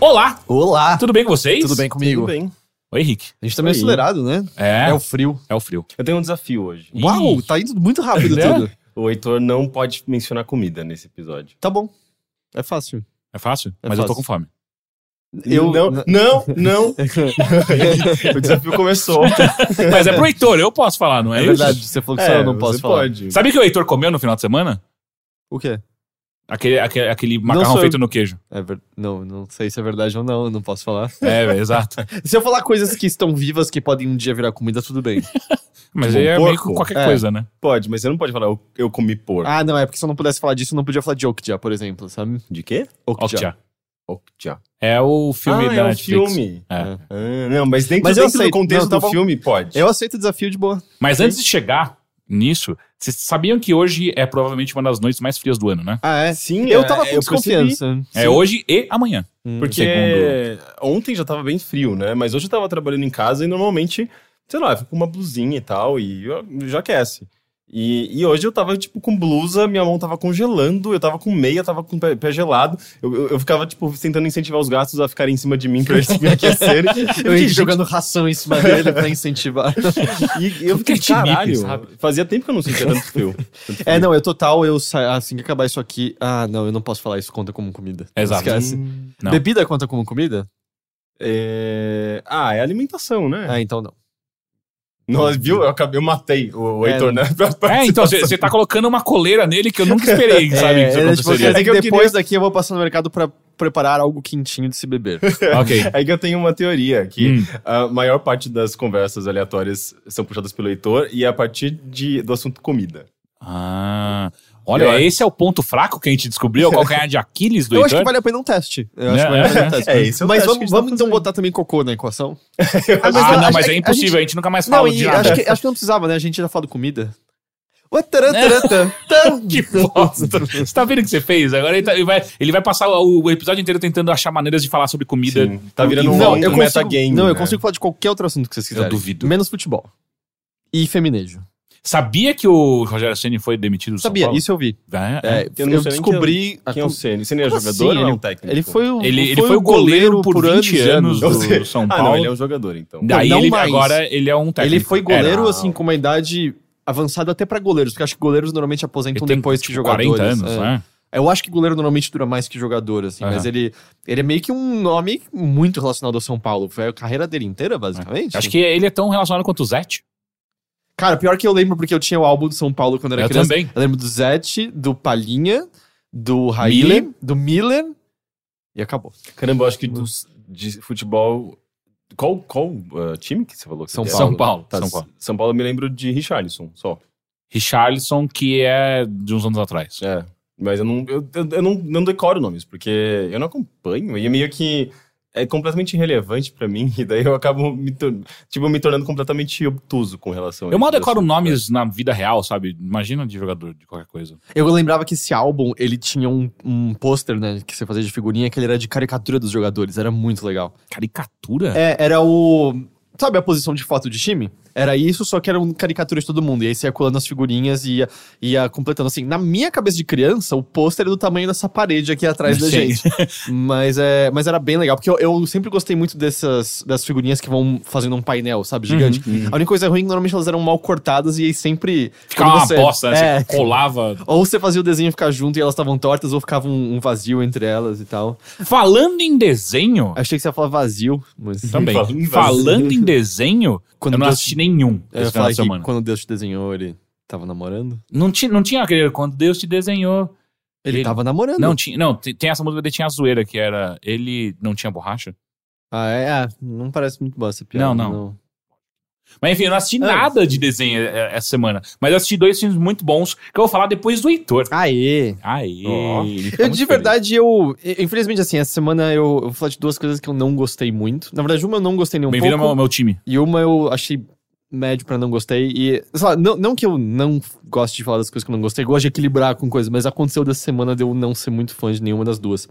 Olá, Olá! tudo bem com vocês? Tudo bem comigo? Tudo bem. Oi, Henrique. A gente tá meio Oi. acelerado, né? É, É o frio. é o frio. Eu tenho um desafio hoje. Ih. Uau, tá indo muito rápido Né? tudo. O Heitor não pode mencionar comida nesse episódio. Tá bom. É fácil. É fácil? É Mas eu tô fácil. com fome. Eu- Não, não, não. o desafio começou. Mas é pro Heitor, eu posso falar, não é, É isso? verdade, você falou que só eu não posso você falar. pode. Sabe o que o Heitor comeu no final de semana? O quê? Aquele, aquele, aquele macarrão eu. feito no queijo. É ver... Não, não sei se é verdade ou não, eu não posso falar. É, velho, exato. Se eu falar coisas que estão vivas que podem um dia virar comida, tudo bem. Mas Tipo, aí é um meio que porco. qualquer É. coisa, né? Pode, mas você não pode falar eu, eu comi porco. ah, não, é porque se eu não pudesse falar disso, eu não podia falar de Okja, por exemplo, sabe? De quê? Okja. Okja. É o filme ah, da é um Netflix. filme. É. É. Ah, não, mas dentro, Mas eu dentro do aceito. contexto Não, do bom. filme, pode. Eu aceito o desafio de boa. Mas antes de chegar nisso, vocês sabiam que hoje é provavelmente uma das noites mais frias do ano, né? Ah, é? Sim, Eu é, tava com eu desconfiança. É Sim. hoje e amanhã. Hum. Porque Segundo- ontem já tava bem frio, né? Mas hoje eu tava trabalhando em casa e normalmente, sei lá, eu fico com uma blusinha e tal e já aquece. E, e hoje eu tava, tipo, com blusa, minha mão tava congelando, eu tava com meia, tava com o pé, pé gelado. Eu, eu, eu ficava, tipo, tentando incentivar os gatos a ficarem em cima de mim pra eles me aquecerem. Eu ia fiquei, jogando ração em cima dele pra incentivar. E eu fiquei, Catnip, caralho, sabe? fazia tempo que eu não sentia tanto frio. Tanto É, frio. não, eu total, eu assim que acabar isso aqui. Ah, não, eu não posso falar isso conta como comida. Exato. Esquece. Não. Bebida conta como comida? É... Ah, é alimentação, né? Ah, então não. Nós, viu? Eu acabei, eu matei o, o É, Heitor, né? É, então você tá colocando uma coleira nele que eu nunca esperei, sabe? é, que isso é, tipo, É que depois daqui eu vou passar no mercado pra preparar algo quentinho de se beber. ok. É que eu tenho uma teoria que Hum. a maior parte das conversas aleatórias são puxadas pelo Heitor e é a partir de, do assunto comida. Ah. Olha, Eu- esse é o ponto fraco que a gente descobriu, é o calcanhar de Aquiles do eu acho que vale a pena um teste. Eu acho É, que vale a pena um é, teste. é, esse é Mas vamos, gente tá vamos então botar também cocô na equação? Ah, eu- não, a mas gente- é impossível, a a gente- gente, nunca mais Não, fala e de nada. acho que, acho que não precisava, né? A gente já falou de comida. Tarã. Que bosta. Você tá vendo o que você fez? Agora ele, tá- ele vai, ele vai passar o, o episódio inteiro tentando achar maneiras de falar sobre comida. Sim, tá virando um- Não, um eu consigo, metagame, não, eu né? consigo falar de qualquer outro assunto que vocês quiserem. duvido. Menos futebol. E feminejo. Sabia que o Rogério Ceni foi demitido do São Sabia, Paulo? isso eu vi. É, é. É, Eu eu, descobri... Quem é o Ceni? Ceni é Como jogador assim? ou é um Ele- técnico? Ele foi o, Ele, ele foi, o goleiro por 20 anos, Ou do, seja, São Ah, Paulo. não, ele é um jogador, então. Daí Não ele, mais. agora ele é um técnico. Ele foi goleiro, Era. assim, com uma idade avançada até pra goleiros, porque acho que goleiros normalmente Ele aposentam tem, depois tipo, que jogadores. 40 anos, é. né? Eu acho que goleiro normalmente dura mais que jogador, assim, Aham. mas ele, ele é meio que um nome muito relacionado ao São Paulo. Foi a carreira dele inteira, basicamente. Acho que ele é tão relacionado quanto o Zete. Cara, pior que eu lembro, porque eu tinha o álbum do São Paulo quando era Eu criança. também. Eu lembro do Zete, do Palhinha, do Raíler, Miller. do Miller, e acabou. Caramba, eu acho que dos, de futebol... Qual, qual uh, time que você falou? que São é? Paulo. São Paulo. Tá, São Paulo. São Paulo eu me lembro de Richarlison, só. Richarlison, que é de uns anos atrás. É. Mas eu não, eu, eu- eu não, não decoro nomes, porque eu não acompanho e é meio que é completamente irrelevante pra mim, e daí eu acabo me, tor- tipo, me tornando completamente obtuso com relação a Eu mal decoro nomes na vida real, sabe? Imagina de jogador de qualquer coisa. Eu lembrava que esse álbum, ele tinha um, um pôster, né, que você fazia de figurinha, que ele era de caricatura dos jogadores, era muito legal. Caricatura? É, era o... Sabe a posição de foto de time? Era isso, só que era um caricatura de todo mundo. E aí você ia colando as figurinhas e ia, ia completando. Assim, na minha cabeça de criança, o pôster é do tamanho dessa parede aqui atrás da gente. mas, é, mas era bem legal, porque eu, eu sempre gostei muito dessas das figurinhas que vão fazendo um painel, sabe, gigante. A única coisa ruim é que normalmente elas eram mal cortadas e aí sempre... Ficava uma você- bosta, né? É, Você colava. ou você fazia o desenho ficar junto e elas estavam tortas, ou ficava um, um vazio entre elas e tal. Falando em desenho, Achei que você ia falar vazio, mas... também. Falando em desenho, Quando eu não assisti nenhum Eu final de semana. quando Deus te desenhou, ele tava namorando? Não, tinha, não tinha aquele quando Deus te desenhou. Ele, Ele- tava namorando. Não, tinha, não, tem essa música de tinha a zoeira que era ele não tinha borracha. Ah, é? Ah, não parece muito boa essa piada. Não, não. Mas enfim, eu não assisti Ah. nada de desenho eh, essa semana. Mas eu assisti dois filmes muito bons que eu vou falar depois do Heitor. Aê! Aê! Fica Eu, de verdade, eu. Infelizmente, assim, essa semana eu, eu vou falar de duas coisas que eu não gostei muito. Na verdade, uma eu não gostei nem um feliz. Bem-vindo ao pouco. meu time. E uma eu achei médio pra não gostei. E, lá, não, não que eu não goste de falar das coisas que eu não gostei, gosto de equilibrar com coisas, mas aconteceu dessa semana de eu não ser muito fã de nenhuma das duas.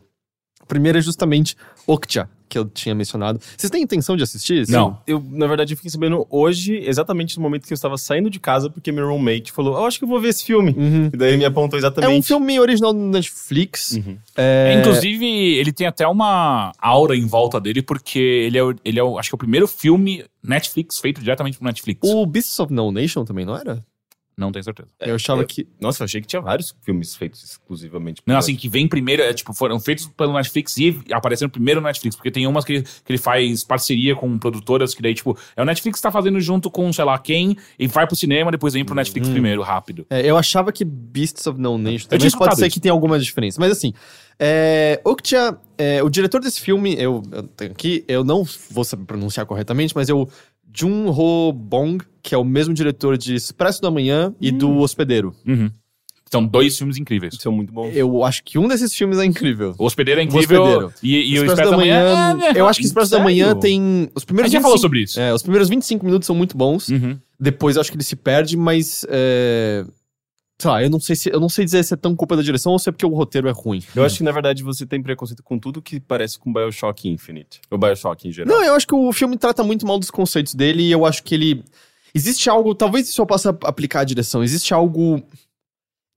A primeira é justamente Okja, que eu tinha mencionado. Vocês têm intenção de assistir? Não. Eu, na verdade, fiquei sabendo hoje, exatamente no momento que eu estava saindo de casa, porque meu roommate falou: Eu acho que eu vou ver esse filme. Uhum. E daí ele me apontou É exatamente. um filme original do Netflix. Uhum. É, Inclusive, ele tem até uma aura em volta dele, porque ele é, o- ele é o, acho que é o primeiro filme Netflix feito diretamente pro Netflix. O Beasts of No Nation também, não era? Não tenho certeza. eu achava eu- que. Nossa, eu achei que tinha vários filmes feitos exclusivamente. Não, assim, que vem primeiro, é, tipo, foram feitos pelo Netflix e apareceram primeiro no Netflix, porque tem umas que, que ele faz parceria com produtoras, que daí, tipo, é o Netflix que tá fazendo junto com, sei lá, quem, e vai pro cinema, depois vem pro Netflix primeiro, rápido. É, eu achava que Beasts of No Nation. tinha Mas pode ser isso. que tenha alguma diferença. Mas assim, é, Okja, é, o diretor desse filme, eu, eu tenho aqui, eu não vou saber pronunciar corretamente, mas é o Jun Ho Bong, que é o mesmo diretor de Expresso da Manhã e do Hospedeiro. Uhum. São dois filmes incríveis. São muito bons. Eu acho que um desses filmes é incrível. O Hospedeiro é incrível Hospedeiro. e, e o Expresso da Manhã... é, eu acho que Expresso da sério? Manhã tem. Os A primeiros gente já falou 25 sobre isso. É, os primeiros 25 minutos são muito bons. Uhum. Depois eu acho que ele se perde, mas. É... Sei lá, eu não sei se eu não sei dizer se é tão culpa da direção ou se é porque o roteiro é ruim. Eu acho que, na verdade, você tem preconceito com tudo que parece com Bioshock Infinite. Ou Bioshock em geral. Não, eu acho que o filme trata muito mal dos conceitos dele e eu acho que ele. Existe algo, talvez isso eu possa aplicar à direção, existe algo.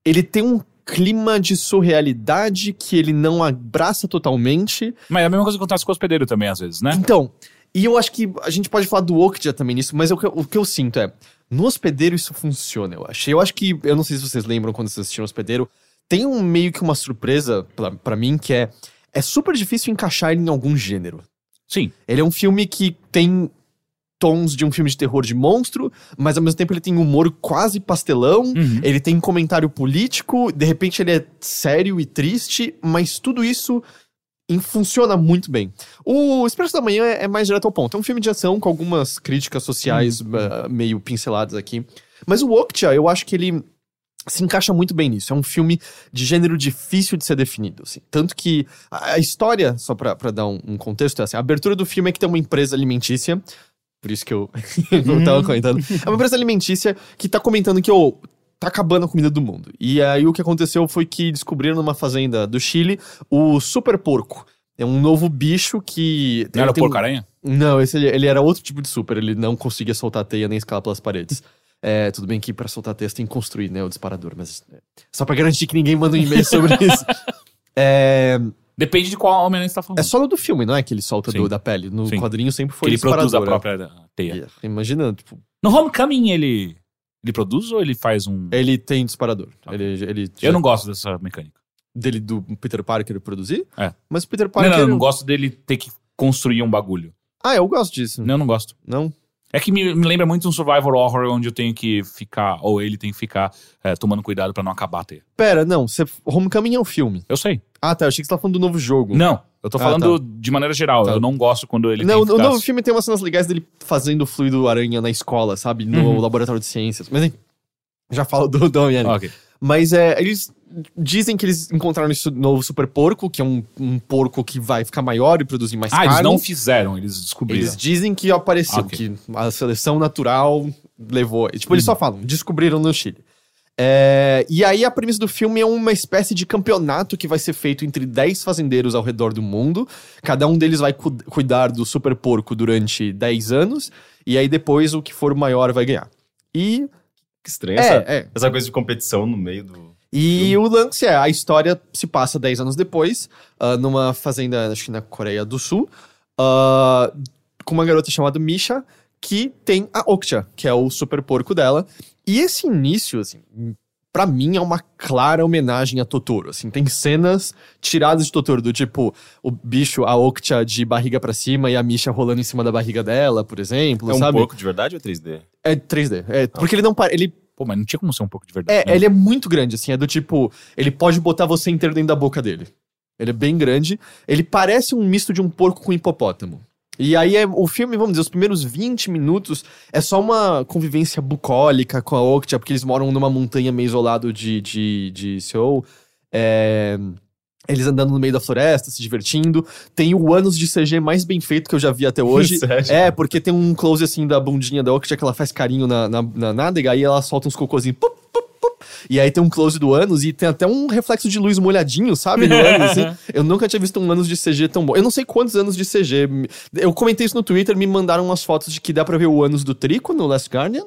Ele tem um clima de surrealidade que ele não abraça totalmente. Mas é a mesma coisa que acontece com o Hospedeiro também, às vezes, né? Então, e eu acho que a gente pode falar do Okja também nisso, mas o que, eu- o que eu sinto é, no hospedeiro isso funciona, eu acho. Eu acho que, eu não sei se vocês lembram quando vocês assistiram hospedeiro, tem um meio que uma surpresa pra, pra mim que é, é super difícil encaixar ele em algum gênero. Sim. Ele é um filme que tem tons de um filme de terror de monstro, mas ao mesmo tempo ele tem humor quase pastelão, Uhum. ele tem comentário político, de repente ele é sério e triste, mas tudo isso em- funciona muito bem. O Expresso da Manhã é mais direto ao ponto. É um filme de ação com algumas críticas sociais ah, meio pinceladas aqui. Mas o Okja, eu acho que ele se encaixa muito bem nisso. É um filme de gênero difícil de ser definido. assim. Tanto que a história, só pra, pra dar um, um contexto, é assim: a abertura do filme é que tem uma empresa alimentícia. Por isso que eu não tava comentando. É uma empresa alimentícia que tá comentando que, ô, tá acabando a comida do mundo. E aí o que aconteceu foi que descobriram numa fazenda do Chile o super porco. É um novo bicho que. Não era o tem Porco-Aranha? não, esse ele, ele era outro tipo de super, ele não conseguia soltar a teia nem escalar pelas paredes. É, tudo bem que pra soltar a teia você tem que construir, né, o disparador, mas é, só pra garantir que ninguém manda um e-mail sobre isso. É, Depende de qual Homem-Aranha você tá falando. é só no do filme, não é que ele solta do- da pele. No Sim. quadrinho sempre que foi ele produz a é. própria teia. E, Imagina, tipo, No Homecoming, ele... Ele produz ou ele faz um... ele tem disparador. Ele, ele Eu não gosto dessa mecânica. dele do Peter Parker produzir. É. Mas o Peter Não, Parker. não, eu não gosto dele ter que construir um bagulho. Ah, eu gosto disso. Não, eu não gosto. Não? É que me, me lembra muito um survival horror onde eu tenho que ficar, ou ele tem que ficar é, tomando cuidado pra não acabar a teia. Pera, não. Você... Homecoming é um filme. Eu sei. Ah, tá. Eu achei que você tava falando do novo jogo. Não, eu tô Ah, falando de maneira geral. Tá. Eu não gosto quando ele não, o novo filme tem umas cenas legais dele fazendo o fluido aranha na escola, sabe? No Uhum. laboratório de ciências. Mas enfim, já falo do, do Homem-Aranha. Ok. Mas é, eles dizem que eles encontraram esse novo super porco, que é um, um porco que vai ficar maior e produzir mais Ah, carne. eles não fizeram, eles descobriram. Eles dizem que apareceu, Ok. que a seleção natural levou. Tipo, eles Uhum. só falam, descobriram no Chile. É, e aí a premissa do filme é uma espécie de campeonato que vai ser feito entre 10 fazendeiros ao redor do mundo. Cada um deles vai cu- cuidar do super porco durante 10 anos. E aí depois o que for maior vai ganhar. E. Que estranho É, essa, é. essa coisa de competição no meio do. E o lance é, a história se passa 10 anos depois, ah, numa fazenda, acho que na Coreia do Sul, ah, com uma garota chamada Misha, que tem a Okja, que é o super porco dela. E esse início, assim, pra mim é uma clara homenagem a Totoro, assim, tem cenas tiradas de Totoro, do tipo, o bicho, a Okja de barriga pra cima e a Misha rolando em cima da barriga dela, por exemplo, É um sabe? porco de verdade ou é 3D? É 3D, é, porque ele não para, ele Pô, mas não tinha como ser um pouco de verdade. é, né? ele é muito grande, assim, é do tipo, ele pode botar você inteiro dentro da boca dele. Ele é bem grande. Ele parece um misto de um porco com hipopótamo. E aí é, o filme, vamos dizer, os primeiros 20 minutos é só uma convivência bucólica com a Okja, porque eles moram numa montanha meio isolado de, de, de Seoul. É, Eles andando no meio da floresta, se divertindo. Tem o anos de CG mais bem feito que eu já vi até hoje. Sério? É, porque tem um close assim da bundinha da Okja que ela faz carinho na, na, na nádega, aí ela solta uns cocôzinhos. Pup, e aí tem um close do anos e tem até um reflexo de luz molhadinho, sabe? No anos, assim. Eu nunca tinha visto um anos de CG tão bom. Eu não sei quantos anos de CG. Eu comentei isso no Twitter, me mandaram umas fotos de que dá pra ver o anos do Trico no Last Guardian.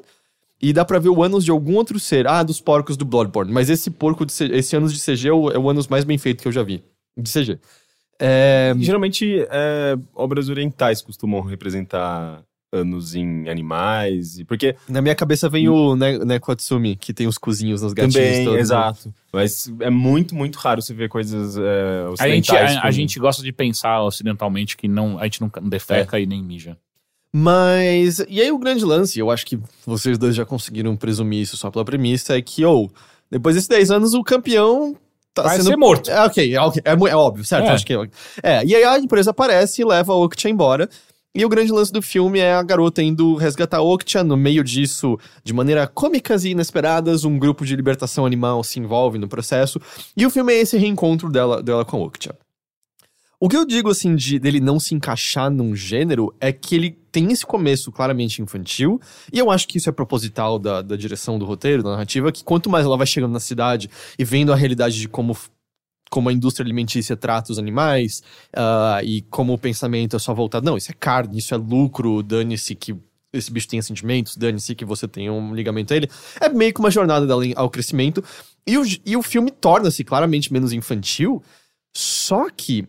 E dá pra ver o ânus de algum outro ser. Ah, dos porcos do Bloodborne. Mas esse porco, de C- esse ânus de CG é o, é o ânus mais bem feito que eu já vi. De CG. É, Geralmente, é, obras orientais costumam representar anos em animais, e porque na minha cabeça vem o ne Neko Atsumi, que tem os cozinhos nos gatinhos também, todos. exato. Mas é muito, muito raro você ver coisas é, A gente, ocidentais. a, a com- gente gosta de pensar ocidentalmente que não, a gente não defeca e nem mija. Mas, e aí o grande lance, eu acho que vocês dois já conseguiram presumir isso só pela premissa, é que, ou, depois desses 10 anos, o campeão tá Vai sendo... ser morto. É, ok, é, ok, é, é óbvio, certo? É. Acho que é, é, e aí a empresa aparece e leva a Oktia embora. E o grande lance do filme é a garota indo resgatar Oktia. No meio disso, de maneira cômicas e inesperadas, um grupo de libertação animal se envolve no processo. E o filme é esse reencontro dela, dela com Oktia. O que eu digo, assim, de dele não se encaixar num gênero é que ele tem esse começo claramente infantil, e eu acho que isso é proposital da, da direção do roteiro, da narrativa, que quanto mais ela vai chegando na cidade e vendo a realidade de como, como a indústria alimentícia trata os animais, ah, e como o pensamento é só voltado, não, isso é carne, isso é lucro, dane-se que esse bicho tenha sentimentos, dane-se que você tenha um ligamento a ele, é meio que uma jornada ao crescimento, e o, e o filme torna-se claramente menos infantil, só que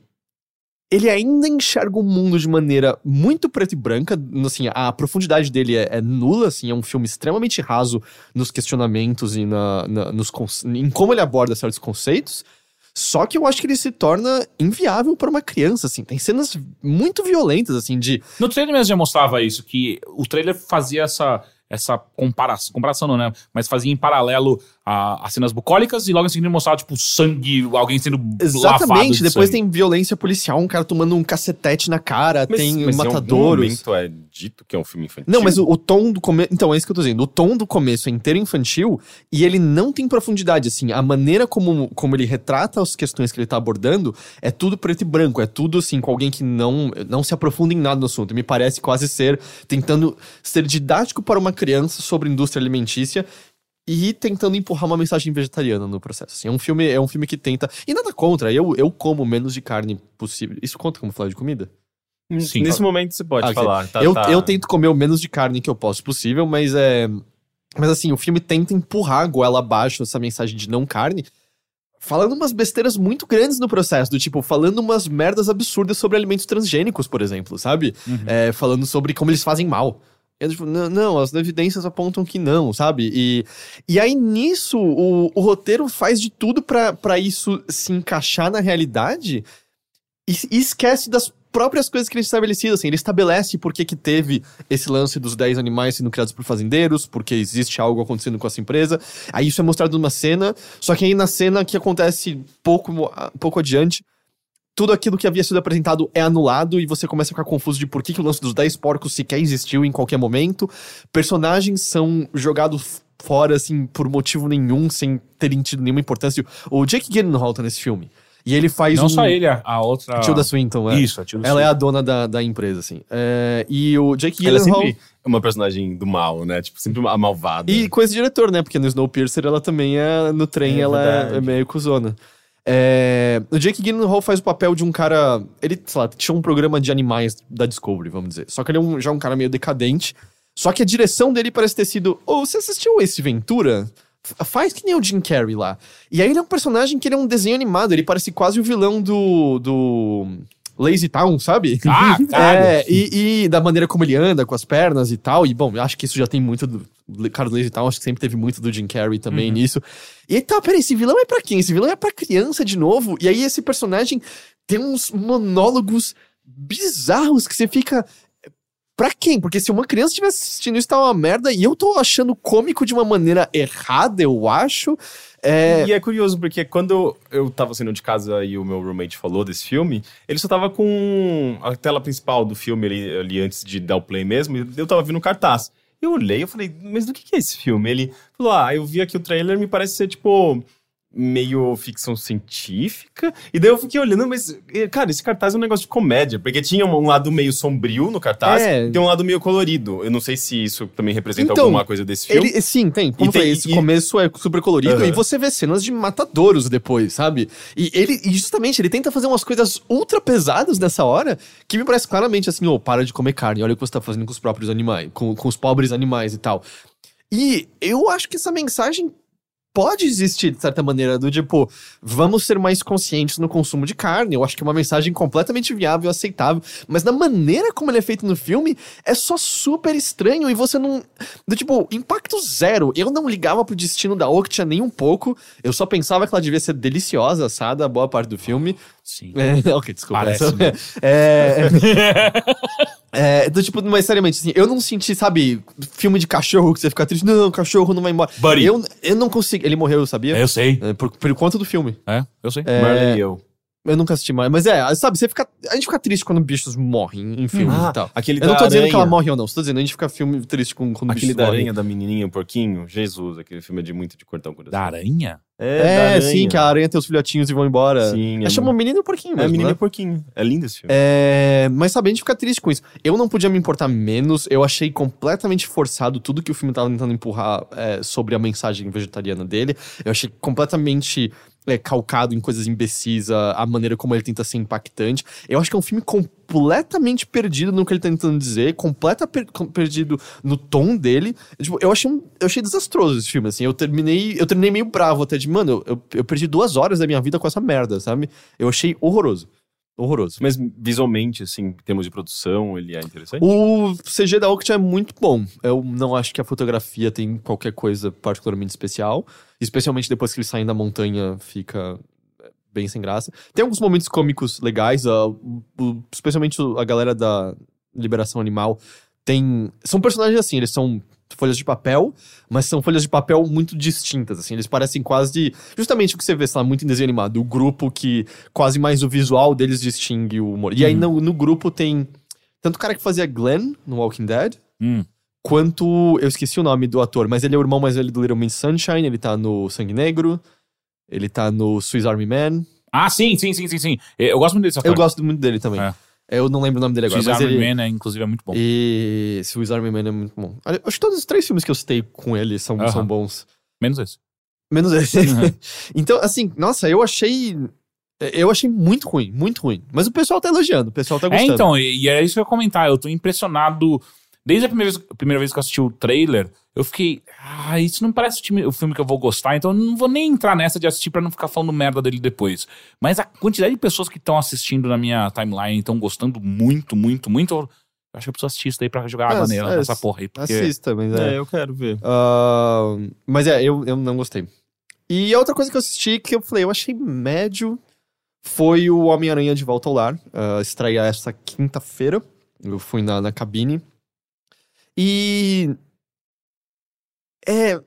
ele ainda enxerga o mundo de maneira muito preto e branca, assim, a profundidade dele é, é nula, assim, é um filme extremamente raso nos questionamentos e na, na- nos, em como ele aborda certos conceitos, só que eu acho que ele se torna inviável para uma criança, assim, tem cenas muito violentas, assim, de... No trailer mesmo já mostrava isso, que o trailer fazia essa, essa comparação, comparação não, né? Mas fazia em paralelo a, as cenas bucólicas e logo em seguida mostrava, tipo, sangue, alguém sendo lavado Exatamente, de depois sangue. tem violência policial, um cara tomando um cacetete na cara, Mas, tem mas em algum matadouros... momento é dito que é um filme infantil. Não, mas o, o tom do começo. Então, é isso que eu tô dizendo. O tom do começo é inteiro infantil e ele não tem profundidade, assim. A maneira como, como ele retrata as questões que ele tá abordando é tudo preto e branco. É tudo, assim, com alguém que não, não se aprofunda em nada no assunto. Me parece quase ser tentando ser didático para uma criança sobre indústria alimentícia. E tentando empurrar uma mensagem vegetariana no processo. Assim, é um filme, é um filme que tenta. E nada contra, eu, eu como menos de carne possível. Isso conta como falar de comida? Sim. Nesse momento você pode Ah, falar. Tá, eu, tá. eu tento comer o menos de carne que eu posso possível, mas é. Mas assim, o filme tenta empurrar a goela abaixo essa mensagem de não carne, falando umas besteiras muito grandes no processo, do tipo, falando umas merdas absurdas sobre alimentos transgênicos, por exemplo, sabe? É, falando sobre como eles fazem mal. Eu, tipo, não, não, as evidências apontam que não, sabe? E, e aí nisso, o, o roteiro faz de tudo pra isso se encaixar na realidade e, e esquece das próprias coisas que ele estabelecido, assim, ele estabelece por que que teve esse lance dos 10 animais sendo criados por fazendeiros, porque existe algo acontecendo com essa empresa, aí isso é mostrado numa cena, só que aí na cena que acontece pouco, pouco adiante, tudo aquilo que havia sido apresentado é anulado e você começa a ficar confuso de por que, que o lance dos 10 porcos sequer existiu em qualquer momento, personagens são jogados fora, assim, por motivo nenhum, sem terem tido nenhuma importância, o Jake Gyllenhaal tá nesse filme, e ele faz Não um... só ele, a, outra... A Tilda Swinton, é. Isso, a Tilda Ela é Swinton. a dona da, da empresa, assim. É, e o Jake Ela é Gyllenhaal... sempre uma personagem do mal, né? Tipo, sempre a malvada. E com esse diretor, né? Porque no Snowpiercer ela também é... No trem É ela é, verdade. é meio cuzona. É, o Jake Gyllenhaal faz o papel de um cara... Ele, sei lá, tinha um programa de animais da Discovery, vamos dizer. Só que ele é um- já um cara meio decadente. Só que a direção dele parece ter sido... Ô, você assistiu esse Ventura? Faz que nem o Jim Carrey lá. E aí ele é um personagem que ele é um desenho animado. Ele parece quase o vilão do... do... Lazy Town, sabe? Ah, cara. É, e, e da maneira como ele anda, com as pernas e tal. E, bom, eu acho que isso já tem muito do. Cara, do Lazy Town, acho que sempre teve muito do Jim Carrey também nisso. E tá, peraí, esse vilão é pra quem? Esse vilão é pra criança de novo. E aí, esse personagem tem uns monólogos bizarros que você fica. Pra quem? Porque se uma criança estivesse assistindo isso, tá uma merda. E eu tô achando cômico de uma maneira errada, eu acho. É, E é curioso, porque quando eu tava saindo de casa e o meu roommate falou desse filme, ele só tava com a tela principal do filme ali, ali antes de dar o play mesmo, e eu tava vendo o cartaz. Eu olhei, eu falei, mas do que que é esse filme? Ele falou, ah, eu vi aqui o trailer, me parece ser tipo meio ficção científica. E daí eu fiquei olhando, mas, cara, esse cartaz é um negócio de comédia. Porque tinha um lado meio sombrio no cartaz É. e tem um lado meio colorido. Eu não sei se isso também representa Então, alguma coisa desse filme. Ele, sim, tem. Como E falei, tem- esse e- começo é super colorido Aham. e você vê cenas de matadouros depois, sabe? E ele, e justamente, ele tenta fazer umas coisas ultra pesadas nessa hora que me parece claramente assim, ô, para de comer carne, olha o que você tá fazendo com os próprios animais, com, com os pobres animais e tal. E eu acho que essa mensagem pode existir, de certa maneira, do tipo, vamos ser mais conscientes no consumo de carne. Eu acho que é uma mensagem completamente viável e aceitável. Mas na maneira como ele é feito no filme, é só super estranho e você não. Do tipo, impacto zero. Eu não ligava pro destino da Octia nem um pouco. Eu só pensava que ela devia ser deliciosa, assada, boa parte do filme. Sim. É, ok, desculpa. Parece, né? É, é, do tipo, mas seriamente, assim, eu não senti, sabe, filme de cachorro que você fica triste, não, o cachorro não vai embora. Buddy. Eu, eu não consigo. Ele morreu, sabia? É, eu sei. É, por, por conta do filme. É, eu sei. É, Marley e eu. Eu nunca assisti mais. Mas é, sabe, você fica. A gente fica triste quando bichos morrem em filmes Ah, e tal. aquele Eu não da tô dizendo que ela aranha. morre ou não, estou dizendo a gente fica filme triste com, quando Aquele bichos da morrem. aranha, da menininha, o porquinho. Jesus, aquele filme é de muito de cortar o coração. Da aranha? É, da sim, aranha. que a aranha tem os filhotinhos e vão embora. Sim, É, chama o menino e o porquinho É, mesmo, menino né? e porquinho. É lindo esse filme. É, mas sabe, a gente fica triste com isso. Eu não podia me importar menos, eu achei completamente forçado tudo que o filme tava tentando empurrar é, sobre a mensagem vegetariana dele. Eu achei completamente é, calcado em coisas imbecis, a, a maneira como ele tenta ser impactante. Eu acho que é um filme completamente perdido no que ele tá tentando dizer, completa per- perdido no tom dele. Tipo, eu achei, um- eu achei desastroso esse filme, assim. Eu terminei, eu terminei meio bravo até de, mano, eu, eu perdi duas horas da minha vida com essa merda, sabe? Eu achei horroroso. Horroroso. Mas visualmente, assim, em termos de produção, ele é interessante? O CG da Octa é muito bom. Eu não acho que a fotografia tem qualquer coisa particularmente especial. Especialmente depois que eles saem da montanha, fica é, bem sem graça. Tem alguns momentos cômicos legais, o- o- especialmente a galera da Liberação Animal. Tem. São personagens assim, eles são folhas de papel, mas são folhas de papel muito distintas, assim. Eles parecem quase. Justamente o que você vê, sei lá, muito em desenho animado. O grupo que quase mais o visual deles distingue o humor. E aí no, no grupo tem. Tanto o cara que fazia Glenn no Walking Dead, Hum. quanto. Eu esqueci o nome do ator, mas ele é o irmão mais velho do Little Miss Sunshine, ele tá no Sangue Negro, ele tá no Swiss Army Man. Ah, sim, sim, sim, sim, sim. Eu gosto muito desse ator. Eu gosto muito dele também. É. Eu não lembro o nome dele agora, Swiss Army ele. Man, é, inclusive, é muito bom. E Swiss Army Man é muito bom. Acho que todos os três filmes que eu citei com ele são, Aham. são bons. Menos esse. Menos esse. Uhum. então, assim, nossa, eu achei. Eu achei muito ruim, muito ruim. Mas o pessoal tá elogiando, o pessoal tá É, gostando. então, e, e é isso que eu ia comentar. Eu tô impressionado. Desde a primeira vez, a primeira vez que eu assisti o trailer, eu fiquei. Ah, isso não parece o, time- o filme que eu vou gostar, então eu não vou nem entrar nessa de assistir pra não ficar falando merda dele depois. Mas a quantidade de pessoas que estão assistindo na minha timeline estão gostando muito, muito, muito. Eu acho que eu preciso assistir isso daí pra jogar água É, nela, é, nessa porra aí. Porque... Assista, mas é. É, eu quero ver. Ah, mas é, eu, eu não gostei. E a outra coisa que eu assisti que eu falei, eu achei médio, foi o Homem-Aranha de Volta ao Lar. Uh, estreia essa quinta-feira. Eu fui na, na cabine. E. É.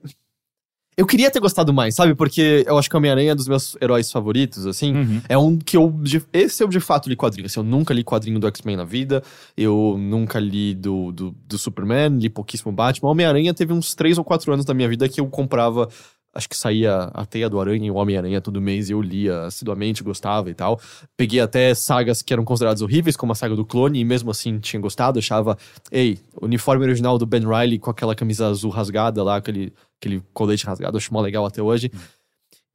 Eu queria ter gostado mais, sabe? Porque eu acho que Homem-Aranha é dos meus heróis favoritos, assim. Uhum. É um que eu. de- Esse eu de fato li quadrinho. Assim, eu nunca li quadrinho do X-Men na vida. Eu nunca li do, do, do Superman, li pouquíssimo Batman. Homem-Aranha teve uns 3 ou 4 anos da minha vida que eu comprava. Acho que saía a Teia do Aranha e o Homem-Aranha todo mês e eu lia assiduamente, gostava e tal. Peguei até sagas que eram consideradas horríveis, como a saga do clone, e mesmo assim tinha gostado. Achava, ei, o uniforme original do Ben Riley com aquela camisa azul rasgada lá, aquele, aquele colete rasgado, acho mó legal até hoje.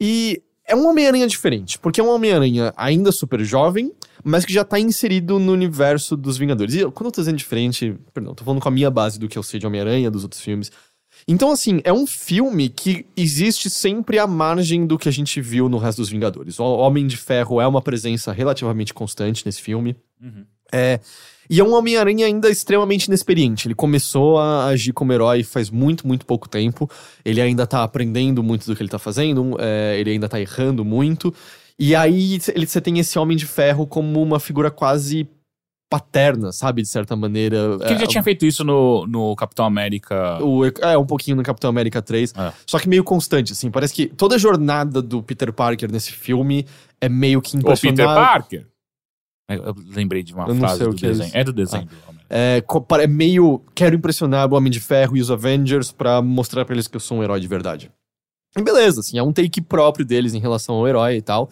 E é um Homem-Aranha diferente, porque é um Homem-Aranha ainda super jovem, mas que já tá inserido no universo dos Vingadores. E quando eu tô dizendo diferente, perdão, tô falando com a minha base do que eu sei de Homem-Aranha, dos outros filmes. Então, assim, é um filme que existe sempre à margem do que a gente viu no resto dos Vingadores. O Homem de Ferro é uma presença relativamente constante nesse filme. Uhum. É, e é um Homem-Aranha ainda extremamente inexperiente. Ele começou a agir como herói faz muito, muito pouco tempo. Ele ainda tá aprendendo muito do que ele tá fazendo, é, ele ainda tá errando muito. E aí ele- você tem esse Homem de Ferro como uma figura quase paterna, sabe? De certa maneira. Porque ele já tinha feito isso no, no Capitão América. O, é, um pouquinho no Capitão América 3. É. Só que meio constante, assim. Parece que toda a jornada do Peter Parker nesse filme é meio que O impressionante. Peter Parker. Eu, eu lembrei de uma Eu frase o do que é desenho. isso. É, do desenho Homem. É, é meio. Quero impressionar o Homem de Ferro e os Avengers pra mostrar pra eles que eu sou um herói de verdade. E beleza, assim, é um take próprio deles em relação ao herói e tal.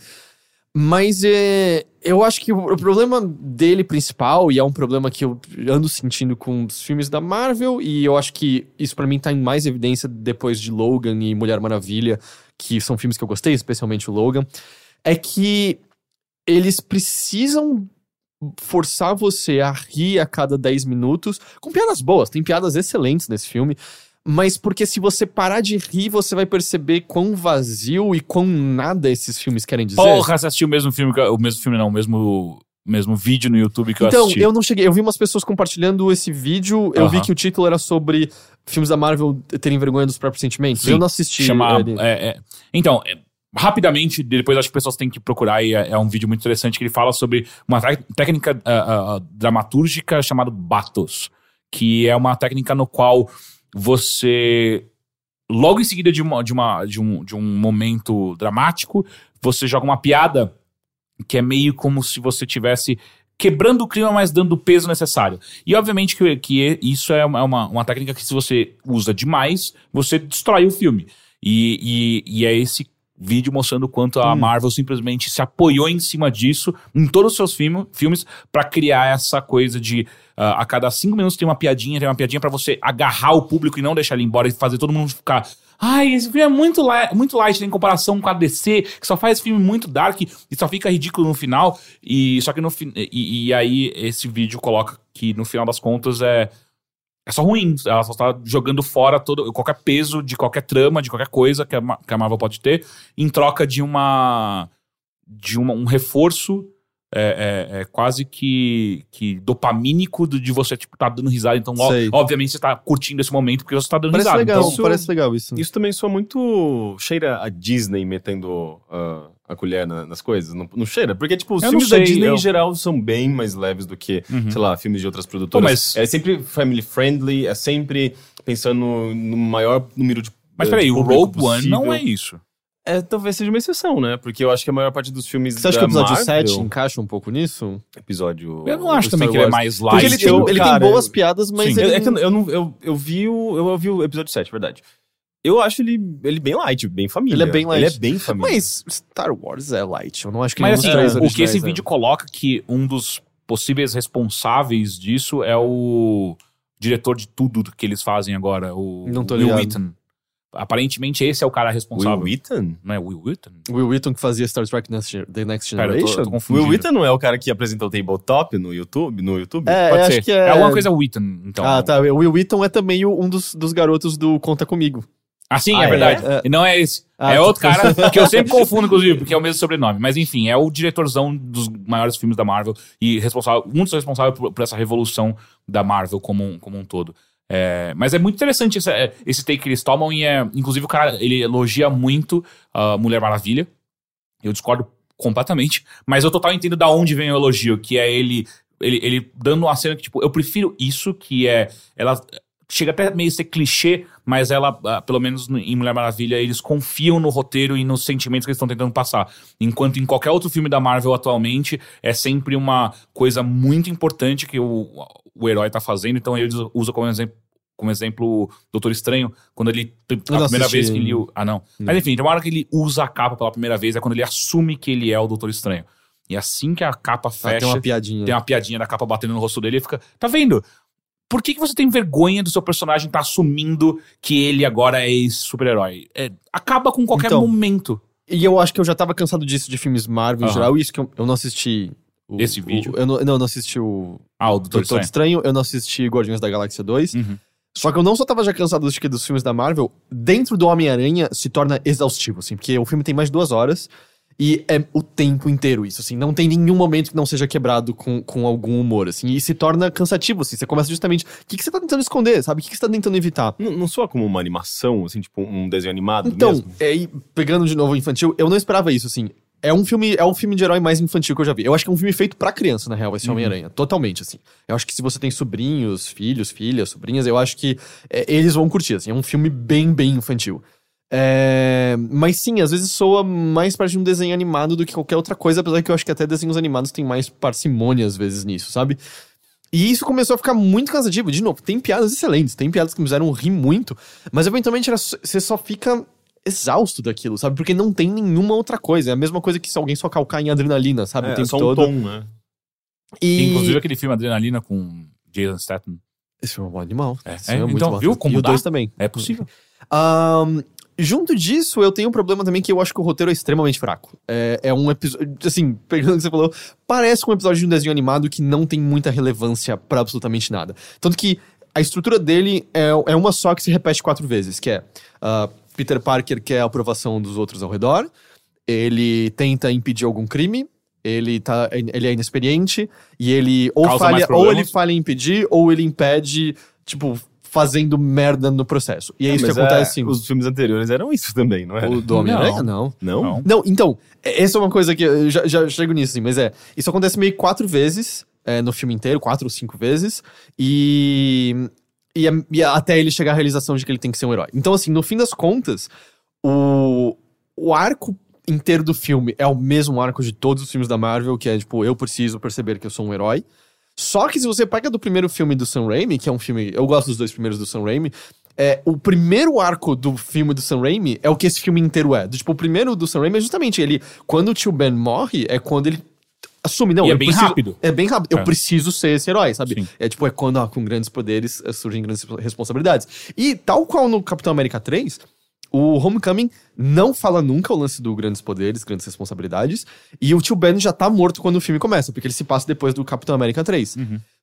Mas é, eu acho que o, problema dele principal, e é um problema que eu ando sentindo com os filmes da Marvel, e eu acho que isso pra mim tá em mais evidência depois de Logan e Mulher Maravilha, que são filmes que eu gostei, especialmente o Logan, é que eles precisam forçar você a rir a cada 10 minutos com piadas boas. Tem piadas excelentes nesse filme. Mas porque se você parar de rir, você vai perceber quão vazio e quão nada esses filmes querem dizer. Porra, você assistiu o mesmo filme, o mesmo filme não, o mesmo, mesmo vídeo no YouTube que eu Então, assisti. eu não cheguei. Eu vi umas pessoas compartilhando esse vídeo. Eu vi Aham. que o título era sobre filmes da Marvel terem vergonha dos próprios sentimentos. Sim. eu não assisti. Chama, é, é. Então, é, rapidamente, depois acho que as pessoas têm que procurar, e é, é um vídeo muito interessante que ele fala sobre uma técnica ah, ah, dramatúrgica chamada Batos, que é uma técnica no qual você, logo em seguida de, uma, de, uma, de, um, de um momento dramático, você joga uma piada que é meio como se você tivesse quebrando o clima, mas dando o peso necessário. E obviamente que, que isso é uma, uma, uma técnica que se você usa demais, você destrói o filme. E, e, e é esse vídeo mostrando o quanto a Marvel simplesmente se apoiou em cima disso em todos os seus filme, filmes para criar essa coisa de a cada cinco minutos tem uma piadinha, tem uma piadinha para você agarrar o público e não deixar ele embora e fazer todo mundo ficar Ai, esse filme é muito, li muito light em comparação com a DC, que só faz filme muito dark e só fica ridículo no final. E só que no e, e aí esse vídeo coloca que no final das contas é é só ruim. Ela só tá jogando fora todo, qualquer peso de qualquer trama, de qualquer coisa que a, que a Marvel pode ter, em troca de uma. de uma, um reforço é, é- é quase que, que dopamínico do- de você, tipo, tá dando risada. Então, ó, obviamente, você tá curtindo esse momento porque você tá dando Parece risada. legal, Então, parece legal isso. Isso também soa muito. cheira a Disney metendo ah, a colher na- nas coisas. Não, não cheira? Porque, tipo, os Eu filmes da sei, Disney eu- em geral são bem mais leves do que, Uhum. sei lá, filmes de outras produtoras. Pô, mas- É sempre family friendly, é sempre pensando no maior número de. Mas eh, peraí, o Rogue One não é isso. É, talvez seja uma exceção, né? Porque eu acho que a maior parte dos filmes. Você acha da que o episódio Marvel, 7 encaixa um pouco nisso? Episódio. Eu não acho também Star que ele é Wars. mais light. Porque ele, tem, eu- ele cara, tem boas eu- piadas, mas Sim. ele. É, é que eu, eu, não, eu, eu vi o. Eu ouvi o episódio 7, verdade. Eu acho ele, ele bem light, bem família. Ele é bem light. Ele é bem família. Mas Star Wars é light. Eu não acho que Mas assim, três o que esse é. vídeo coloca que um dos possíveis responsáveis disso é o diretor de tudo que eles fazem agora, o Não tô Will. Wheaton. Aparentemente esse é o cara responsável. Will Wheaton? Não é Will Wheaton? Will Wheaton que fazia Star Trek Next- The Next Pera, eu tô, Generation? eu tô. Will Wheaton não é o cara que apresentou o Tabletop no YouTube? No YouTube? É, Pode acho ser. que é... é. alguma coisa Wheaton, então. Ah, tá. O Will Wheaton é também o- um dos, dos garotos do Conta Comigo. Ah, sim, Ah, é é? verdade. É. E Não é esse. Ah, é tá. outro cara que eu sempre confundo, inclusive, porque é o mesmo sobrenome. Mas enfim, é o diretorzão dos maiores filmes da Marvel e responsável, um dos responsáveis por, por essa revolução da Marvel como um, como um todo. É, mas é muito interessante esse, é, esse take que eles tomam e é, inclusive o cara ele elogia muito a Mulher Maravilha. Eu discordo completamente, mas eu total entendo da onde vem o elogio, que é ele ele, ele dando uma cena que tipo, eu prefiro isso que é ela chega até meio a ser clichê, mas ela, ah, pelo menos no- em Mulher Maravilha, eles confiam no roteiro e nos sentimentos que eles estão tentando passar. Enquanto em qualquer outro filme da Marvel atualmente, é sempre uma coisa muito importante que o, o herói tá fazendo, então eles usam como exemplo. Como exemplo, o Doutor Estranho, quando ele. A Eu não primeira assisti. vez que ele. Ah, não. Mas enfim, tem uma hora que ele usa a capa pela primeira vez, é quando ele assume que ele é o Doutor Estranho. E assim que a capa Ah, fecha, tem uma piadinha. tem uma piadinha da capa batendo no rosto dele e fica. Tá vendo? Por que, que você tem vergonha do seu personagem estar assumindo que ele agora é esse super-herói? É, acaba com qualquer Então, momento. E eu acho que eu já tava cansado disso de filmes Marvel em geral. Isso que eu, eu não assisti. O- Esse o- vídeo? eu não, não, eu não assisti o Ah, o Doutor Doutor Estranho. Estranho. Eu não assisti Guardiões da Galáxia 2. Uhum. Só que eu não só tava já cansado dos, dos filmes da Marvel, dentro do Homem-Aranha se torna exaustivo, assim, porque o filme tem mais de duas horas e é o tempo inteiro isso, assim, não tem nenhum momento que não seja quebrado com, com algum humor, assim, e se torna cansativo, assim, você começa justamente, o que, que você tá tentando esconder, sabe? O que, que você tá tentando evitar? Não, não soa como uma animação, assim, tipo um desenho animado Então, mesmo? é, pegando de novo o infantil, eu não esperava isso, assim. É um filme, é um filme de herói mais infantil que eu já vi. Eu acho que é um filme feito pra criança, na real, esse Homem-Aranha. Totalmente, assim. Eu acho que se você tem sobrinhos, filhos, filhas, sobrinhas, eu acho que é, eles vão curtir, assim. É um filme bem, bem infantil. É, mas sim, às vezes soa mais parte de um desenho animado do que qualquer outra coisa, apesar que eu acho que até desenhos animados tem mais parcimônia às vezes nisso, sabe? E isso começou a ficar muito cansativo. De novo, tem piadas excelentes, tem piadas que me fizeram rir muito, mas eventualmente era você só fica exausto daquilo, sabe? Porque não tem nenhuma outra coisa. É a mesma coisa que se alguém só calcar em adrenalina, sabe? É, o é tempo só um todo. tom, né? E... Inclusive aquele filme Adrenalina com Jason Statham. Esse filme é um bom animal. É, é, filme muito então, bom. viu como E o? 2 também. É possível. Ahn, junto disso, eu tenho um problema também que eu acho que o roteiro é extremamente fraco. É, é um episódio. Assim, pegando o que você falou, parece um episódio de um desenho animado que não tem muita relevância pra absolutamente nada. Tanto que a estrutura dele é, é uma só que se repete quatro vezes, que é ah, Peter Parker quer a aprovação dos outros ao redor, ele tenta impedir algum crime. Ele, tá, ele é inexperiente e ele ou Causa falha, ou ele falha em impedir, ou ele impede, tipo, fazendo merda no processo. E é, isso que Mas acontece sim. Os filmes anteriores eram isso também, não é? O do Homem-Aranha, não. Não? Não. Não, então, é- essa é uma coisa que eu já, já chego nisso, assim, mas é. Isso acontece meio quatro vezes é, no filme inteiro, quatro ou cinco vezes, e, e, é- e é até ele chegar à realização de que ele tem que ser um herói. Então, assim, no fim das contas, o, o arco inteiro do filme é o mesmo arco de todos os filmes da Marvel, que é tipo, eu preciso perceber que eu sou um herói. Só que se você pega do primeiro filme do Sam Raimi, que é um filme. Eu gosto dos dois primeiros do Sam Raimi. É, o primeiro arco do filme do Sam Raimi é o que esse filme inteiro é. Tipo, o primeiro do Sam Raimi é justamente ele. Quando o tio Ben morre, é quando ele assume, não. E é eu bem preciso- rápido. É bem rápido. Eu É. preciso ser esse herói, sabe? Sim. É tipo, é quando ah, com grandes poderes eh, surgem grandes responsabilidades. E tal qual no Capitão América 3, o Homecoming não fala nunca o lance do grandes poderes, grandes responsabilidades. E o tio Ben já tá morto quando o filme começa, porque ele se passa depois do Capitão América 3.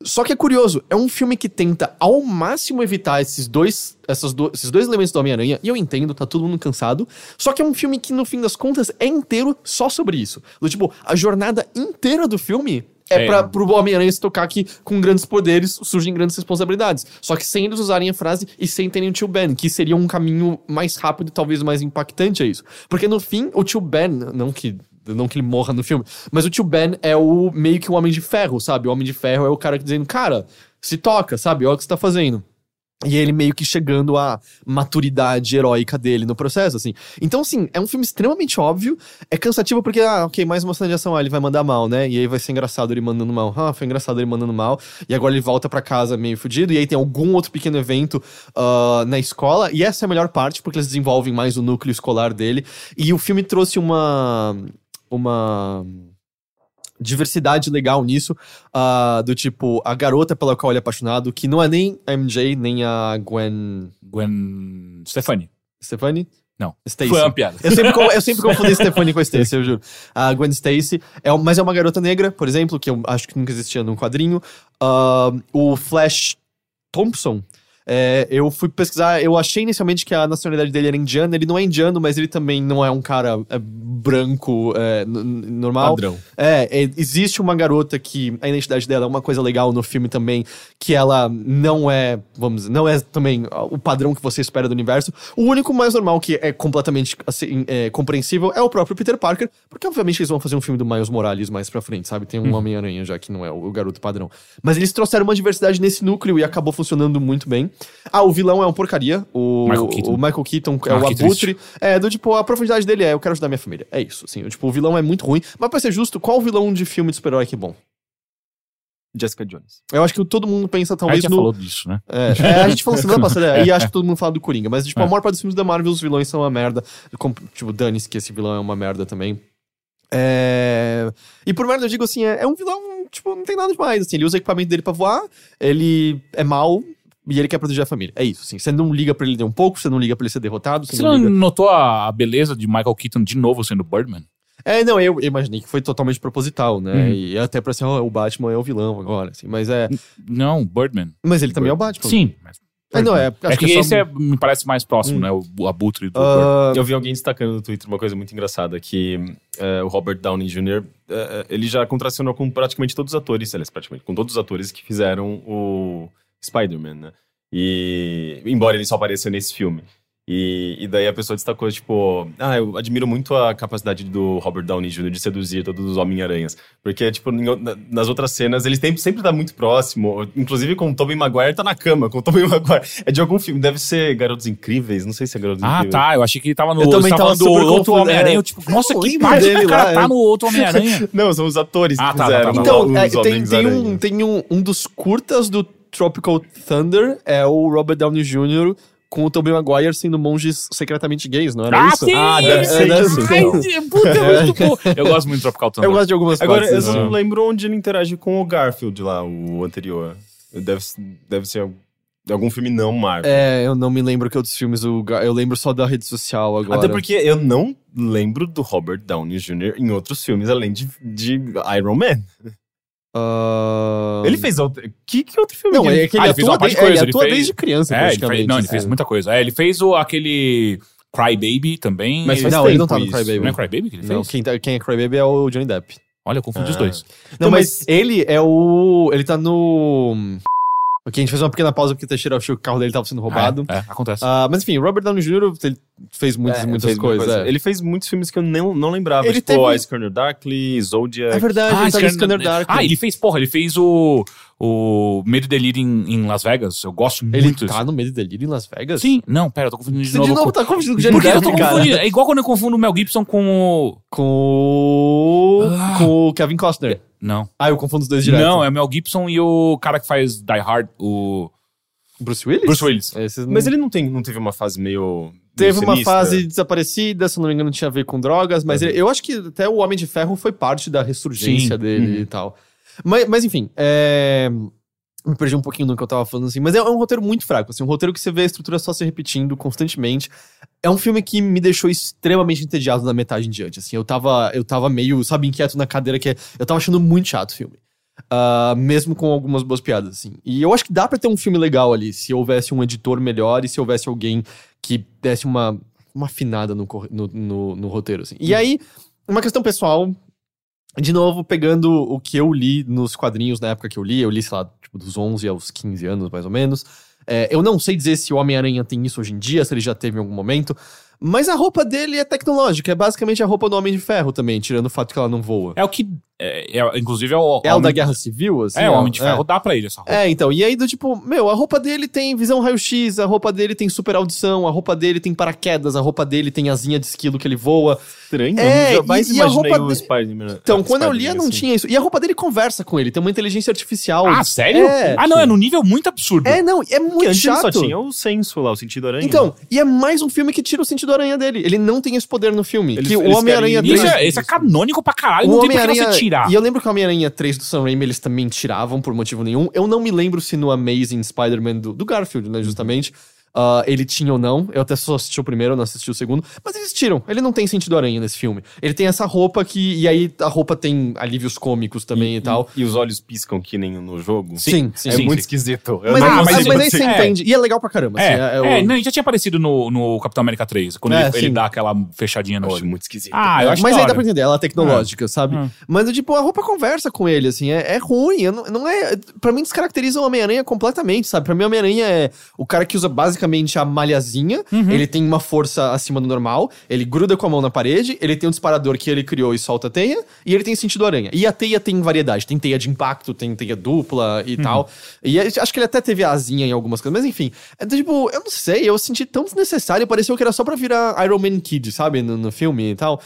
Só que é curioso, é um filme que tenta ao máximo evitar esses dois, essas do- esses dois elementos do Homem-Aranha, e eu entendo, tá todo mundo cansado. Só que é um filme que, no fim das contas, é inteiro só sobre isso. Do tipo, a jornada inteira do filme é, É. pra, pro Homem-Aranha se tocar que com grandes poderes surgem grandes responsabilidades. Só que sem eles usarem a frase e sem terem o tio Ben, que seria um caminho mais rápido e talvez mais impactante a isso. Porque no fim, o tio Ben, não que. Não que ele morra no filme, mas o tio Ben é o meio que o Homem de Ferro, sabe? O Homem de Ferro é o cara que dizendo, cara, se toca, sabe? Olha o que você tá fazendo. E ele meio que chegando à maturidade heróica dele no processo, assim. Então, assim, é um filme extremamente óbvio. É cansativo porque, ah, ok, mais uma cena de ação, ah, ele vai mandar mal, né? E aí vai ser engraçado ele mandando mal. Ah, foi engraçado ele mandando mal. E agora ele volta pra casa meio fudido. E aí tem algum outro pequeno evento ah, na escola. E essa é a melhor parte, porque eles desenvolvem mais o núcleo escolar dele. E o filme trouxe uma. Uma diversidade legal nisso, ah, do tipo, a garota pela qual ele é apaixonado, que não é nem a MJ, nem a Gwen Gwen Stefani. Stefani? Não. Stacy. Foi uma piada. Eu sempre, eu sempre confundi Stephanie com a Stacy, eu juro. A Gwen Stacy, é, mas é uma garota negra, por exemplo, que eu acho que nunca existia num quadrinho. Ah, o Flash Thompson, é, eu fui pesquisar, eu achei inicialmente que a nacionalidade dele era indiana. Ele não é indiano, mas ele também não é um cara é, branco é, normal. Padrão. É, é, existe uma garota que a identidade dela é uma coisa legal no filme também, que ela não é, vamos dizer, não é também o padrão que você espera do universo. O único mais normal que é completamente assim, é, compreensível é o próprio Peter Parker, porque obviamente eles vão fazer um filme do Miles Morales mais pra frente, sabe? Tem um Homem-Aranha já que não é o, o garoto padrão. Mas eles trouxeram uma diversidade nesse núcleo e acabou funcionando muito bem. Ah, o vilão é uma porcaria. O Michael Keaton. o Michael Keaton é Ah, o Abutre. É, do tipo, a profundidade dele é eu quero ajudar minha família. É isso, assim. Tipo, o vilão é muito ruim. Mas pra ser justo, qual vilão de filme de super-herói que é bom? Jessica Jones. Eu acho que todo mundo pensa A talvez gente já no. falou disso, né? É, é, a gente falou semana passada, é, e acho que todo mundo fala do Coringa. Mas, tipo, a É. maior parte dos filmes da Marvel, os vilões são uma merda. Com- tipo, dane-se que esse vilão é uma merda também. É... E por merda eu digo assim, é, é um vilão, tipo, não tem nada demais. Assim, ele usa o equipamento dele pra voar, ele é mau e ele quer proteger a família. É isso, assim. Você não liga pra ele ter um pouco, você não liga pra ele ser derrotado, você, Você não não liga... notou a, beleza de Michael Keaton de novo sendo Birdman? É, não, eu, eu imaginei que foi totalmente proposital, né? Uhum. E até pra ser, ó, o Batman é o vilão agora, assim. Mas é... Não, Birdman. Mas ele também é o Batman. Sim. Mas É, não, é... é acho que, é esse é- me parece mais próximo, Hum. né? O, o abutre do Birdman. Ah, Eu vi alguém destacando no Twitter uma coisa muito engraçada, que é, o Robert Downey Jr., é, ele já contracionou com praticamente todos os atores, aliás, praticamente com todos os atores que fizeram o Spider-Man, né? E, embora ele só apareceu nesse filme. E, e daí a pessoa destacou, tipo, ah, eu admiro muito a capacidade do Robert Downey Jr. de seduzir todos os Homem-Aranhas. Porque, tipo, nas outras cenas, ele tem, sempre tá muito próximo. Inclusive com o Tobey Maguire, tá na cama com o Tobey Maguire. É de algum filme, deve ser Garotos Incríveis, não sei se é Garotos Ah, Incríveis. tá. Eu achei que ele tava no. Eu também tava do outro Homem-Aranha. é. Tipo, nossa, que parte dele que o cara lá, tá é. no outro Homem-Aranha. Não, são os atores que Ah, tá, tá, fizeram tá, tá. Então, é, tem, tem, um, tem um, um dos curtas do Tropical Thunder, é o Robert Downey Jr. com o Tobey Maguire sendo monges secretamente gays, não era Ah, isso? sim! Ah, deve ser É, isso, então. Ai, puta, é muito bom. Eu gosto muito de Tropical Thunder. Eu gosto de algumas Agora, eu partes. só assim. não lembro onde ele interage com o Garfield lá, o anterior. Deve, deve ser algum filme não Marvel. É, eu não me lembro que outros filmes, o Ga- eu lembro só da rede social agora. Até porque eu não lembro do Robert Downey Jr. em outros filmes, além de, de Iron Man. Ah, Ele fez outro... Que, que outro filme Não, é ele... que ele Ah, ele fez atua, uma de de- é, coisa, ele ele atua fez- desde criança, É, ele praticamente. fez, não, ele fez assim. muita coisa. É, ele fez o, aquele Cry Baby também. Mas Não, ele não tá no. Cry Baby. Não é Cry Baby que ele Não, fez? quem, tá- quem é Crybaby é o Johnny Depp. Olha, eu confundi os Ah. dois. Não, Então, mas, mas- ele é o. Ele tá no. Ok, a gente fez uma pequena pausa porque o Teixeira achou que o carro dele tava sendo roubado. É, é, acontece. Ah, mas enfim, Robert Downey Jr. ele fez muitas, É, muitas fez coisas. coisa. é. Ele fez muitos filmes que eu não, não lembrava. Ele tipo, teve- A Scanner Darkly, Zodiac. É verdade, ele tá no Scanner Dark. Ah, ele fez, porra, ele fez o, o Medo e Delírio em, em Las Vegas. Eu gosto Ele muito. tá no meio de delírio em Las Vegas? Sim, não, pera, eu tô confundindo de Você novo. de novo com- tá confundindo com o Johnny que eu tô Depp, confundindo? É igual quando eu confundo o Mel Gibson com o... Com o. Ah. Com o Kevin Costner. Não. Ah, eu confundo os dois direto. Não, é o Mel Gibson e o cara que faz Die Hard, o Bruce Willis? Bruce Willis. Esses Mas ele não, tem, não teve uma fase meio. Teve uma sinistra? fase desaparecida, se eu não me engano, tinha a ver com drogas, mas Uhum. ele- eu acho que até o Homem de Ferro foi parte da ressurgência Sim. dele Uhum. e tal. Mas, mas enfim, é... me perdi um pouquinho no que eu tava falando assim, mas é um roteiro muito fraco, assim, um roteiro que você vê a estrutura só se repetindo constantemente. É um filme que me deixou extremamente entediado na metade em diante, assim, eu tava, eu tava meio, sabe, inquieto na cadeira, que eu tava achando muito chato o filme. Ah, mesmo com algumas boas piadas, assim. E eu acho que dá pra ter um filme legal ali, se houvesse um editor melhor e se houvesse alguém que desse uma, uma afinada no, no, no, no roteiro, assim. E aí, uma questão pessoal, de novo, pegando o que eu li nos quadrinhos na época que eu li, eu li, sei lá, tipo, dos 11 aos 15 anos, mais ou menos. É, eu não sei dizer se o Homem-Aranha tem isso hoje em dia, se ele já teve em algum momento, mas a roupa dele é tecnológica, é basicamente a roupa do Homem de Ferro também, tirando o fato que ela não voa. É o que... É, é- inclusive é o... É o da Guerra Civil, assim? É, o Homem de Ferro dá pra ele essa roupa. É, então, e aí do tipo, meu, a roupa dele tem visão raio-x, a roupa dele tem super audição, a roupa dele tem paraquedas, a roupa dele tem asinha de esquilo que ele voa. Estranho. É, eu jamais e- e a imaginei roupa o de- Spider-Man. Então, quando eu lia, não assim. tinha isso. E a roupa dele conversa com ele, tem uma inteligência artificial. Ah, sério? É, ah, não, é num nível muito absurdo. É, não, é Porque muito antes ele chato. só tinha o senso lá, o sentido aranha. Então, e é mais um filme que tira o sentido aranha dele. Ele não tem esse poder no filme. Eles- que o Homem-Aranha querem- Isso 3... é, isso é canônico pra caralho, O não tem Homem-Aranha. você tirar. E eu lembro que o Homem-Aranha 3 do Sam Raimi eles também tiravam por motivo nenhum. Eu não me lembro se no Amazing Spider-Man do, do Garfield, né, justamente. Ah, ele tinha ou não. Eu até só assisti o primeiro, eu não assisti o segundo. Mas eles tiram. Ele não tem sentido aranha nesse filme. Ele tem essa roupa que. E aí a roupa tem alívios cômicos também e, tal. E os olhos piscam que nem no jogo. Sim, sim. É sim, muito sim. esquisito. Eu Mas, não aí- mas mas, consigo- aí você é. entende. E é legal pra caramba. É, assim, é- é o- é, não, já tinha aparecido no, no Capitão América 3, quando É, ele, ele sim. dá aquela fechadinha no Eu olho. acho muito esquisito. Ah, eu acho mas aí dá pra entender, ela é tecnológica, sabe? Mas, tipo, a roupa conversa com ele, assim, é, é ruim. Não, não é. Pra mim, descaracteriza o Homem-Aranha completamente, sabe? Pra mim, o Homem-Aranha é o cara que usa basicamente a malhazinha. Uhum. Ele tem uma força acima do normal. Ele gruda com a mão na parede. Ele tem um disparador que ele criou e solta a teia. E ele tem sentido aranha. E a teia tem variedade. Tem teia de impacto, tem teia dupla e Uhum. tal. E acho que ele até teve asinha em algumas coisas. Mas enfim, é, tipo, eu não sei. Eu senti tão desnecessário. Pareceu que era só pra virar Iron Man Kid, sabe? No, no filme e tal.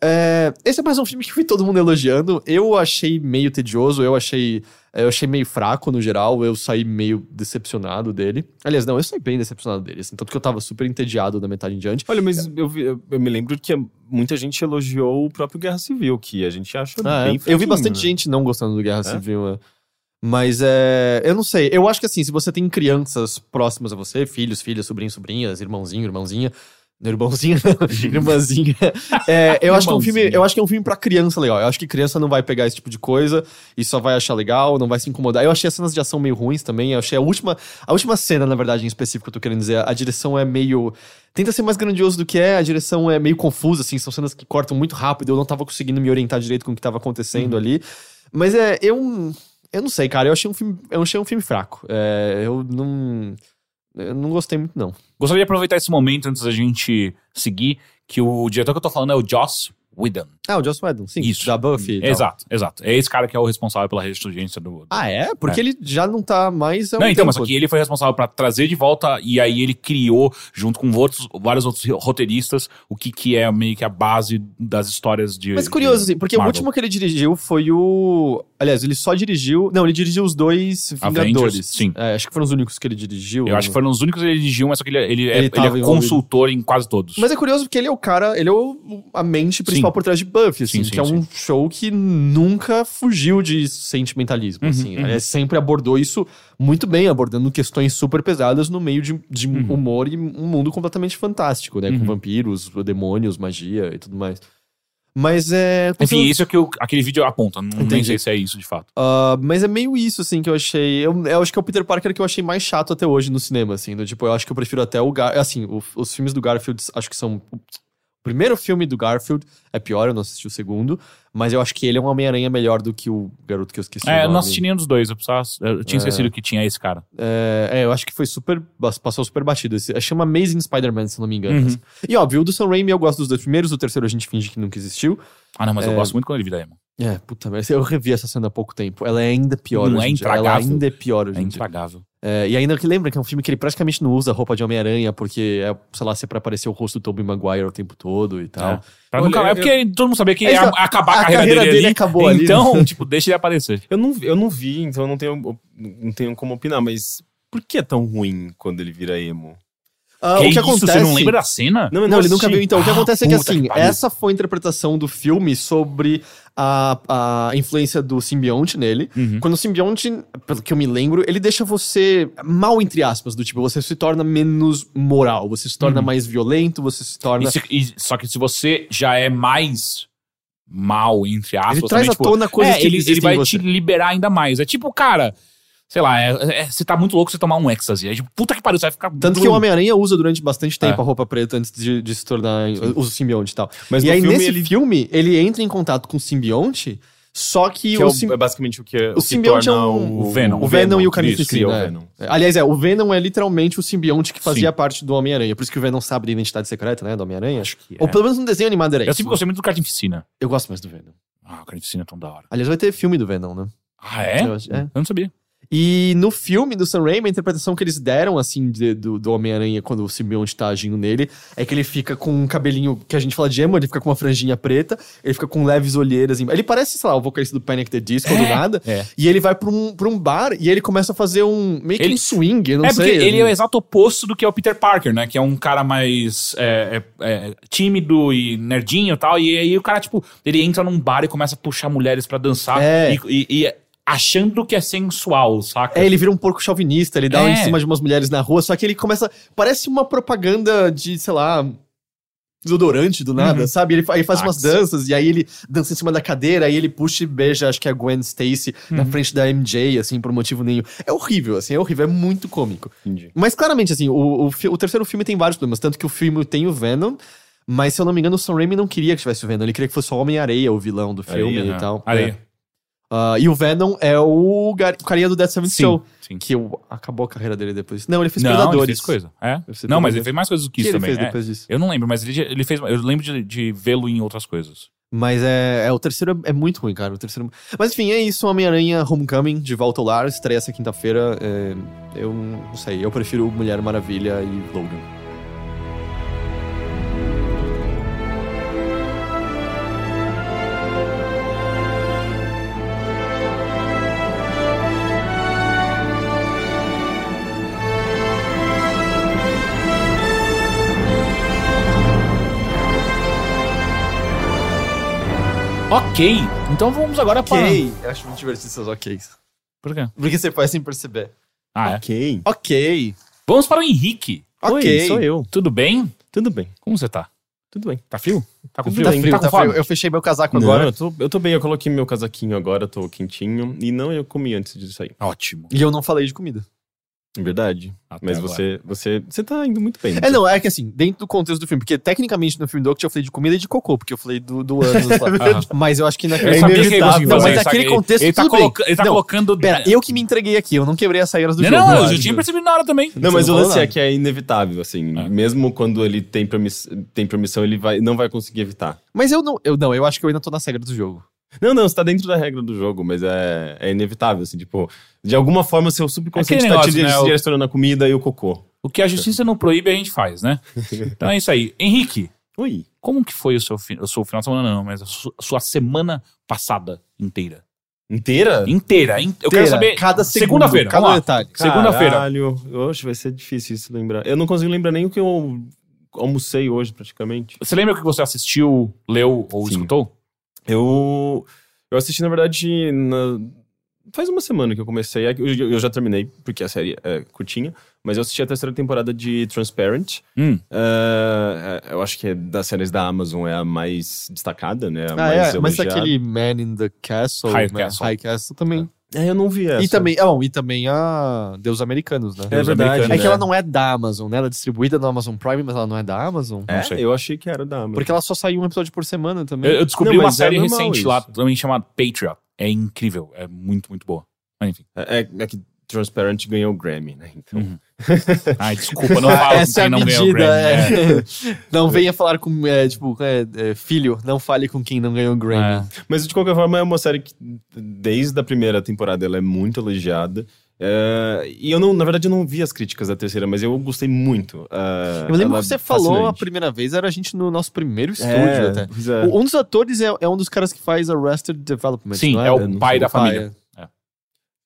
É, esse é mais um filme que foi todo mundo elogiando. Eu achei meio tedioso, eu achei, eu achei meio fraco no geral, eu saí meio decepcionado dele. Aliás, não, eu saí bem decepcionado dele, assim, tanto que eu tava super entediado da metade em diante. Olha, mas eu, vi- eu, eu me lembro que muita gente elogiou o próprio Guerra Civil, que a gente acha Ah, é. bem eu vi bastante né? gente não gostando do Guerra Civil. é. Mas é. Eu não sei. Eu acho que assim, se você tem crianças próximas a você, filhos, filhas, sobrinhos, sobrinhas, irmãozinho, irmãzinha. Irmãozinha, irmãzinha. É, eu, acho que é um filme, eu acho que é um filme pra criança legal. Eu acho que criança não vai pegar esse tipo de coisa e só vai achar legal, não vai se incomodar. Eu achei as cenas de ação meio ruins também. Eu achei a última, a última cena, na verdade, em específico, que eu tô querendo dizer, a direção é meio. Tenta ser mais grandioso do que é, a direção é meio confusa, assim, são cenas que cortam muito rápido, eu não tava conseguindo me orientar direito com o que tava acontecendo ali. Mas é, eu. Eu não sei, cara. Eu achei um filme, eu achei um filme fraco. É, eu não. Eu não gostei muito, não. Gostaria de aproveitar esse momento antes da gente seguir, que o diretor que eu tô falando é o Joss Whedon. Ah, o Joss Whedon, sim. Isso. Da Buffy. Exato, exato. É esse cara que é o responsável pela ressurgência do. Ah, é? Porque ele já não tá mais. um Não, então, mas tempo. aqui ele foi responsável pra trazer de volta e aí ele criou, junto com outros, vários outros roteiristas, o que, que é meio que a base das histórias de. Mas curioso, de assim, porque o Marvel. último que ele dirigiu foi o. Aliás, ele só dirigiu. Não, ele dirigiu os dois Vingadores. Avengers, sim. É, acho que foram os únicos que ele dirigiu. Eu acho que foram os únicos que ele dirigiu, mas só que ele, ele, é, Ele ele tava é consultor em quase todos. Mas é curioso porque ele é o cara, ele é o, a mente principal Sim. Por trás de Buffy, assim, Sim, sim, que é um show que nunca fugiu de sentimentalismo, Uhum, assim. uhum. Ele sempre abordou isso muito bem, abordando questões super pesadas no meio de, de Uhum. humor e um mundo completamente fantástico, né? Com Uhum. vampiros, demônios, magia e tudo mais. Mas é... Enfim, isso é que o- aquele vídeo aponta. Não nem Entendi. sei se é isso de fato. Ah, mas é meio isso, assim, que eu achei. Eu, eu acho que é o Peter Parker que eu achei mais chato até hoje no cinema, assim. Do, tipo, eu acho que eu prefiro até o Gar. Assim, o- os filmes do Garfield acho que são. O primeiro filme do Garfield é pior, eu não assisti o segundo. Mas eu acho que ele é um Homem-Aranha melhor do que o garoto que eu esqueci. É, eu não assisti nenhum dos dois. Eu, precisava, eu tinha esquecido que tinha esse cara. É, é, eu acho que foi super. Passou super batido. Esse, que chama Amazing Spider-Man, se não me engano. Uhum. E óbvio, o do Sam Raimi eu gosto dos dois primeiros, o terceiro a gente finge que nunca existiu. Ah, não, mas eu É. gosto muito quando ele vira emo. É, puta, mas eu revi essa cena há pouco tempo. Ela é ainda pior Não é dia. Ela intragável. ainda é pior hoje É intragável. É, e ainda que lembra que é um filme que ele praticamente não usa roupa de Homem-Aranha, porque é, sei lá, se é pra aparecer o rosto do Tobey Maguire o tempo todo e tal. É. Pra nunca, é eu- porque todo mundo sabia que É, ia acabar a, a carreira, carreira dele, dele ali. acabou ali, Então, tipo, deixa ele aparecer. Eu não, eu não vi, então eu não tenho, não tenho como opinar, mas por que é tão ruim quando ele vira emo? Ah, que o que isso, acontece. Você não lembra da cena? Não, eu Não, ele nunca viu. Então, o que Ah, acontece é que assim, que essa foi a interpretação do filme sobre a, a influência do simbionte nele. Uhum. Quando o simbionte, pelo que eu me lembro, ele deixa você mal, entre aspas, do tipo, você se torna menos moral, você se torna Uhum. mais violento, você se torna. E se- e- só que se você já é mais mal, entre aspas, Ele traz também, à tipo, tona coisas é, que ele, ele vai em você. te liberar ainda mais. É tipo, cara, sei lá, é, é- você tá muito louco você tomar um êxtase. É tipo, puta que pariu, você vai ficar. Tanto que o Homem-Aranha usa durante bastante tempo É. a roupa preta antes de, de se tornar o simbionte e tal. Mas e no aí, filme nesse ele- filme, ele entra em contato com o simbionte, só que, Que é, o, o- sim- é basicamente o que, o o que simbionte é um- o Venom. o Venom e o Isso, Carnificina. cria o é. Venom. É, Aliás, é, o Venom é literalmente o simbionte que fazia Sim. parte do Homem-Aranha. Por isso que o Venom sabe da identidade secreta, né, do Homem-Aranha. Acho que é. Ou pelo menos no desenho animado era Eu isso. sempre gostei muito do Carnificina. Eu gosto mais do Venom. Ah, o Carnificina é tão da hora. Aliás, vai ter filme do Venom, né? Ah, é? Eu é. Eu não sabia. E no filme do Sam Raimi, a interpretação que eles deram, assim, de- do, do Homem-Aranha quando o simbionte tá agindo nele, é que ele fica com um cabelinho, que a gente fala de emo, ele fica com uma franjinha preta, ele fica com leves olheiras. Ele parece, sei lá, o vocalista do Panic! The Disco, do nada. é. E ele vai pra um, pra um bar e ele começa a fazer um, meio que Ele- um swing, eu não é sei. porque ele é o exato oposto do que é o Peter Parker, né? Que é um cara mais é, é, é, tímido e nerdinho e tal. E aí o cara, tipo, ele entra num bar e começa a puxar mulheres pra dançar. É. E, e- e achando que é sensual, saca? É, ele vira um porco chauvinista, ele dá É. em cima de umas mulheres na rua, só que ele começa. Parece uma propaganda de, sei lá. Desodorante do nada, Uhum. sabe? Ele, ele faz umas Axe. danças e aí ele dança em cima da cadeira, aí ele puxa e beija, acho que é a Gwen Stacy, na Uhum. frente da MJ, assim, por motivo nenhum. É horrível, assim, é horrível, é muito cômico. Entendi. Mas claramente, assim, o, o, o terceiro filme tem vários problemas, tanto que o filme tem o Venom, mas se eu não me engano, o Sam Raimi não queria que tivesse o Venom, ele queria que fosse o Homem-Areia, o vilão do filme Areia, e tal. Areia. É. Ah, e o Venom é o, gar- o carinha do Death Seventh Sim, Show. sim. Que o- acabou a carreira dele depois. Não, ele fez Não, ele Predadores. fez coisa. É? Ele fez Não, mas ele fez mais coisas do que que isso ele também. fez é. depois disso? Eu não lembro, mas ele, ele fez. Eu lembro de, de vê-lo em outras coisas. Mas é, é, o terceiro é, é muito ruim, cara. O terceiro. Mas enfim, é isso. Homem-Aranha Homecoming, de volta ao lar, estreia essa quinta-feira. É, eu não sei, eu prefiro Mulher Maravilha e Logan. Ok, então vamos agora para. Ok. Eu acho muito divertido seus oks. Por quê? Porque você faz sem perceber. Ah, é. Ok. Ok. Vamos para o Henrique. Ok. Oi, sou eu. Tudo bem? Tudo bem, Como você tá? tudo bem. Tá frio? Tá com frio? Tá bem, frio, tá tá frio. Eu fechei meu casaco Não, agora. eu tô, eu tô bem, eu coloquei meu casaquinho agora, tô quentinho. E não, eu comi antes de sair. Ótimo. E eu não falei de comida. Verdade. Até Mas agora. você, você, você tá indo muito bem. É, não, é que assim, dentro do contexto do filme, porque tecnicamente no filme do Octi eu falei de comida e de cocô, porque eu falei do, do anos lá. Mas eu acho que naquele. Eu É sabia que Não, mas naquele contexto, ele tá, tudo bem. coloca- ele tá Não, colocando. Pera, eu que me entreguei aqui, eu não quebrei as regras do Não, jogo. não, eu acho. já tinha percebido na hora também. Não, mas não o lance é que é inevitável, assim. É. Mesmo quando ele tem, permiss... tem permissão, ele vai... não vai conseguir evitar. Mas eu não, eu não, eu acho que eu ainda tô nas regras do jogo. Não, não, você tá dentro da regra do jogo, mas é, é inevitável, assim, tipo... De alguma forma, seu subconsciente Aquele tá te negócio, né, o- direcionando a comida e o cocô. O que a justiça não proíbe, a gente faz, né? Então é isso aí. Henrique, Ui. como que foi o seu, fi- o seu final de semana? Não, mas a su- a sua semana passada inteira. Inteira? Inteira. in- Eu quero Inteira, saber. cada segundo, Segunda-feira. cada vamos lá. detalhe. Segunda-feira. Caralho. Oxe, vai ser difícil isso lembrar. Eu não consigo lembrar nem o que eu almocei hoje, praticamente. Você lembra o que você assistiu, leu ou Sim. escutou? Eu, eu assisti, na verdade, na- faz uma semana que eu comecei. É Eu, eu já terminei, porque a série é curtinha. Mas eu assisti a terceira temporada de Transparent. Hum. É, é, eu acho que é das séries da Amazon é a mais destacada, né? A Ah, mais é, mas elogiada. aquele Man in the Castle, High Man- Castle. High Castle também. É, eu não vi essa. E também, ah, bom, e também a Deus Americanos, né? É Deus verdade. americanos, É que né? ela não é da Amazon, né? Ela é distribuída no Amazon Prime, mas ela não é da Amazon. É, não sei. eu achei que era da Amazon. Porque ela só saiu um episódio por semana também. Eu, eu descobri Não, uma é série normal recente isso. lá, também chamada Patriot. É incrível. É muito, muito boa. Mas enfim. É, é- é que Transparent ganhou o Grammy, né? Então. Uhum. Ai, desculpa, não fala Essa é a com quem não ganhou o. Grammy. é. Não venha falar com, é, tipo, é, é, filho, não fale com quem não ganhou o Grammy. É. Mas de qualquer forma é uma série que desde a primeira temporada ela é muito elogiada. É, e eu não, na verdade, eu não vi as críticas da terceira, mas eu gostei muito. É, Eu lembro que você é falou a fascinante. primeira vez, era a gente no nosso primeiro estúdio É, até. é. Um dos atores é, é um dos caras que faz Arrested Development, Sim, não é o pai da família.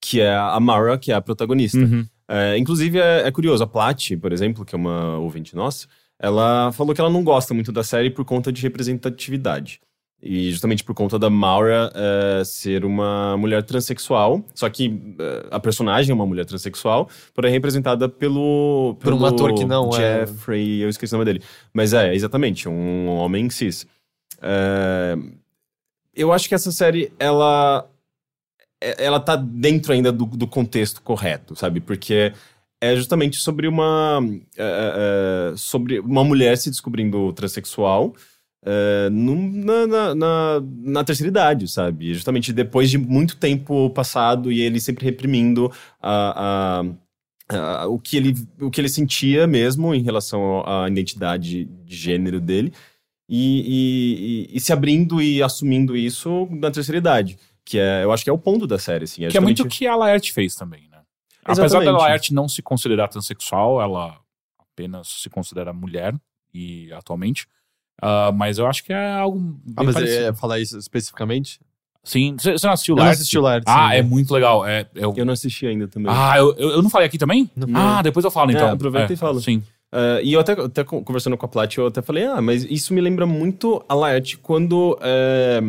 Que é a Mara, que é a protagonista. Uhum. É, inclusive, é, é curioso, a Plat, por exemplo, que é uma ouvinte nossa, ela falou que ela não gosta muito da série por conta de representatividade. E justamente por conta da Maura é, ser uma mulher transexual, só que é, a personagem é uma mulher transexual, porém representada pelo. Por um pelo ator que não é- Jeffrey, eu esqueci o nome dele. Mas é, exatamente, um homem cis. É, eu acho que essa série, ela é- ela tá dentro ainda do, do contexto correto, sabe? Porque é justamente sobre uma é, é, sobre uma mulher se descobrindo transexual é, na, na, na, na terceira idade, sabe? Justamente depois de muito tempo passado e ele sempre reprimindo a- a- o, que ele, o que ele sentia mesmo em relação à identidade de gênero dele e, e- e- e se abrindo e assumindo isso na terceira idade. Que é, eu acho que é o ponto da série, assim. Que é muito o justamente- que a Laerte fez também, né? Apesar Exatamente. da Laerte não se considerar transexual, ela apenas se considera mulher e atualmente. Ah, mas eu acho que é algo Ah, mas parecido. é, falar isso especificamente? Sim, você não assistiu Eu não Laerte? assisti o Laerte. Ah, é muito legal. É, eu... Eu não assisti ainda também. Ah, eu, eu, eu não falei aqui também? Não. Ah, depois eu falo É, então. aproveita e fala. Sim. Uh, e eu até, até con- conversando com a Plat, eu até falei, ah, mas isso me lembra muito a Laerte quando é,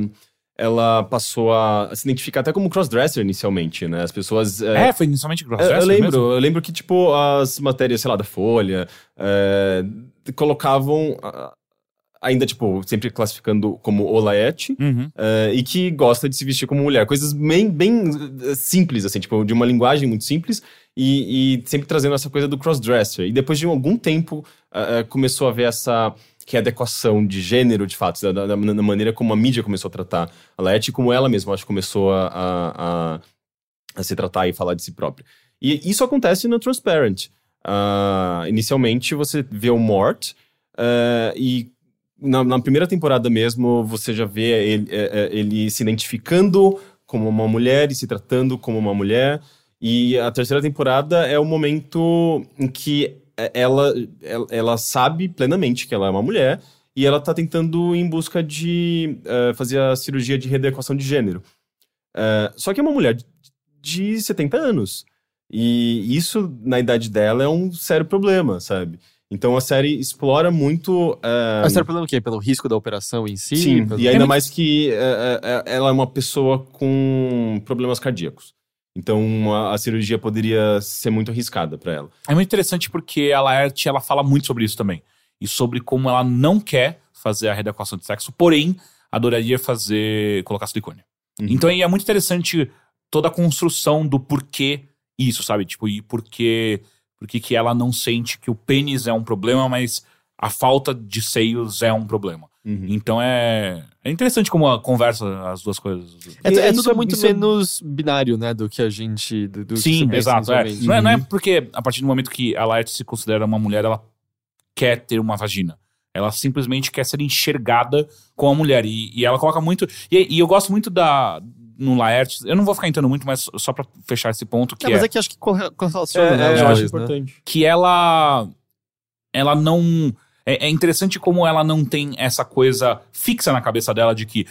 ela passou a se identificar até como crossdresser inicialmente, né? As pessoas... é, É, foi inicialmente Crossdresser eu lembro, mesmo? eu lembro que, tipo, as matérias, sei lá, da Folha, é, colocavam ainda, tipo, sempre classificando como Olaete, Uhum. é, e que gosta de se vestir como mulher. Coisas bem, bem eh, simples, assim, tipo, de uma linguagem muito simples e, e sempre trazendo essa coisa do crossdresser. E depois de algum tempo eh, eh, começou a ver essa readequação de gênero, de fato, da, da- da maneira como a mídia começou a tratar a e como ela mesma, acho, começou a, a, a- se tratar e falar de si própria. E isso acontece no Transparent. Ah, inicialmente, você vê o Mort eh, e na, na primeira temporada mesmo, você já vê ele, é, é, ele se identificando como uma mulher e se tratando como uma mulher. E a terceira temporada é o momento em que é, ela, ela, ela sabe plenamente que ela é uma mulher e ela tá tentando ir em busca de eh, fazer a cirurgia de readequação de gênero. Eh, só que é uma mulher de- de 70 anos. E isso, na idade dela, é um sério problema, sabe? Então a série explora muito. eh, Mas era pelo quê? Pelo risco da operação em si? Sim, Pelo- e ainda mais que é, é, é, ela é uma pessoa com problemas cardíacos. Então a, a cirurgia poderia ser muito arriscada para ela. É muito interessante porque a Laerte, ela fala muito sobre isso também. E sobre como ela não quer fazer a readequação de sexo, porém, adoraria fazer, colocar silicone. Uhum. Então aí é muito interessante toda a construção do porquê isso, sabe? Tipo, e por que, por que que ela não sente que o pênis é um problema, mas a falta de seios é um problema. Uhum. Então é, é interessante como a conversa as duas coisas. É, é isso- tudo muito isso é- menos binário, né? Do que a gente. Do, do Sim, exato. É. inicialmente. Não, é, não é porque a partir do momento que a Laerte se considera uma mulher, ela quer ter uma vagina. Ela simplesmente quer ser enxergada como uma mulher. E, e ela coloca muito. E, e eu gosto muito da. No Laerte, eu não vou ficar entrando muito, mas só pra fechar esse ponto, que É, é, mas é que acho que correlaciona, né? É, eu acho né? importante. que ela. Ela não. É, é interessante como ela não tem essa coisa fixa na cabeça dela de que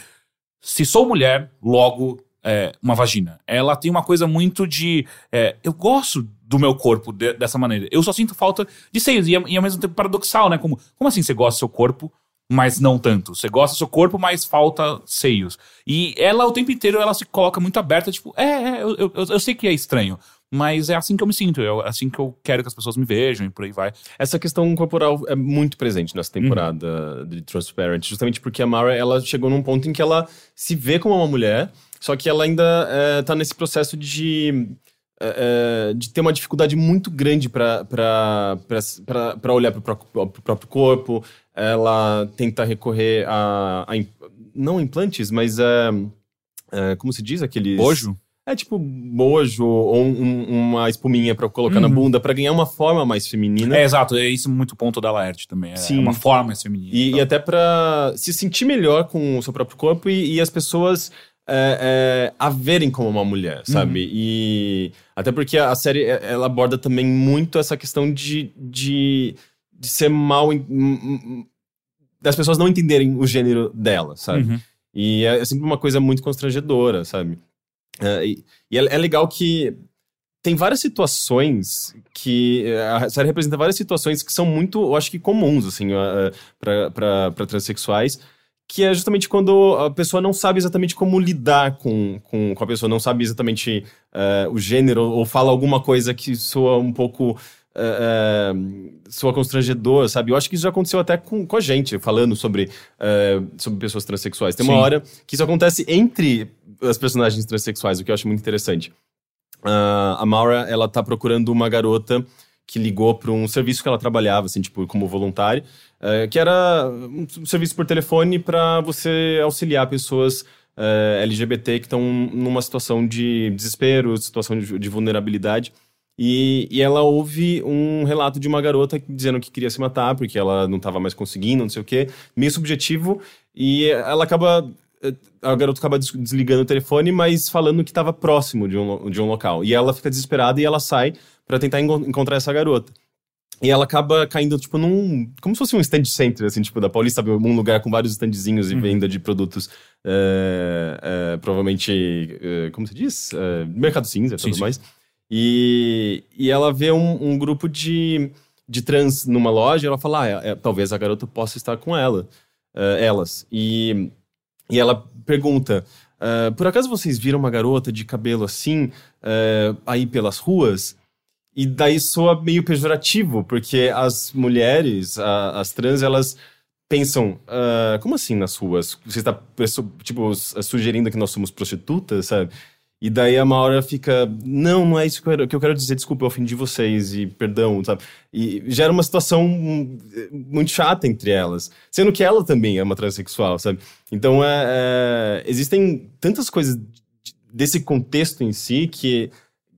se sou mulher, logo é, uma vagina. Ela tem uma coisa muito de. é, eu gosto do meu corpo de- dessa maneira. Eu só sinto falta de seios. E, é- e ao mesmo tempo paradoxal, né? Como, como assim você gosta do seu corpo, mas não tanto? Você gosta do seu corpo, mas falta seios. E ela, o tempo inteiro, ela se coloca muito aberta, tipo, é, é eu, eu, eu sei que é estranho. Mas é assim que eu me sinto, é assim que eu quero que as pessoas me vejam e por aí vai. Essa questão corporal é muito presente nessa temporada de Transparent, justamente porque a Mara ela chegou num ponto em que ela se vê como uma mulher, só que ela ainda é, tá nesse processo de é, de ter uma dificuldade muito grande para olhar para o próprio corpo. Ela tenta recorrer a, a não implantes, mas é, é, como se diz aqueles Bojo? É tipo bojo ou um- uma espuminha pra colocar na Uhum. bunda pra ganhar uma forma mais feminina. É, exato, é isso muito ponto da Laerte também. É Sim. uma forma mais feminina. E, Então, e até pra se sentir melhor com o seu próprio corpo e, e as pessoas é, é, a verem como uma mulher, sabe? E até porque a série é, ela aborda também muito essa questão de, de, de ser mal. das pessoas não entenderem o gênero dela, sabe? Uhum. E é, é sempre uma coisa muito constrangedora, sabe? É, e e é, é legal que tem várias situações que. é, A série representa várias situações que são muito, eu acho que comuns, assim, para transexuais. Que é justamente quando a pessoa não sabe exatamente como lidar com, com, com a pessoa, não sabe exatamente é, o gênero, ou fala alguma coisa que soa um pouco. é, é, soa constrangedor, sabe? Eu acho que isso já aconteceu até com, com a gente, falando sobre, é, sobre pessoas transexuais. Tem uma Sim. hora que isso acontece entre as personagens transexuais, o que eu acho muito interessante. Ah, a Maura, ela tá procurando uma garota que ligou para um serviço que ela trabalhava, assim, tipo, como voluntária, eh, que era um serviço por telefone para você auxiliar pessoas eh, LGBT que estão numa situação de desespero, situação de, de vulnerabilidade. E, e ela ouve um relato de uma garota dizendo que queria se matar porque ela não estava mais conseguindo, não sei o quê, meio subjetivo, e ela acaba. A garota acaba des- desligando o telefone, mas falando que estava próximo de um, de um local. E ela fica desesperada e ela sai para tentar enco- encontrar essa garota. E ela acaba caindo, tipo, num. Como se fosse um stand center, assim, tipo, da Paulista, sabe? Um lugar com vários standzinhos e venda de produtos. eh, eh, provavelmente. eh, como se diz? Mercado cinza e tudo sim. mais. E, e ela vê um, um grupo de, de trans numa loja e ela fala: ah, é- é, talvez a garota possa estar com ela, elas. E, e ela pergunta: ah, por acaso vocês viram uma garota de cabelo assim eh, aí pelas ruas? E daí soa meio pejorativo, porque as mulheres, a- as trans, elas pensam, ah, como assim nas ruas? Você está, tipo, sugerindo que nós somos prostitutas, sabe? E daí a Maura fica, não, não é isso que eu, quero- que eu quero dizer, desculpa, eu ofendi vocês e perdão, sabe? E gera uma situação hum, muito chata entre elas, sendo que ela também é uma transexual, sabe? Então, é, é, existem tantas coisas de- desse contexto em si que,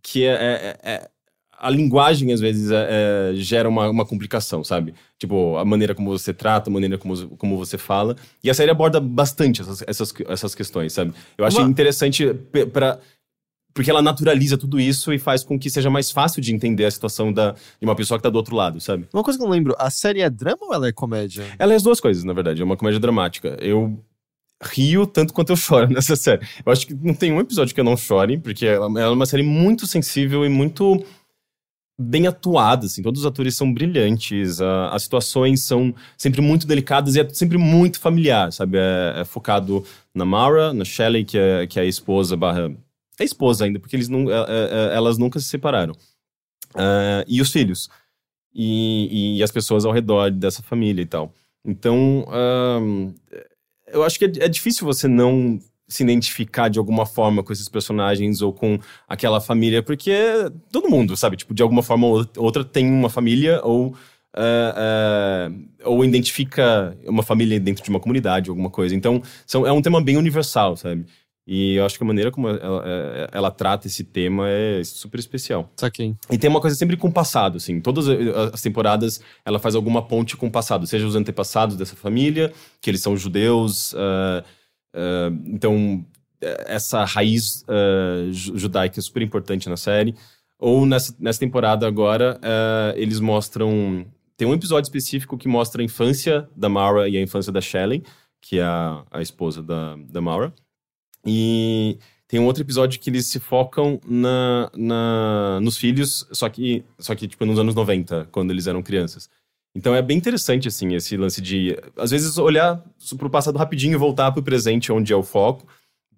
que é- é- é- a linguagem, às vezes, é- é, gera uma, uma complicação, sabe? Tipo, a maneira como você trata, a maneira como, como você fala. E a série aborda bastante essas, essas, essas questões, sabe? Eu acho Uma- interessante pra, porque ela naturaliza tudo isso e faz com que seja mais fácil de entender a situação da, de uma pessoa que tá do outro lado, sabe? Uma coisa que eu não lembro, a série é drama ou ela é comédia? Ela é as duas coisas, na verdade. É uma comédia dramática. Eu rio tanto quanto eu choro nessa série. Eu acho que não tem um episódio que eu não chore, porque ela, ela é uma série muito sensível e muito bem atuada, assim. Todos os atores são brilhantes, a- as situações são sempre muito delicadas e é sempre muito familiar, sabe? É, é focado na Mara, na Shelley, que é, que é a esposa barra... É esposa ainda, porque eles não, é- é- elas nunca se separaram. Ah, e os filhos. E, e as pessoas ao redor dessa família e tal. Então, ahn, eu acho que é, é difícil você não se identificar de alguma forma com esses personagens ou com aquela família, porque todo mundo, sabe? Tipo, de alguma forma ou outra tem uma família ou. Uh, uh, ou identifica uma família dentro de uma comunidade, alguma coisa. Então, são, é um tema bem universal, sabe? E eu acho que a maneira como ela, ela, ela trata esse tema é super especial. Saquei. E tem uma coisa sempre com o passado, assim. Todas as temporadas ela faz alguma ponte com o passado, seja os antepassados dessa família, que eles são judeus. Uh, uh, então, essa raiz uh, judaica é super importante na série. Ou nessa, nessa temporada agora, eles mostram. Tem um episódio específico que mostra a infância da Mara e a infância da Shelley, que é a, a esposa da, da Mara. E tem um outro episódio que eles se focam na, na, nos filhos, só que, só que tipo, nos anos 90, quando eles eram crianças. Então é bem interessante, assim, esse lance de, às vezes, olhar pro passado rapidinho e voltar pro presente, onde é o foco,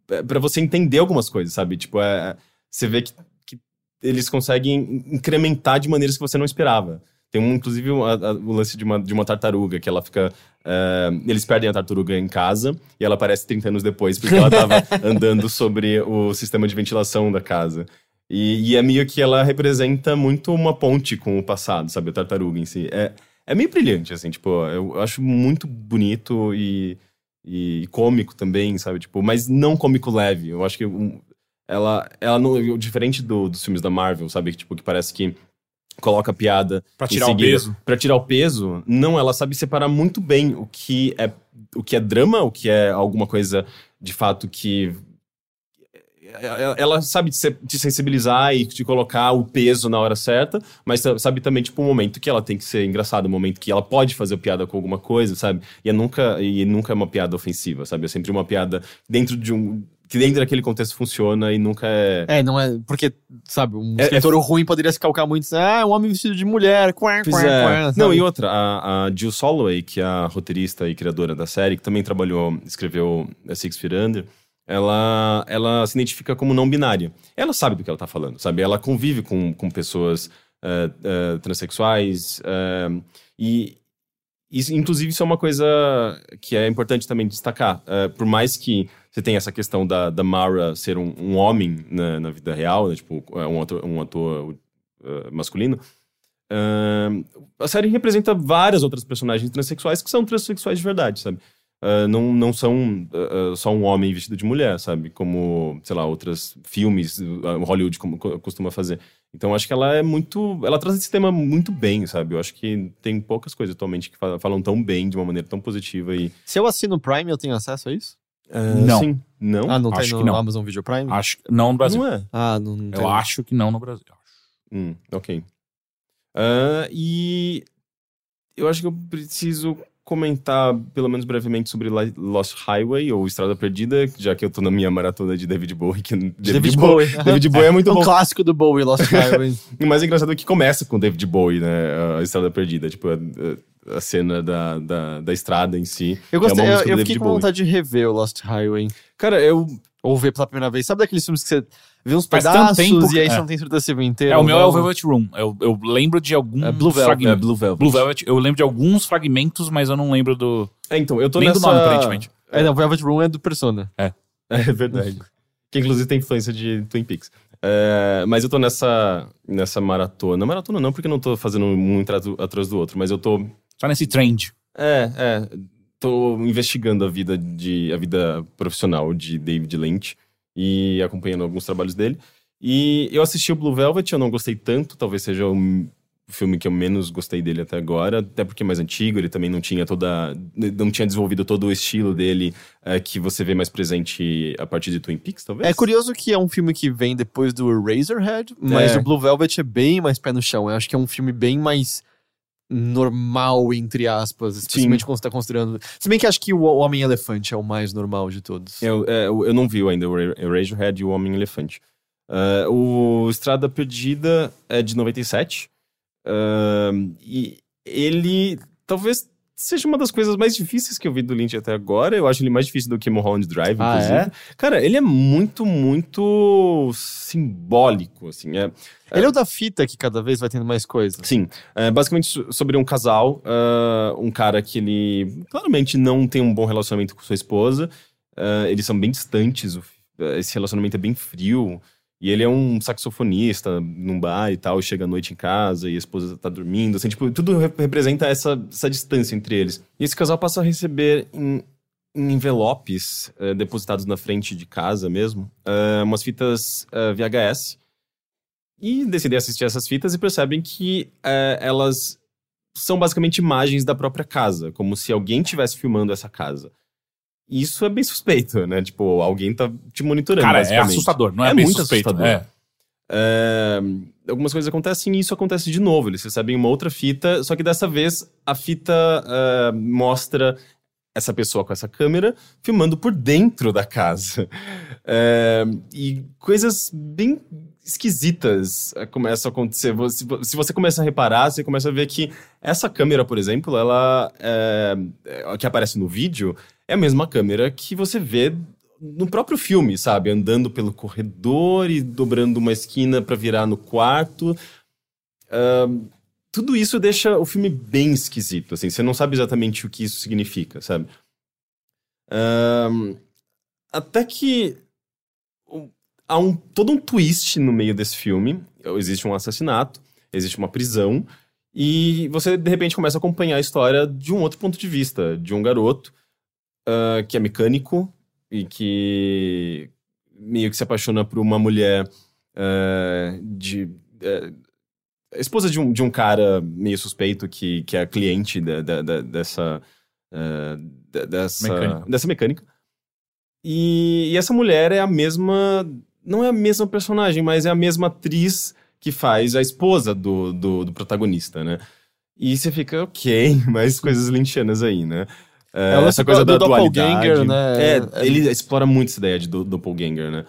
é, para você entender algumas coisas, sabe? Tipo, é, você vê que, que eles conseguem incrementar de maneiras que você não esperava. Tem um, inclusive, o, a, o lance de uma, de uma tartaruga, que ela fica. Uh, eles perdem a tartaruga em casa e ela aparece 30 anos depois, porque ela estava andando sobre o sistema de ventilação da casa. E, e, é meio que ela representa muito uma ponte com o passado, sabe? A tartaruga em si. É, é meio brilhante, assim, tipo, eu acho muito bonito e, e cômico também, sabe? Tipo, mas não cômico leve. Eu acho que um, ela, ela não, diferente do, dos filmes da Marvel, sabe? Tipo, que parece que coloca piada para tirar seguida, o peso. Para tirar o peso, não, ela sabe separar muito bem o que é o que é drama, o que é alguma coisa de fato que ela sabe te sensibilizar e te colocar o peso na hora certa, mas sabe também, tipo, o um momento que ela tem que ser engraçada, o um momento que ela pode fazer piada com alguma coisa, sabe? E é nunca, e nunca é uma piada ofensiva, sabe? É sempre uma piada dentro de um, que dentro daquele contexto funciona e nunca é. É, não é. Porque, sabe, um é, escritor é... ruim poderia se calcar muito. Ah, um homem vestido de mulher. Quá, quá, é. quá, não, e outra, a, a Jill Soloway, que é a roteirista e criadora da série, que também trabalhou, escreveu a Six Feet Under, ela, ela se identifica como não binária. Ela sabe do que ela tá falando, sabe? Ela convive com, com pessoas uh, uh, transexuais uh, e. Isso, inclusive, isso é uma coisa que é importante também destacar. por mais que você tem essa questão da, da Mara ser um, um homem na, na, vida real, né? tipo, é um ator, um ator uh, masculino. Uh, a série representa várias outras personagens transexuais que são transexuais de verdade, sabe? Uh, não, não são só um homem vestido de mulher, sabe? Como, sei lá, outros filmes, Hollywood como, costuma fazer. Então, acho que ela é muito. Ela traz esse tema muito bem, sabe? Eu acho que tem poucas coisas atualmente que falam tão bem, de uma maneira tão positiva. E... Se eu assino o Prime, eu tenho acesso a isso? Uh, não. Sim. Não? Ah, não acho tem no não. Amazon Video Prime? Acho não no Brasil. Não é? Ah, não, não Eu acho que não no Brasil. Hum, ok. Uh, e eu acho que eu preciso comentar, pelo menos brevemente, sobre Lost Highway, ou Estrada Perdida, já que eu tô na minha maratona de David Bowie. Que David, David Bowie. David Bowie é muito é um bom. clássico do Bowie, Lost Highway. o mais engraçado é que começa com David Bowie, né? A Estrada Perdida. Tipo, a cena da, da, da estrada em si. Eu gostei, é eu, eu fiquei com Bowie. vontade de rever o Lost Highway. Cara, eu. Ou ver pela primeira vez. Sabe daqueles filmes que você vê uns Faz pedaços tempo, e aí é. você não tem certeza se viu inteiro? É, o meu é o Velvet Room. Eu, eu lembro de alguns é Blue Velvet. É Blue Velvet. Blue Velvet. Eu lembro de alguns fragmentos, mas eu não lembro do. É, então, eu tô Nem nessa... do nome, aparentemente. É, não, Velvet Room é do Persona. É. É verdade. que inclusive tem influência de Twin Peaks. É, mas eu tô nessa, nessa maratona. Maratona não, porque eu não tô fazendo um atrás do outro, mas eu tô. Tá nesse trend. É, é. Tô investigando a vida de a vida profissional de David Lynch e acompanhando alguns trabalhos dele. E eu assisti o Blue Velvet, eu não gostei tanto, talvez seja o filme que eu menos gostei dele até agora, até porque é mais antigo, ele também não tinha toda não tinha desenvolvido todo o estilo dele é, que você vê mais presente a partir de Twin Peaks, talvez. É curioso que é um filme que vem depois do Razorhead, mas é. o Blue Velvet é bem mais pé no chão. Eu acho que é um filme bem mais normal, entre aspas, especialmente Sim. quando você tá construindo. Se bem que acho que o Homem-Elefante é o mais normal de todos. Eu, é, eu não vi ainda o Razorhead e o Homem-Elefante. Uh, o Estrada Perdida é de 97. Uh, e ele talvez seja uma das coisas mais difíceis que eu vi do Lynch até agora. Eu acho ele mais difícil do que Mulholland Drive, ah, inclusive. É? Cara, ele é muito, muito simbólico, assim. É, ele é o da fita que cada vez vai tendo mais coisas. Sim. É basicamente sobre um casal, uh, um cara que ele claramente não tem um bom relacionamento com sua esposa. Uh, eles são bem distantes, esse relacionamento é bem frio. E ele é um saxofonista num bar e tal, chega à noite em casa e a esposa tá dormindo, assim, tipo, tudo representa essa, essa distância entre eles. E esse casal passa a receber em, em envelopes uh, depositados na frente de casa mesmo, uh, umas fitas uh, VHS. E decidem assistir essas fitas e percebem que elas são basicamente imagens da própria casa, como se alguém estivesse filmando essa casa isso é bem suspeito, né? Tipo, alguém tá te monitorando. Cara, é assustador, não é, é bem muito suspeito. Assustador. É. É, algumas coisas acontecem e isso acontece de novo. Eles recebem uma outra fita, só que dessa vez a fita uh, mostra essa pessoa com essa câmera filmando por dentro da casa. É, e coisas bem esquisitas uh, começam a acontecer. Se você começa a reparar, você começa a ver que essa câmera, por exemplo, ela é, que aparece no vídeo, é a mesma câmera que você vê no próprio filme, sabe? Andando pelo corredor e dobrando uma esquina para virar no quarto. Uh, tudo isso deixa o filme bem esquisito, assim. Você não sabe exatamente o que isso significa, sabe? Uh, até que há um, todo um twist no meio desse filme. Existe um assassinato, existe uma prisão, e você, de repente, começa a acompanhar a história de um outro ponto de vista, de um garoto uh, que é mecânico e que meio que se apaixona por uma mulher uh, de. Uh, esposa de um, de um cara meio suspeito que, que é cliente da, da, da, dessa. dessa, mecânica. dessa mecânica. E, e essa mulher é a mesma. Não é a mesma personagem, mas é a mesma atriz que faz a esposa do, do, do protagonista, né? E você fica, ok, mais coisas lynchianas aí, né? É, é essa coisa do, da doppelganger, né? É, é, ele explora muito essa ideia de do, doppelganger, né?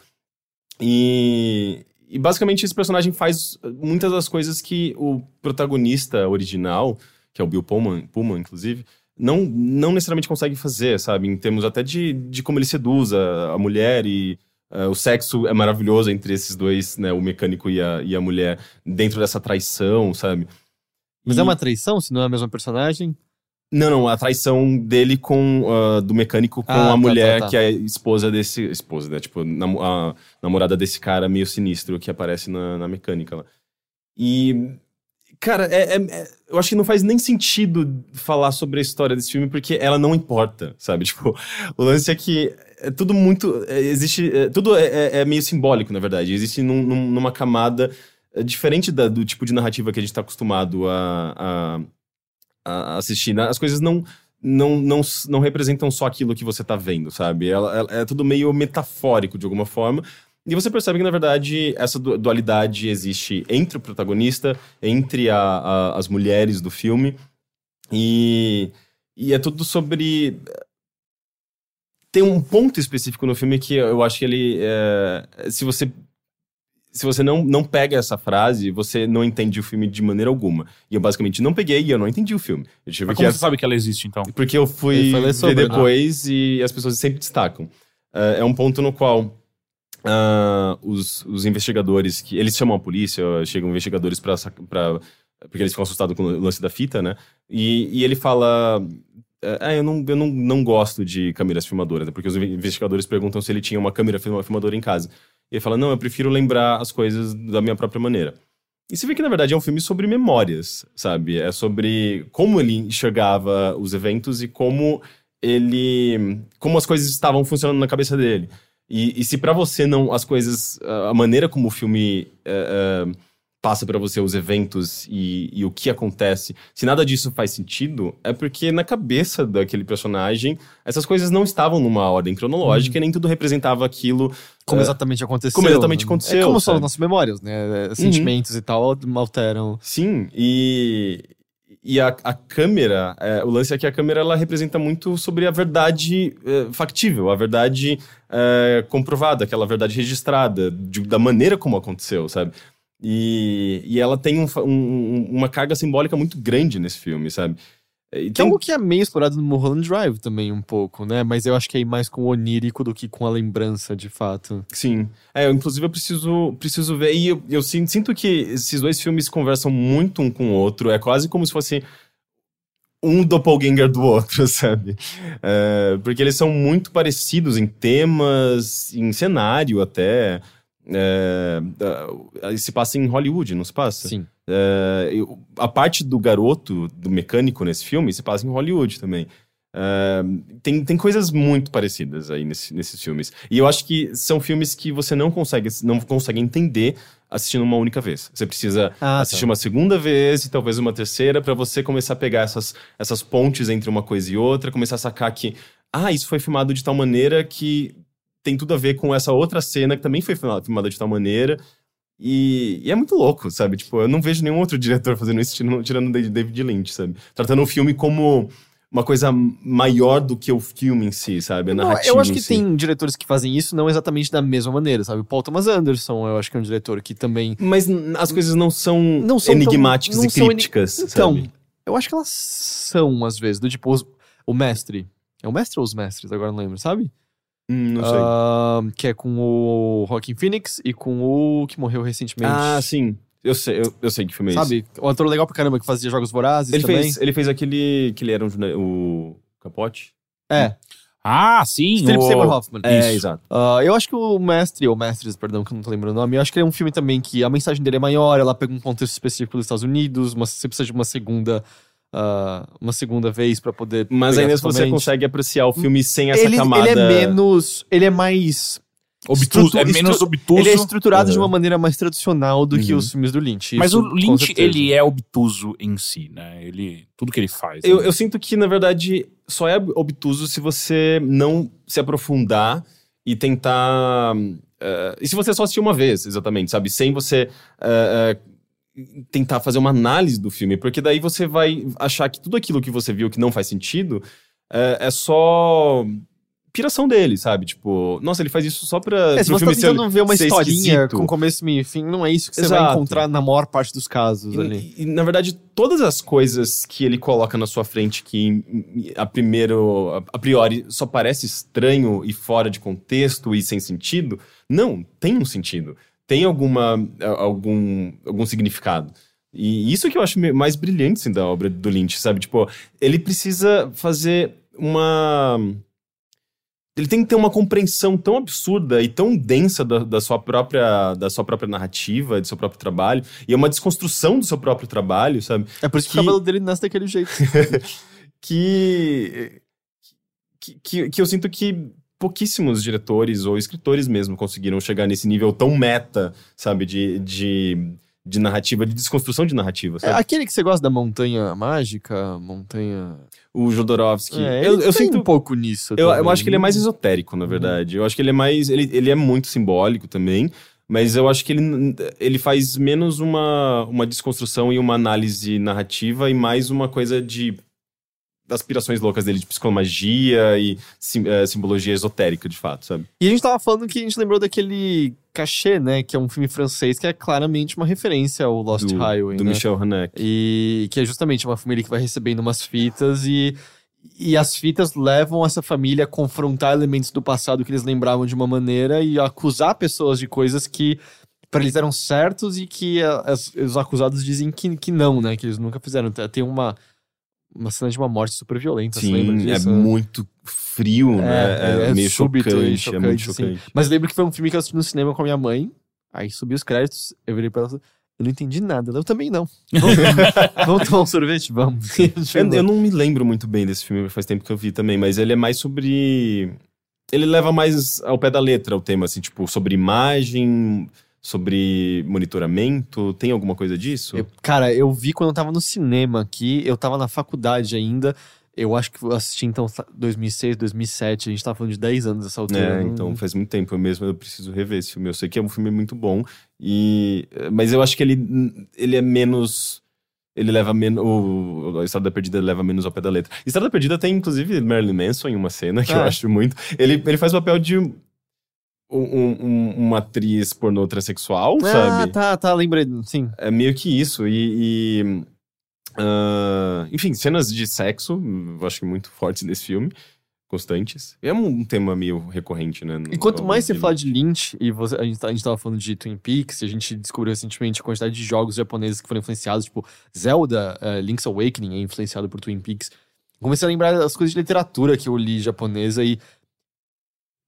E, e basicamente esse personagem faz muitas das coisas que o protagonista original, que é o Bill Pullman, Pullman inclusive, não, não necessariamente consegue fazer, sabe? Em termos até de, de como ele seduz a, a mulher e uh, o sexo é maravilhoso entre esses dois, né? O mecânico e a, e a mulher, dentro dessa traição, sabe? Mas é e... é uma traição, se não é a mesma personagem? Não, não, a traição dele com uh, do mecânico com ah, a tá, mulher tá, tá. que é esposa desse. Esposa, né? Tipo, nam a namorada desse cara meio sinistro que aparece na, na mecânica lá. E. Cara, é, é, é, eu acho que não faz nem sentido falar sobre a história desse filme porque ela não importa, sabe? Tipo, o lance é que é tudo muito. É, existe. É, tudo é, é, é, meio simbólico, na verdade. Existe num, num, numa camada diferente da, do tipo de narrativa que a gente está acostumado a, a a assistir. Né? As coisas não, não, não, não representam só aquilo que você tá vendo, sabe? Ela, ela, é tudo meio metafórico de alguma forma. E você percebe que, na verdade, essa dualidade existe entre o protagonista, entre a, a, as mulheres do filme. E, e é tudo sobre. Tem um ponto específico no filme que eu acho que ele. É, se você se você não, não pega essa frase, você não entende o filme de maneira alguma. E eu basicamente não peguei e eu não entendi o filme. Eu tive Mas como você sabe que ela existe, então? Porque eu fui ver sobre, né? depois né? e as pessoas sempre destacam. Uh, é um ponto no qual uh, os, os investigadores, que eles chamam a polícia, chegam investigadores para porque eles ficam assustados com o lance da fita, né? E, e ele fala... Ah, eu, não, eu não, não gosto de câmeras filmadoras, né? porque os investigadores perguntam se ele tinha uma câmera filmadora em casa. Ele fala: não, eu prefiro lembrar as coisas da minha própria maneira. E você vê que, na verdade, é um filme sobre memórias, sabe? É sobre como ele enxergava os eventos e como ele. como as coisas estavam funcionando na cabeça dele. E, e se para você não. as coisas. a maneira como o filme. Uh, uh, passa para você os eventos e, e, o que acontece, se nada disso faz sentido, é porque na cabeça daquele personagem essas coisas não estavam numa ordem cronológica uhum. e nem tudo representava aquilo como uh, exatamente aconteceu. Como exatamente aconteceu. É como são as nossas memórias, né? Uhum. Sentimentos uhum. e tal alteram. Sim, e e a, a câmera, é, o lance é que a câmera ela representa muito sobre a verdade é, factível, a verdade é, comprovada, aquela verdade registrada, de, da maneira como aconteceu, sabe? E, e ela tem um, um, uma carga simbólica muito grande nesse filme, sabe? E tem... algo que é meio explorado no Mulholland Drive também, um pouco, né? Mas eu acho que é mais com o onírico do que com a lembrança, de fato. Sim. É, eu, inclusive eu preciso, preciso ver. E eu, eu sinto que esses dois filmes conversam muito um com o outro. É quase como se fosse um doppelganger do outro, sabe? É, porque eles são muito parecidos em temas, em cenário até. É, é, se passa em Hollywood, não se passa? Sim. É, a parte do garoto, do mecânico nesse filme, se passa em Hollywood também. É, tem, tem coisas muito parecidas aí nesse- nesses filmes. E eu acho que são filmes que você não consegue, não consegue entender assistindo uma única vez. Você precisa Ah, assistir tá. uma segunda vez e talvez uma terceira para você começar a pegar essas, essas pontes entre uma coisa e outra, começar a sacar que, ah, isso foi filmado de tal maneira que tem tudo a ver com essa outra cena que também foi filma- filmada de tal maneira. E, e é muito louco, sabe? Tipo, eu não vejo nenhum outro diretor fazendo isso, tirando, David- Lynch, sabe? Tratando o filme como uma coisa maior do que o filme em si, sabe? A Não, narrativa eu acho que si. tem diretores que fazem isso não exatamente da mesma maneira, sabe? O Paul Thomas Anderson, eu acho que é um diretor que também. Mas as coisas não são, Não são tão- enigmáticas não e são Então, sabe? eu acho que elas são, às vezes, do tipo, os- o mestre. É o mestre ou os mestres? Agora não lembro, sabe? Hum, não sei. Ah, que é com o Joaquin Phoenix e com o que morreu recentemente. Ah, sim. Eu sei, eu, eu sei que filme é esse. Sabe? O ator legal pra caramba que fazia Jogos Vorazes Ele também. fez, ele fez aquele que ele era um, o Capote? É, Ah, sim. Philip o- Seymour Hoffman. É, Isso. exato. Ah, eu acho que o Mestre, ou Mestres, perdão, que eu não tô lembrando o nome, eu acho que ele é um filme também que a mensagem dele é maior, ela pega um contexto específico dos Estados Unidos, uma- você precisa de uma segunda, ah, uma segunda vez pra poder. Mas ainda você totalmente. consegue apreciar o filme sem essa ele, camada. ele é menos. Ele é mais. Obtuso, é menos obtuso. Ele é estruturado de Uhum. uma maneira mais tradicional do que Uhum. os filmes do Lynch. Mas isso, o Lynch, ele é obtuso em si, né? Ele, tudo que ele faz. Eu, né? eu sinto que, na verdade, só é obtuso se você não se aprofundar e tentar. eh, e se você só assistir uma vez, exatamente, sabe? Sem você eh, eh, tentar fazer uma análise do filme, porque daí você vai achar que tudo aquilo que você viu que não faz sentido eh, é só piração dele, sabe? Tipo, nossa, ele faz isso só pra. É, se você tá filme ser- tentando ver uma historinha esquisito. com começo, meio e fim, não é isso que você vai encontrar na maior parte dos casos ali. E, e, na verdade, todas as coisas que ele coloca na sua frente que a primeiro, a priori só parece estranho e fora de contexto e sem sentido, não, tem um sentido. Tem alguma algum algum significado. E isso que eu acho mais brilhante assim, da obra do Lynch, sabe? Tipo, ele precisa fazer uma ele tem que ter uma compreensão tão absurda e tão densa da, da sua própria da sua própria narrativa, do seu próprio trabalho, e é uma desconstrução do seu próprio trabalho, sabe? É por isso que, que- o cabelo dele nasce daquele jeito. que, que, que, que eu sinto que pouquíssimos diretores ou escritores mesmo conseguiram chegar nesse nível tão meta, sabe, de, de, de narrativa, de desconstrução de narrativa, É, sabe? aquele que você gosta da montanha mágica, montanha. O Jodorowsky. É, eu, eu sinto um pouco nisso. Eu, eu acho que ele é mais esotérico, Uhum. na verdade. Eu acho que ele é mais. Ele, ele é muito simbólico também. Mas eu acho que ele, ele faz menos uma, uma desconstrução e uma análise narrativa e mais uma coisa de aspirações loucas dele de psicologia e sim- eh, simbologia esotérica, de fato, sabe? E a gente tava falando que a gente lembrou daquele Cachê, né? Que é um filme francês que é claramente uma referência ao Lost do, Highway. do né? Michel Haneke. E que é justamente uma família que vai recebendo umas fitas e, e as fitas levam essa família a confrontar elementos do passado que eles lembravam de uma maneira e acusar pessoas de coisas que para eles eram certos e que as- os acusados dizem que, que não, né? Que eles nunca fizeram. Tem uma, uma cena de uma morte super violenta, Sim, é muito frio, né? É, é meio súbito e chocante, é muito chocante, assim. chocante. Mas lembro que foi um filme que eu assisti no cinema com a minha mãe. Aí subi os créditos, eu virei pra ela eu não entendi nada. Eu também não. Vamos, vamos tomar um sorvete? Vamos. Eu, eu não me lembro muito bem desse filme, faz tempo que eu vi também, mas ele é mais sobre. Ele leva mais ao pé da letra o tema, assim, tipo, sobre imagem, sobre monitoramento. Tem alguma coisa disso? Eu- cara, eu vi quando eu tava no cinema aqui, eu tava na faculdade ainda. Eu acho que eu assisti então 2006, 2007, a gente tava falando de 10 anos essa altura. É, não- então faz muito tempo eu mesmo, eu preciso rever esse filme. Eu sei que é um filme muito bom, e mas eu acho que ele, ele é menos. Ele leva menos. o- A Estrada Perdida leva menos ao pé da letra. Estrada Perdida tem, inclusive, Marilyn Manson em uma cena que eu Ah. acho muito. Ele, ele faz o papel de um- um- um- uma atriz pornô transexual, Ah, sabe? tá, tá, lembrei. Sim. É meio que isso. E. e, ah, enfim, cenas de sexo, eu acho que muito fortes nesse filme. constantes. É um, tema meio recorrente, né? no- E quanto mais você fala de Lynch, e você- a, gente, tá- a gente tava falando de Twin Peaks, e a gente descobriu recentemente a quantidade de jogos japoneses que foram influenciados, tipo, Zelda, eh, Link's Awakening é influenciado por Twin Peaks. Comecei a lembrar das coisas de literatura que eu li japonesa e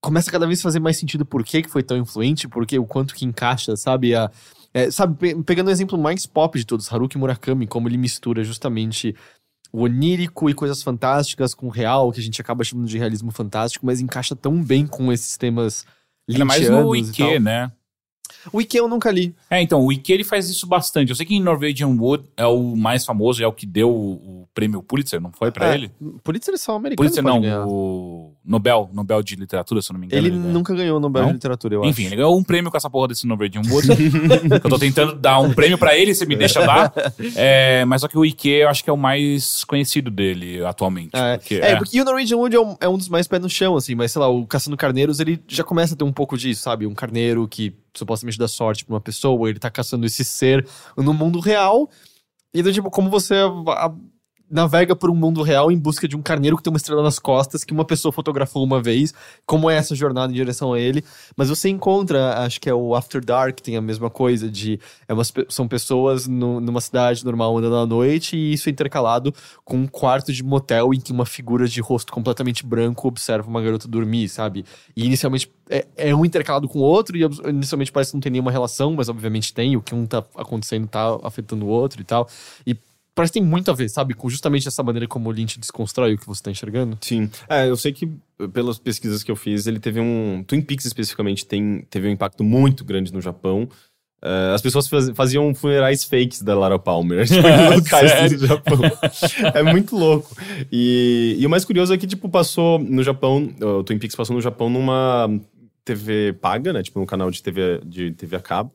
começa cada vez a fazer mais sentido por que, que foi tão influente, porque o quanto que encaixa, sabe? A, é, sabe, pe- pegando o exemplo mais pop de todos, Haruki Murakami, como ele mistura justamente o onírico e coisas fantásticas com o real, que a gente acaba chamando de realismo fantástico, mas encaixa tão bem com esses temas Ainda mais no. Ike, né? O Ike eu nunca li. É, então, o Ike ele faz isso bastante. Eu sei que em Norwegian Wood é o mais famoso, é o que deu o, o prêmio Pulitzer, não foi pra É, ele? Pulitzer é só americano. Pulitzer não, ganhar. o Nobel, Nobel de Literatura, se eu não me engano. Ele ganhou. nunca ganhou o Nobel Não? de Literatura, eu Enfim, acho. ele ganhou um prêmio com essa porra desse Norwegian Wood. eu tô tentando dar um prêmio pra ele, você me deixa dar. É, mas só que o Ike eu acho que é o mais conhecido dele atualmente. É, porque, é, é. porque o Norwegian Wood é um, é um dos mais pés no chão, assim, mas sei lá, o Caçando Carneiros, ele já começa a ter um pouco disso, sabe? Um carneiro que supostamente dá sorte pra uma pessoa, ele tá caçando esse ser no mundo real. E tipo, como você navega por um mundo real em busca de um carneiro que tem uma estrela nas costas que uma pessoa fotografou uma vez, como é essa jornada em direção a ele. Mas você encontra, acho que é o After Dark, tem a mesma coisa de é umas são pessoas no- numa cidade normal andando à noite e isso é intercalado com um quarto de motel em que uma figura de rosto completamente branco observa uma garota dormir, sabe? E inicialmente é, é um intercalado com o outro e inicialmente parece que não tem nenhuma relação, mas obviamente tem, o que um tá acontecendo tá afetando o outro e tal. E parece que tem muito a ver, sabe? Com justamente essa maneira como o Lynch desconstrói o que você tá enxergando. Sim. É, eu sei que pelas pesquisas que eu fiz, ele teve um. Twin Peaks especificamente tem, teve um impacto muito grande no Japão. É, as pessoas faz- faziam funerais fakes da Lara Palmer, tipo, em locais do Japão. é muito louco. E, e o mais curioso é que, tipo, passou no Japão, o Twin Peaks passou no Japão numa TV paga, né? Tipo, num canal de TV, de TV a cabo.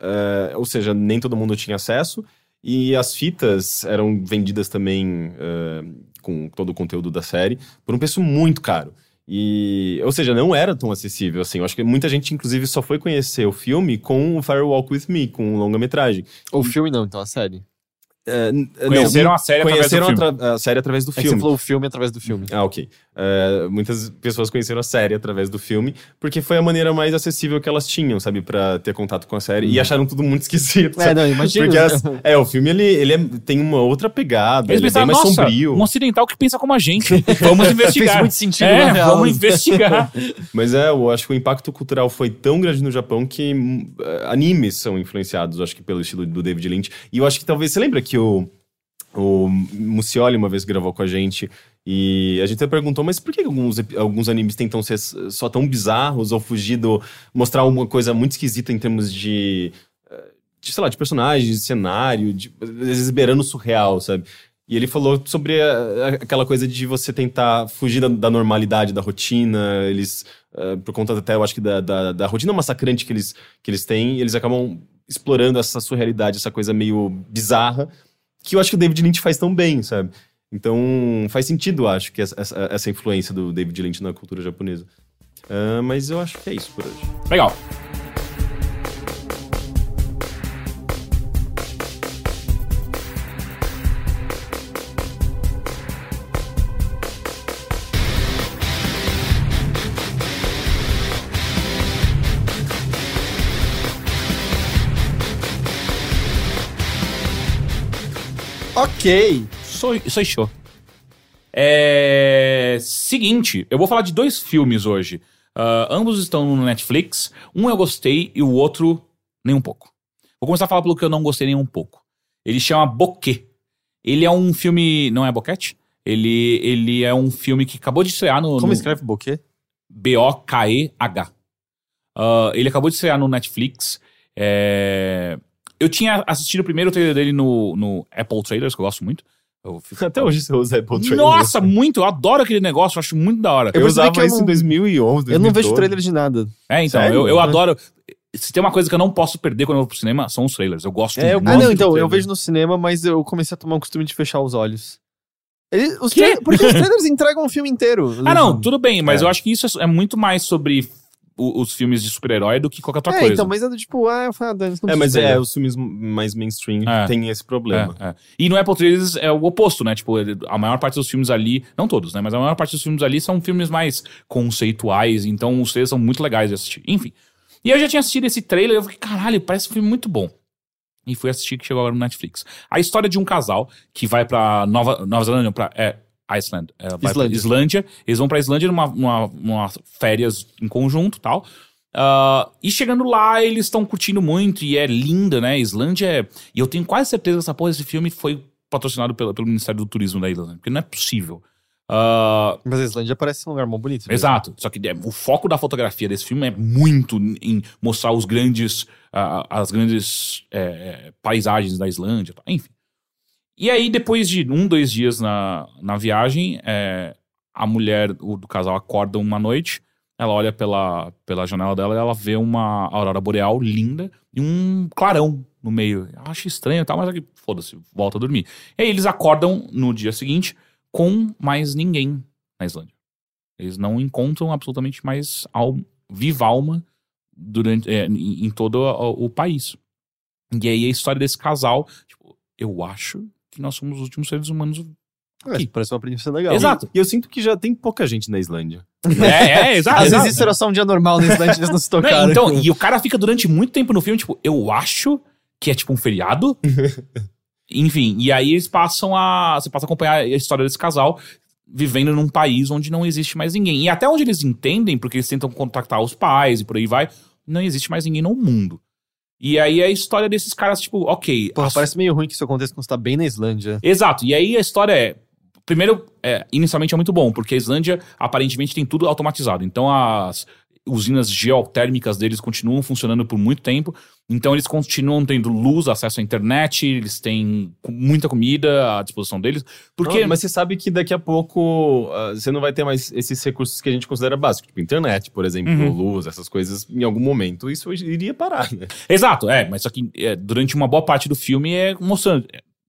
É, ou seja, nem todo mundo tinha acesso. E as fitas eram vendidas também é, com todo o conteúdo da série por um preço muito caro. E, ou seja, não era tão acessível assim. Eu acho que muita gente, inclusive, só foi conhecer o filme com o Firewalk With Me, com longa-metragem. O filme não, então a série. N- Conheceram não, a série através do conheceram filme. atra- a série através do É filme. você falou o filme através do filme. Ah, ok. É, muitas pessoas conheceram a série através do filme, porque foi a maneira mais acessível que elas tinham, sabe, Pra ter contato com a série. E acharam tudo muito esquisito. É, sabe? não, imagina. Porque as- é, o filme ele, ele é- tem uma outra pegada, Eles ele é bem pensaram, mais sombrio. um ocidental que pensa como a gente. Vamos investigar. Fez muito sentido é, na vamos investigar. Mas é, eu acho que o impacto cultural foi tão grande no Japão que hum, eh, animes são influenciados, acho que pelo estilo do David Lynch. E eu acho que talvez, você lembra que o, o Mucioli uma vez gravou com a gente e a gente até perguntou, mas por que alguns, alguns animes tentam ser só tão bizarros ou fugir do... mostrar uma coisa muito esquisita em termos de... eh, de, sei lá, de personagens, de cenário, de, surreal, sabe? E ele falou sobre a- aquela coisa de você tentar fugir da, da normalidade, da rotina. Eles, eh, por conta até, eu acho que da, da, da rotina massacrante que eles, que eles têm, eles acabam explorando essa surrealidade, essa coisa meio bizarra, que eu acho que o David Lynch faz tão bem, sabe? Então faz sentido, acho, que essa, essa- essa influência do David Lynch na cultura japonesa. Ah, mas eu acho que é isso por hoje. Legal. Ok. Sou, sou show. É. Seguinte, eu vou falar de dois filmes hoje. Ah, ambos estão no Netflix. Um eu gostei e o outro nem um pouco. Vou começar a falar pelo que eu não gostei nem um pouco. Ele chama Bokeh. Ele é um filme. Não é boquete? Ele, ele é um filme que acabou de estrear no. Como no escreve Bokeh? B-O-K-E-H. Ah, ele acabou de estrear no Netflix. É, Eu tinha assistido o primeiro trailer dele no, no Apple Trailers, que eu gosto muito. Eu fico- Até hoje você usa Apple Trailers. Nossa, muito! Eu adoro aquele negócio, eu acho muito da hora. Eu, Eu usava que eu isso não- em 2011, Eu não vejo 2012. trailer de nada. É, então, Sério? eu, eu É. adoro. Se tem uma coisa que eu não posso perder quando eu vou pro cinema, são os trailers. Eu gosto É, eu muito. Ah, não, então, eu vejo no cinema, mas eu comecei a tomar o costume de fechar os olhos. Ele- os Porque os trailers entregam o filme inteiro. Ah, não, tudo bem, mas É. eu acho que isso é, é muito mais sobre o- os filmes de super-herói do que qualquer outra é, coisa. então, mas é do tipo, ah, eu falei, ah, não É, mas é, os filmes mais mainstream É. têm esse problema. É, é. E no Apple Trailers é o oposto, né? Tipo, a maior parte dos filmes ali, não todos, né? Mas a maior parte dos filmes ali são filmes mais conceituais, então os trailers são muito legais de assistir. Enfim. E eu já tinha assistido esse trailer e eu fiquei, caralho, parece um filme muito bom. E fui assistir que chegou agora no Netflix. A história de um casal que vai pra Nova, Nova Zelândia, não, pra é, Iceland, é, vai Islândia. Islândia. Eles vão pra Islândia numa, numa, numa férias em conjunto tal. Ah, e chegando lá, eles estão curtindo muito e é linda, né? Islândia é. E eu tenho quase certeza que essa porra desse filme foi patrocinado pelo, pelo Ministério do Turismo da Islândia, porque não é possível. Ah, Mas a Islândia parece um lugar muito bonito. mesmo. Exato. Só que é, o foco da fotografia desse filme é muito em mostrar os grandes, ah, as grandes é, paisagens da Islândia, enfim. E aí, depois de um, dois dias na, na viagem, é, a mulher o, do casal acorda uma noite, ela olha pela, pela janela dela e ela vê uma aurora boreal linda e um clarão no meio. Eu acho estranho e tal, mas aqui, foda-se, volta a dormir. E aí eles acordam no dia seguinte com mais ninguém na Islândia. Eles não encontram absolutamente mais al viva alma durante, é, em, em todo o, o país. E aí a história desse casal, tipo, eu acho que nós somos os últimos seres humanos. É, parece uma premissa legal. Exato. E eu sinto que já tem pouca gente na Islândia. É, é, exato. Às vezes isso era só um dia normal na Islândia, eles não se Não, tocaram. então, e o cara fica durante muito tempo no filme, tipo, eu acho que é tipo um feriado. Enfim, e aí eles passam a. Você passa a acompanhar a história desse casal vivendo num país onde não existe mais ninguém. E até onde eles entendem, porque eles tentam contactar os pais e por aí vai, não existe mais ninguém no mundo. E aí a história desses caras, tipo, ok. Porra, as- parece meio ruim que isso aconteça quando você tá bem na Islândia. Exato. E aí a história é. Primeiro, é, inicialmente é muito bom, porque a Islândia aparentemente tem tudo automatizado. Então as usinas geotérmicas deles continuam funcionando por muito tempo. Então eles continuam tendo luz, acesso à internet, eles têm muita comida à disposição deles. Porque. Não, mas você sabe que daqui a pouco ah, você não vai ter mais esses recursos que a gente considera básicos, tipo internet, por exemplo, Uhum. luz, essas coisas, em algum momento isso iria parar, né? Exato, é, mas só que é, durante uma boa parte do filme é mostrando.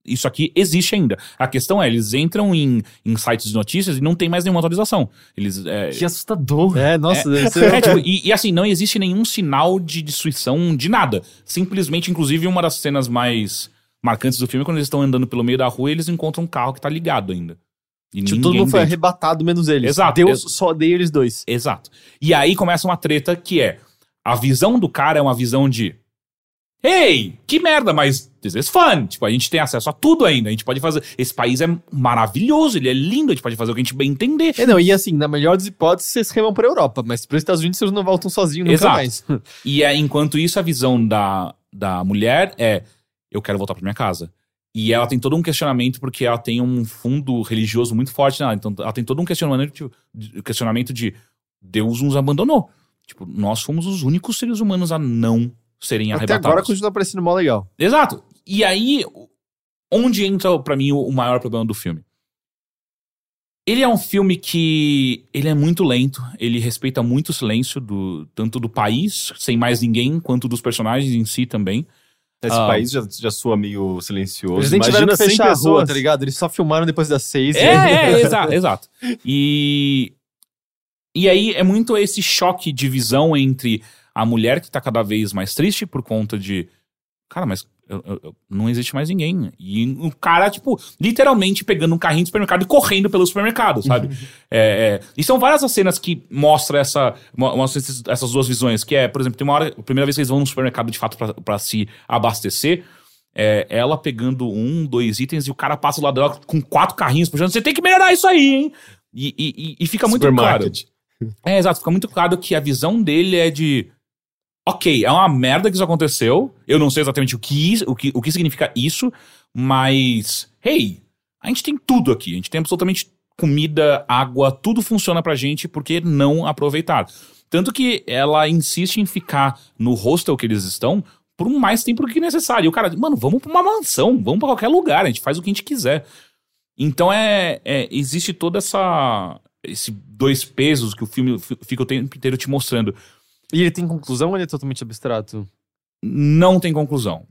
É, Isso aqui existe ainda. A questão é, eles entram em, em sites de notícias e não tem mais nenhuma atualização. Eles. é, Que assustador. É, nossa, deve ser- É, tipo, e, e assim, não existe nenhum sinal de destruição de nada. Simplesmente, inclusive, uma das cenas mais marcantes do filme é quando eles estão andando pelo meio da rua e eles encontram um carro que tá ligado ainda. E Tipo, ninguém todo mundo foi arrebatado, menos eles. Exato, Deus ex- só odeia eles dois. Exato. E aí começa uma treta que é: a visão do cara é uma visão de. Ei, que merda, mas this is fun. Tipo, a gente tem acesso a tudo ainda. A gente pode fazer. Esse país é maravilhoso, ele é lindo, a gente pode fazer o que a gente bem entender. É, não, e assim, na melhor das hipóteses, vocês remam pra Europa, mas pros Estados Unidos vocês não voltam sozinhos nunca Exato. mais. E é, enquanto isso, a visão da, da mulher é: eu quero voltar pra minha casa. E ela tem todo um questionamento, porque ela tem um fundo religioso muito forte nela. Então, ela tem todo um questionamento de, questionamento de Deus nos abandonou. Tipo, nós fomos os únicos seres humanos a não serem Até arrebatados. agora continua parecendo mó legal. Exato. E aí, onde entra pra mim o, maior problema do filme? Ele é um filme que ele é muito lento, ele respeita muito o silêncio do tanto do país, sem mais ninguém, quanto dos personagens em si também. Esse Ah. país já, já soa meio silencioso. Eles nem tiveram que 100 fechar a rua, tá ligado? Eles só filmaram depois das seis. É, é, exato, exato. E e aí é muito esse choque de visão entre a mulher que tá cada vez mais triste por conta de cara, mas eu- eu- não existe mais ninguém. E o cara, tipo, literalmente pegando um carrinho de supermercado e correndo pelo supermercado, sabe? É, é, e são várias as cenas que mostram essa, mo- mostram esses- essas duas visões, que é, por exemplo, tem uma hora, a primeira vez que eles vão no supermercado de fato pra- pra se abastecer, é, ela pegando um, dois itens e o cara passa do lado dela com quatro carrinhos puxando. Você tem que melhorar isso aí, hein? E, e- e- fica muito claro. É, exato. Fica muito claro que a visão dele é de. Ok, é uma merda que isso aconteceu. Eu não sei exatamente o que, o que, o que significa isso, mas. Hey, a gente tem tudo aqui. A gente tem absolutamente comida, água, tudo funciona pra gente, por que não aproveitar? Tanto que ela insiste em ficar no hostel que eles estão por mais tempo que necessário. E o cara, mano, vamos pra uma mansão, vamos pra qualquer lugar, a gente faz o que a gente quiser. Então é, é- existe toda essa esse dois pesos que o filme fi- fica o tempo inteiro te mostrando. E ele tem conclusão ou ele é totalmente abstrato? Não tem conclusão.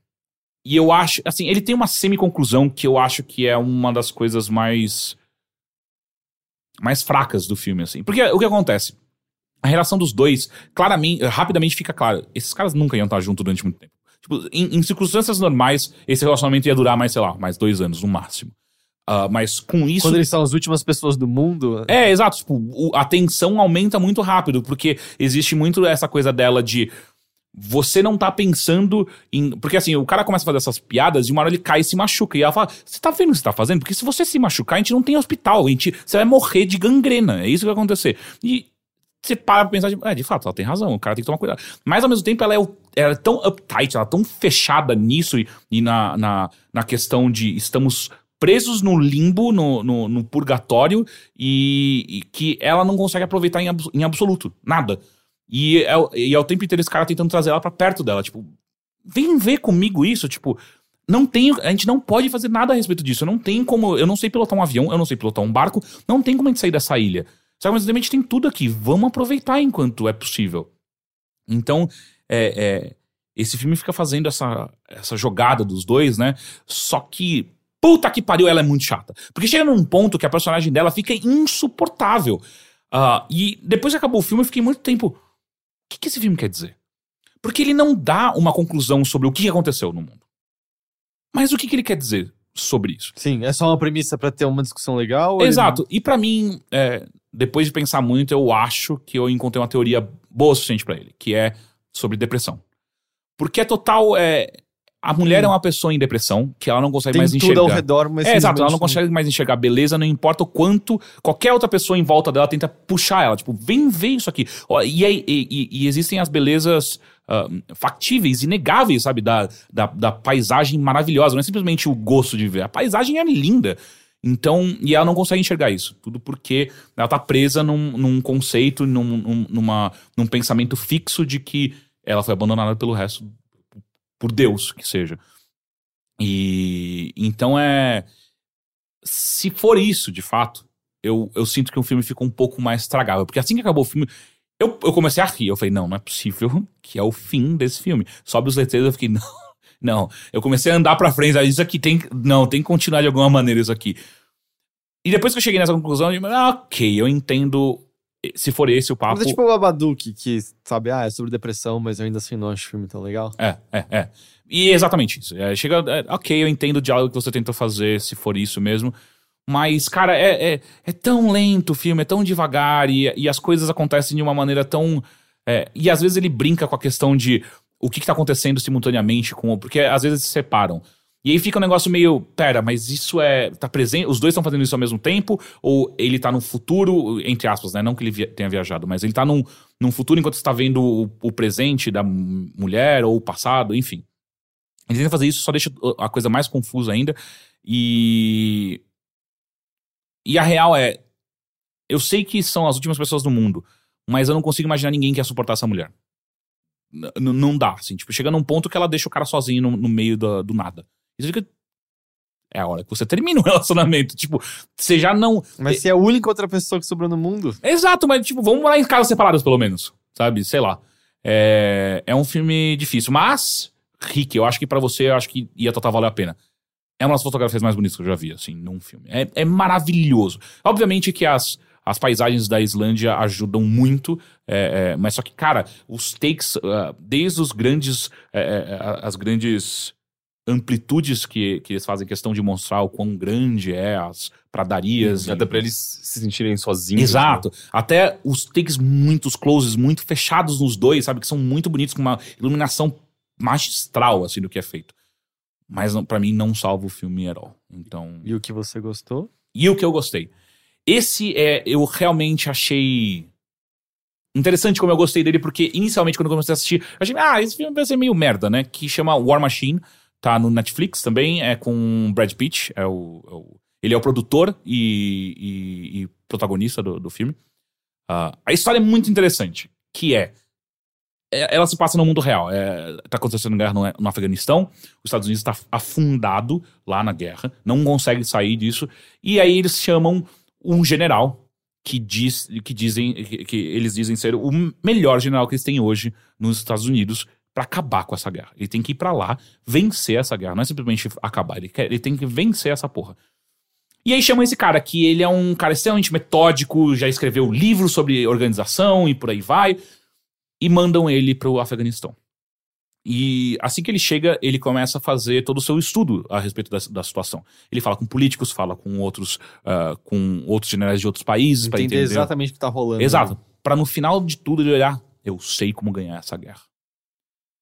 E eu acho, assim, ele tem uma semi-conclusão que eu acho que é uma das coisas mais mais fracas do filme, assim. Porque o que acontece? a relação dos dois, claramente, rapidamente fica claro. Esses caras nunca iam estar juntos durante muito tempo. Tipo, em, em circunstâncias normais, esse relacionamento ia durar mais, sei lá, mais dois anos no máximo. Ah, mas com isso. Quando eles são as últimas pessoas do mundo. É, exato. Tipo, o- a tensão aumenta muito rápido, porque existe muito essa coisa dela de. Você não tá pensando em. Porque assim, o cara começa a fazer essas piadas e uma hora ele cai e se machuca. E ela fala: Você tá vendo o que você tá fazendo? Porque se você se machucar, a gente não tem hospital. A gente, você vai morrer de gangrena. É isso que vai acontecer. E você para pra pensar, de, é, de fato, ela tem razão, o cara tem que tomar cuidado. Mas ao mesmo tempo, ela é, ela é tão uptight, ela é tão fechada nisso e, e na, na, na questão de estamos presos no limbo, no, no, no purgatório, e, e que ela não consegue aproveitar em, em absoluto, nada. E é, e é o tempo inteiro esse cara tentando trazer ela pra perto dela, tipo, vem ver comigo isso, tipo, não tem, a gente não pode fazer nada a respeito disso, não tem como, eu não sei pilotar um avião, eu não sei pilotar um barco, não tem como a gente sair dessa ilha. Que mas, a gente tem tudo aqui, vamos aproveitar enquanto é possível. Então, é, é, esse filme fica fazendo essa, essa jogada dos dois, né? Só que, puta que pariu, ela é muito chata. Porque chega num ponto que a personagem dela fica insuportável. Ah, e depois que acabou o filme, eu fiquei muito tempo. O que, que esse filme quer dizer? Porque ele não dá uma conclusão sobre o que aconteceu no mundo. Mas o que, que ele quer dizer sobre isso? Sim, é só uma premissa pra ter uma discussão legal? Exato. E pra mim, é, depois de pensar muito, eu acho que eu encontrei uma teoria boa o suficiente pra ele, que é sobre depressão. Porque é total. É, a mulher é uma pessoa em depressão que ela não consegue Tem mais tudo enxergar. ao redor, mas. É, exato, ela não consegue mais enxergar beleza, não importa o quanto qualquer outra pessoa em volta dela tenta puxar ela. Tipo, vem ver isso aqui. E, aí- e- e- e existem as belezas ah, factíveis, inegáveis, sabe? Da, da, da paisagem maravilhosa. Não é simplesmente o gosto de ver. A paisagem é linda. Então, e ela não consegue enxergar isso. Tudo porque ela tá presa num, num conceito, num, num, numa, num pensamento fixo de que ela foi abandonada pelo resto, por Deus, que seja. E então é. Se for isso, de fato, eu, eu sinto que o filme fica um pouco mais tragável. Porque assim que acabou o filme, eu, eu comecei a rir. Eu falei, não, não é possível que é o fim desse filme. Sobe os letreiros, eu fiquei, não, não. Eu comecei a andar pra frente, ah, isso aqui tem. Não, tem que continuar de alguma maneira isso aqui. E depois que eu cheguei nessa conclusão, eu, ah, ok, eu entendo. Se for esse o papo. Mas é tipo o Babadook, que, sabe, ah, é sobre depressão, mas eu ainda assim não acho o filme tão legal. É, é, é. E é exatamente isso. É, chega, é, ok, eu entendo o diálogo que você tentou fazer, se for isso mesmo. Mas, cara, é, é, é tão lento o filme, é tão devagar, e, e as coisas acontecem de uma maneira tão. é, e às vezes ele brinca com a questão de o que, que tá acontecendo simultaneamente com. o- Porque às vezes se separam. E aí fica um negócio meio, pera, mas isso é. tá presente. Os dois estão fazendo isso ao mesmo tempo? Ou ele tá no futuro, entre aspas, né? Não que ele via- tenha viajado, mas ele tá num, num futuro enquanto você tá vendo o, o presente da mulher ou o passado, enfim. Ele tenta fazer isso, só deixa a coisa mais confusa ainda. E. E a real é. Eu sei que são as últimas pessoas do mundo, mas eu não consigo imaginar ninguém que ia suportar essa mulher. N- não dá, assim. Tipo, chega num ponto que ela deixa o cara sozinho no, no meio do, do nada. E você fica. É a hora que você termina o relacionamento. Tipo, você já não. Mas se é a única outra pessoa que sobrou no mundo. Exato, mas tipo, vamos morar em casas separadas, pelo menos. Sabe? Sei lá. É, é um filme difícil. Mas, Rick, eu acho que pra você, eu acho que ia total valer a pena. É uma das fotografias mais bonitas que eu já vi, assim, num filme. É, é maravilhoso. Obviamente que as, as paisagens da Islândia ajudam muito, é, é, mas só que, cara, os takes, ah, desde os grandes, é, é, as grandes amplitudes que, que eles fazem questão de mostrar o quão grande é as pradarias. Até e- pra eles se sentirem sozinhos. Exato. Até os takes muitos closes, muito fechados nos dois, sabe? Que são muito bonitos, com uma iluminação magistral, assim, do que é feito. Mas pra mim não salva o filme at all. Então. E o que você gostou? E o que eu gostei. Esse é. Eu realmente achei. Interessante como eu gostei dele, porque inicialmente, quando eu comecei a assistir, eu achei, ah, esse filme vai ser meio merda, né? Que chama War Machine, tá no Netflix também, é com Brad Pitt, é o, é o- ele é o produtor e, e- e protagonista do, do filme. Ah, a história é muito interessante, que é, é- ela se passa no mundo real. É, tá acontecendo guerra no, no Afeganistão, os Estados Unidos está afundado lá na guerra, não consegue sair disso, e aí eles chamam um general que diz que dizem que, que eles dizem ser o melhor general que eles têm hoje nos Estados Unidos pra acabar com essa guerra. Ele tem que ir pra lá, vencer essa guerra, não é simplesmente acabar, ele quer, ele tem que vencer essa porra. E aí chamam esse cara, que ele é um cara extremamente metódico, já escreveu livros sobre organização e por aí vai, e mandam ele pro Afeganistão. E assim que ele chega, ele começa a fazer todo o seu estudo a respeito da, da situação. Ele fala com políticos, fala com outros, ah, com outros generais de outros países para Entender entender. exatamente o que tá rolando. Exato. Pra no final de tudo ele olhar, eu sei como ganhar essa guerra.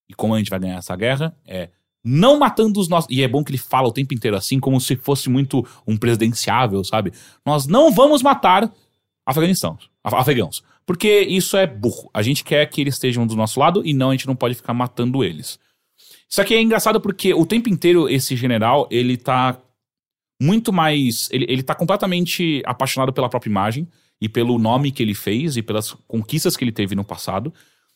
E como a gente vai ganhar essa guerra é não matando os nossos. E é bom que ele fala o tempo inteiro assim, como se fosse muito um presidenciável, sabe? Nós não vamos matar Afeganistão, af- afegãos. Porque isso é burro. A gente quer que eles estejam do nosso lado e não, a gente não pode ficar matando eles. Isso aqui é engraçado porque o tempo inteiro esse general, ele tá muito mais. Ele, ele tá completamente apaixonado pela própria imagem e pelo nome que ele fez e pelas conquistas que ele teve no passado.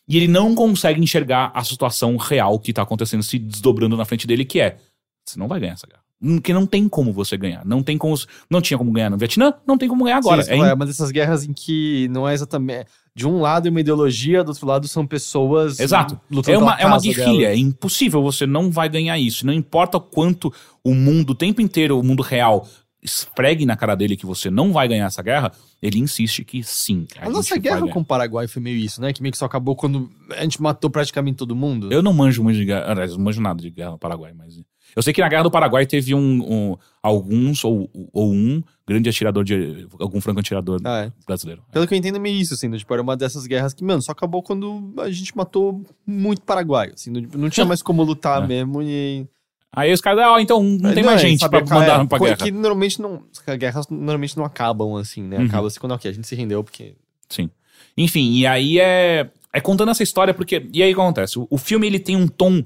E ele não consegue enxergar a situação real que tá acontecendo se desdobrando na frente dele, que é: você não vai ganhar essa guerra. Porque não tem como você ganhar. Não tem como. Não tinha como ganhar no Vietnã, não tem como ganhar agora. Sim, é é uma dessas guerras em que não é exatamente. De um lado é uma ideologia, do outro lado são pessoas. Exato. Lutando É uma, é uma guerrilha, delas. é impossível, você não vai ganhar isso. Não importa o quanto o mundo, o tempo inteiro, o mundo real, esfregue na cara dele que você não vai ganhar essa guerra, ele insiste que sim. A, nossa gente vai guerra com o Paraguai foi meio isso, né? Que meio que só acabou quando a gente matou praticamente todo mundo. Eu não manjo muito de guerra, aliás, não manjo nada de guerra no Paraguai, mas. Eu sei que na guerra do Paraguai teve um, um- alguns, ou, ou um, grande atirador de. algum franco atirador Ah, é. brasileiro. Pelo que eu entendo, é meio isso, assim. Tipo, era uma dessas guerras que, mano, só acabou quando a gente matou muito paraguaio. Assim, do- não tinha mais como lutar É. mesmo e. Aí os caras, ah, então não tem Não, mais gente sabe, pra mandar é, pra guerra. Que normalmente não. As guerras normalmente não acabam assim, né? Uhum. Acaba assim quando ok, a gente se rendeu porque. Sim. Enfim, e aí é. É contando essa história, porque. E aí o que acontece? O, o filme ele tem um tom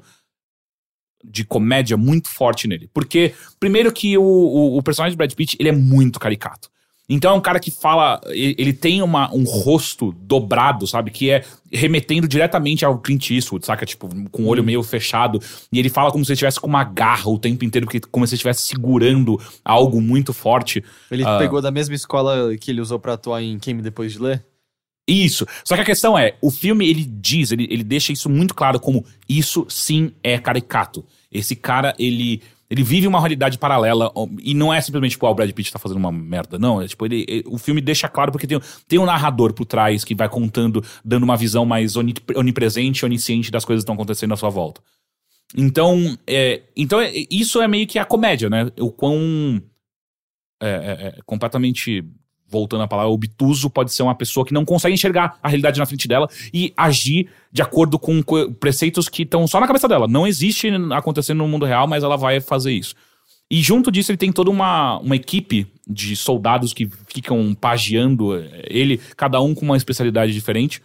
de comédia muito forte nele. Porque, primeiro, que o, o, o personagem de Brad Pitt ele é muito caricato. Então é um cara que fala. Ele, tem uma, um rosto dobrado, sabe? Que é remetendo diretamente ao Clint Eastwood, saca? Tipo, com o olho meio fechado. E ele fala como se ele estivesse com uma garra o tempo inteiro, porque como se ele estivesse segurando algo muito forte. Ele Ah. pegou da mesma escola que ele usou pra atuar em Quem Me Depois de Ler? Isso. Só que a questão é, o filme ele diz, ele, ele deixa isso muito claro como isso sim é caricato. Esse cara, ele ele vive uma realidade paralela e não é simplesmente tipo, ah, o Brad Pitt tá fazendo uma merda, não, é tipo, ele, ele- o filme deixa claro porque tem, tem um narrador por trás que vai contando, dando uma visão mais oni- onipresente, onisciente das coisas que estão acontecendo à sua volta. Então, é, então é- isso é meio que a comédia, né? O quão é, é, é, completamente voltando à palavra, obtuso pode ser uma pessoa que não consegue enxergar a realidade na frente dela e agir de acordo com co- preceitos que estão só na cabeça dela. Não existe acontecendo no mundo real, mas ela vai fazer isso. E junto disso, ele tem toda uma, uma equipe de soldados que ficam pagiando eh, ele, cada um com uma especialidade diferente,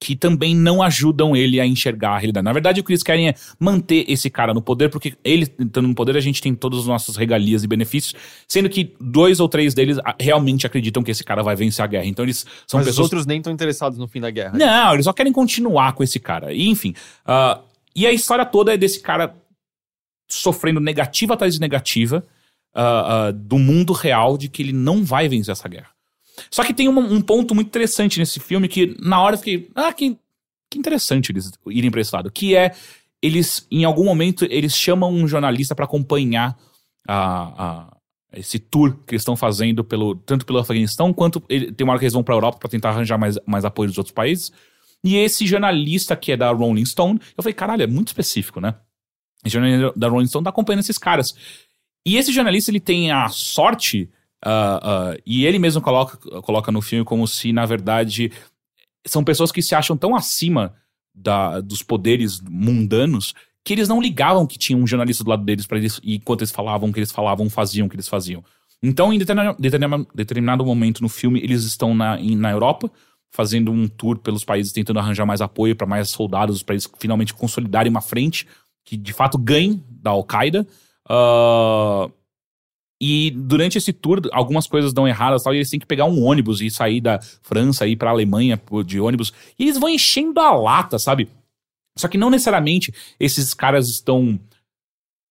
que também não ajudam ele a enxergar a realidade. Na verdade, o que eles querem é manter esse cara no poder, porque ele estando no poder, a gente tem todas as nossas regalias e benefícios, sendo que dois ou três deles ah, realmente acreditam que esse cara vai vencer a guerra. Então eles são Mas os pessoas outros nem estão interessados no fim da guerra. não, eles só querem continuar com esse cara. E, enfim. ah, e a história toda é desse cara sofrendo negativa atrás de negativa ah, ah, do mundo real de que ele não vai vencer essa guerra. Só que tem um, um ponto muito interessante nesse filme que, na hora, eu fiquei. Ah, que, que interessante eles irem pra esse lado. Que é. Eles, em algum momento, eles chamam um jornalista pra acompanhar a, a- esse tour que eles estão fazendo pelo, tanto pelo Afeganistão quanto ele, tem uma hora que eles vão pra Europa pra tentar arranjar mais, mais apoio dos outros países. E esse jornalista que é da Rolling Stone, eu falei, caralho, é muito específico, né? Esse jornalista da Rolling Stone tá acompanhando esses caras. E esse jornalista, ele tem a sorte, ah, ah, e ele mesmo coloca, coloca no filme como se, na verdade, são pessoas que se acham tão acima da- dos poderes mundanos que eles não ligavam que tinha um jornalista do lado deles para eles, enquanto eles falavam o que eles falavam, faziam o que eles faziam. Então, em determinado, determinado, momento no filme, eles estão na, em- na Europa, fazendo um tour pelos países, tentando arranjar mais apoio para mais soldados, para eles finalmente consolidarem uma frente que de fato ganhe da Al-Qaeda. Ah, e durante esse tour, algumas coisas dão erradas tal, e eles têm que pegar um ônibus e sair da França e ir pra Alemanha de ônibus. E eles vão enchendo a lata, sabe? Só que não necessariamente esses caras estão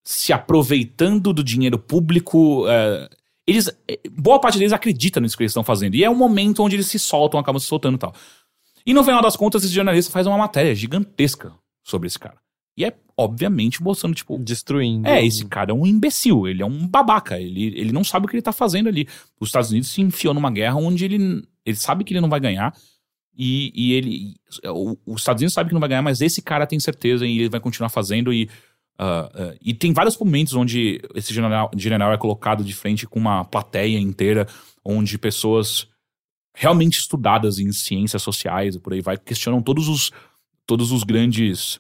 se aproveitando do dinheiro público. é, eles, é, boa parte deles acredita nisso que eles estão fazendo. E é um momento onde eles se soltam, acabam se soltando e tal. E no final das contas, esse jornalista faz uma matéria gigantesca sobre esse cara. E é, obviamente, mostrando, tipo, Destruindo. é, esse cara é um imbecil, ele é um babaca, ele, ele não sabe o que ele tá fazendo ali. Os Estados Unidos se enfiou numa guerra onde ele, ele sabe que ele não vai ganhar, e, e ele. o- Os Estados Unidos sabe que não vai ganhar, mas esse cara tem certeza e ele vai continuar fazendo. E, ah, ah, e tem vários momentos onde esse general, general é colocado de frente com uma plateia inteira, onde pessoas realmente estudadas em ciências sociais e por aí vai, questionam todos os, todos os grandes.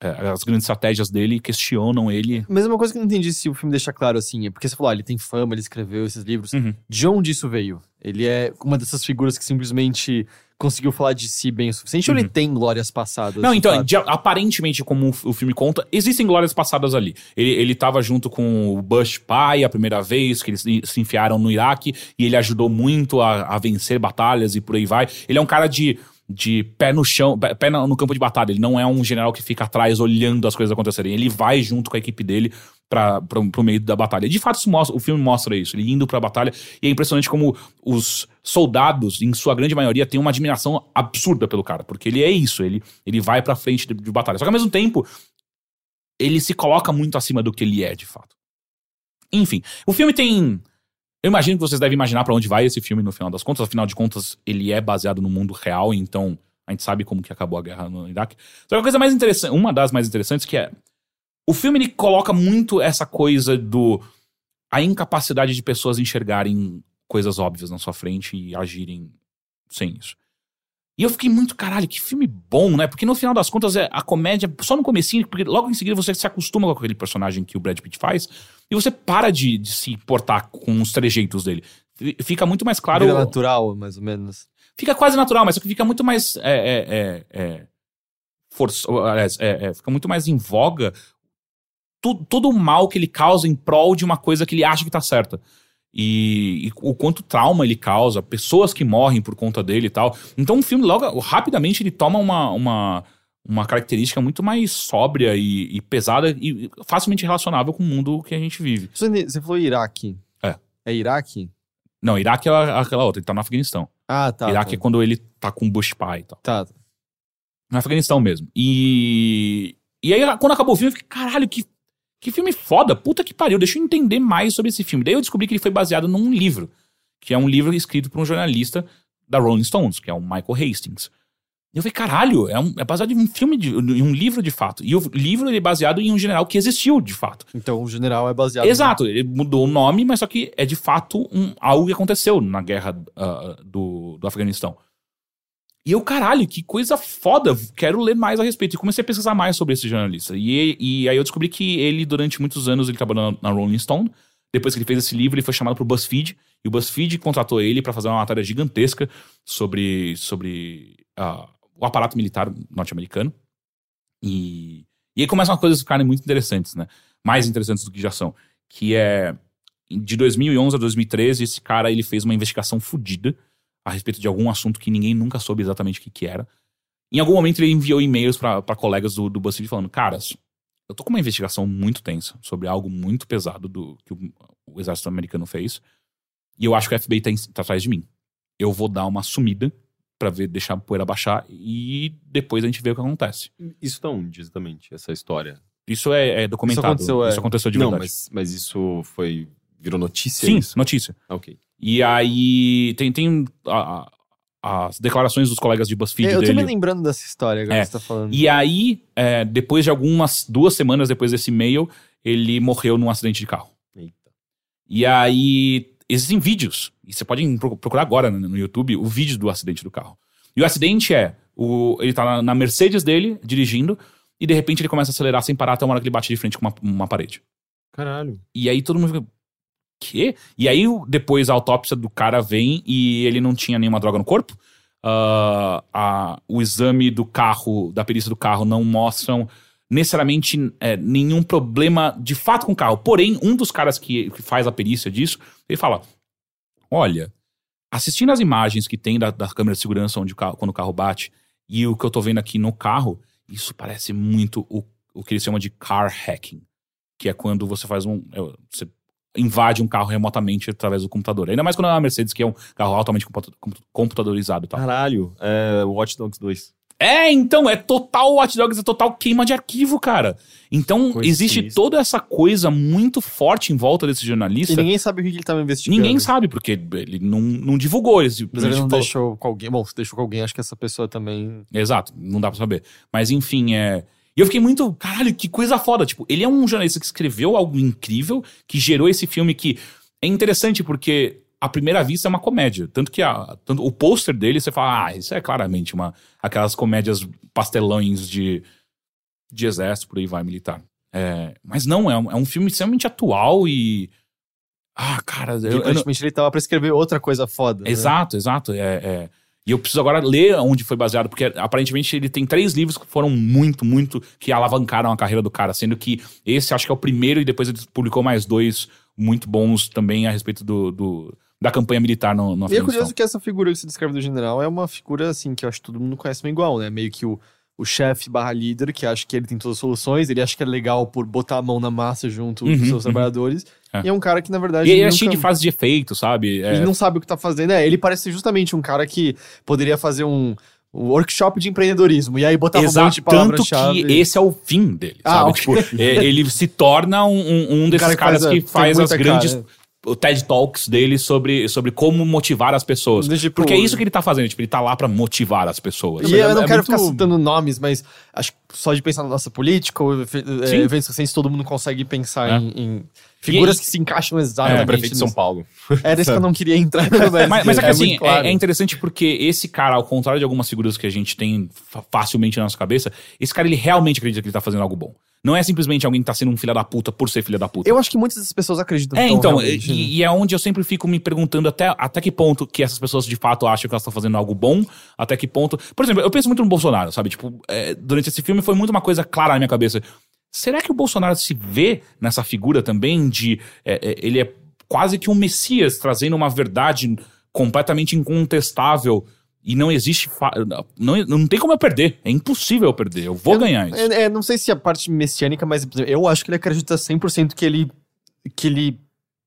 Eh, as grandes estratégias dele e questionam ele. Mas uma coisa que eu não entendi se o filme deixa claro assim, é porque você falou, ah, ele tem fama, ele escreveu esses livros. Uhum. De onde isso veio? Ele é uma dessas figuras que simplesmente conseguiu falar de si bem o suficiente ou ele Uhum. tem glórias passadas? Não, então, de- aparentemente, como o, filme conta, existem glórias passadas ali. Ele, ele tava junto com o Bush pai a primeira vez, que eles se se enfiaram no Iraque, e ele ajudou muito a, a vencer batalhas e por aí vai. Ele é um cara de, de pé no chão, pé no campo de batalha. Ele não é um general que fica atrás olhando as coisas acontecerem. Ele vai junto com a equipe dele para pro meio da batalha. De fato, mostra, o filme mostra isso, ele indo pra batalha, e é impressionante como os soldados, em sua grande maioria, têm uma admiração absurda pelo cara, porque ele é isso, ele, ele vai pra frente de, de batalha. Só que ao mesmo tempo, ele se coloca muito acima do que ele é, de fato. Enfim, o filme tem. Eu imagino que vocês devem imaginar pra onde vai esse filme no final das contas. Afinal de contas, ele é baseado no mundo real, então a gente sabe como que acabou a guerra no Iraque. Só que a coisa mais interessante, uma das mais interessantes, que é o filme ele coloca muito essa coisa do a incapacidade de pessoas enxergarem coisas óbvias na sua frente e agirem sem isso. E eu fiquei muito, caralho, que filme bom, né? Porque no final das contas, é a comédia, só no comecinho, porque logo em seguida você se acostuma com aquele personagem que o Brad Pitt faz, e você para de, de se importar com os trejeitos dele. Fica muito mais claro. Vira natural, mais ou menos. Fica quase natural, mas só que fica muito mais. É, é, é, é, força, é, é, fica muito mais em voga todo o mal que ele causa em prol de uma coisa que ele acha que tá certa. E, e o quanto trauma ele causa, pessoas que morrem por conta dele e tal. Então o filme, logo, rapidamente, ele toma uma, uma, uma característica muito mais sóbria e, e pesada e facilmente relacionável com o mundo que a gente vive. Você falou Iraque. É. É Iraque? Não, Iraque é aquela outra, ele tá no Afeganistão. Ah, tá. Iraque tá. é quando ele tá com o Bush pai e tal. Tá. No Afeganistão mesmo. E. E aí, quando acabou o filme, eu fiquei, caralho, que, que filme foda. Puta que pariu, deixa eu entender mais sobre esse filme. Daí eu descobri que ele foi baseado num livro, que é um livro escrito por um jornalista da Rolling Stones, que é o Michael Hastings. E eu falei, caralho, é, um- é baseado em um filme, de, em um livro de fato. E o livro ele é baseado em um general que existiu de fato. Então o general é baseado. Exato, ele mudou o nome, mas só que é de fato um, algo que aconteceu na guerra ah, do, do Afeganistão. E eu, caralho, que coisa foda, quero ler mais a respeito. E comecei a pesquisar mais sobre esse jornalista. E, e aí eu descobri que ele, durante muitos anos, ele trabalhou na, na Rolling Stone. Depois que ele fez esse livro, ele foi chamado pro BuzzFeed. E o BuzzFeed contratou ele para fazer uma matéria gigantesca sobre, sobre ah, o aparato militar norte-americano. E, e aí começam as coisas ficarem muito interessantes, né? Mais interessantes do que já são. Que é, de 2011 a 2013, esse cara ele fez uma investigação fodida a respeito de algum assunto que ninguém nunca soube exatamente o que, que era. Em algum momento ele enviou e-mails pra colegas do, do BuzzFeed falando, caras, eu tô com uma investigação muito tensa sobre algo muito pesado do que o, o exército americano fez e eu acho que o FBI tá, em- tá atrás de mim. Eu vou dar uma sumida pra ver, deixar a poeira baixar e depois a gente vê o que acontece. Isso tá onde, exatamente, essa história? Isso é, é documentado. aconteceu, é. Isso aconteceu de Não, verdade. mas, mas isso foi. Virou notícia? Sim, isso? notícia. Ah, ok. E aí tem, tem a- a- as declarações dos colegas de BuzzFeed É, eu tô dele. me lembrando dessa história agora É. que você tá falando. E aí, é, depois de algumas duas semanas depois desse e-mail, ele morreu num acidente de carro. Eita. E aí existem vídeos, e você pode pro- procurar agora no YouTube o vídeo do acidente do carro. E o acidente é, o, ele tá na, Mercedes dele, dirigindo, e de repente ele começa a acelerar sem parar até uma hora que ele bate de frente com uma, uma parede. Caralho. E aí todo mundo fica. Quê? E aí depois a autópsia do cara vem e ele não tinha nenhuma droga no corpo. Ah, a- o exame do carro, da perícia do carro, não mostram necessariamente é, nenhum problema de fato com o carro. Porém, um dos caras que, que faz a perícia disso, ele fala: Olha, assistindo as imagens que tem da, da câmera de segurança onde o carro, quando o carro bate, e o que eu tô vendo aqui no carro, isso parece muito o, o que eles chamam de car hacking que é quando você faz um. é, Você invade um carro remotamente através do computador. Ainda mais quando é uma Mercedes, que é um carro altamente computa- compu- computadorizado e tal. Caralho. É Watch Dogs 2. É, então, é total Watch Dogs, é total queima de arquivo, cara. Então, Coisa existe sinistra. toda essa coisa muito forte em volta desse jornalista. E ninguém sabe o que ele tava investigando. Ninguém sabe, porque ele não, não divulgou. Ele Mas ele não falou- deixou com alguém. Bom, se deixou com alguém, acho que essa pessoa também. Exato, não dá pra saber. Mas enfim, é. E eu fiquei muito. Caralho, que coisa foda. Tipo, ele é um jornalista que escreveu algo incrível, que gerou esse filme que é interessante porque. À primeira vista é uma comédia. Tanto que a, tanto, o pôster dele, você fala, ah, isso é claramente uma. Aquelas comédias pastelões de, de exército, por aí vai, militar. É, mas não, é um, é um filme extremamente atual e. Ah, cara, eu, eu aparentemente ele tava pra escrever outra coisa foda. né? Exato, exato. É, é. E eu preciso agora ler onde foi baseado, porque aparentemente ele tem três livros que foram muito, muito. que alavancaram a carreira do cara, sendo que esse acho que é o primeiro e depois ele publicou mais dois muito bons também a respeito do, do- da campanha militar no, no E é curioso que essa figura que se descreve do general é uma figura, assim, que eu acho que todo mundo conhece igual, né? Meio que o, o chefe barra líder, que acha que ele tem todas as soluções, ele acha que é legal por botar a mão na massa junto Uhum, dos seus uhum. trabalhadores. É. E é um cara que, na verdade. E ele é nunca- cheio de frases de efeito, sabe? É, Ele não sabe o que tá fazendo. É, ele parece justamente um cara que poderia fazer um, um workshop de empreendedorismo. E aí botava um monte Exato, de tanto que esse é o fim dele, Ah, sabe? ok. Tipo, é, ele se torna um, um, um desses cara que caras faz, é, que tem faz as grandes cara, o TED Talks dele sobre, sobre como motivar as pessoas. Tipo- Porque é isso que ele tá fazendo, tipo, ele tá lá pra motivar as pessoas. E eu não é quero muito- ficar citando nomes, mas acho que só de pensar na nossa política, ou é, eventos recentes, todo mundo consegue pensar É. em, em figuras E- que se encaixam É, exatamente. o prefeito de São. Paulo. Era isso que eu não queria entrar. Mas, mas é que é assim, claro. é, é interessante porque esse cara, ao contrário de algumas figuras que a gente tem fa- facilmente na nossa cabeça, esse cara ele realmente acredita que ele tá fazendo algo bom. Não é simplesmente alguém que tá sendo um filho da puta por ser filho da puta. Eu acho que muitas das pessoas acreditam É, tão então, realmente, né? e, e é onde eu sempre fico me perguntando até, até que ponto que essas pessoas de fato acham que elas estão fazendo algo bom, até que ponto. Por exemplo, eu penso muito no Bolsonaro, sabe? Tipo, é, durante esse filme foi muito uma coisa clara na minha cabeça. Será que o Bolsonaro se vê nessa figura também de. é, é, ele é quase que um messias trazendo uma verdade completamente incontestável. E não existe. Não, não tem como eu perder. É impossível eu perder. Eu vou ganhar isso. É, é, não sei se a parte messiânica, mas eu acho que ele acredita 100% que ele, que ele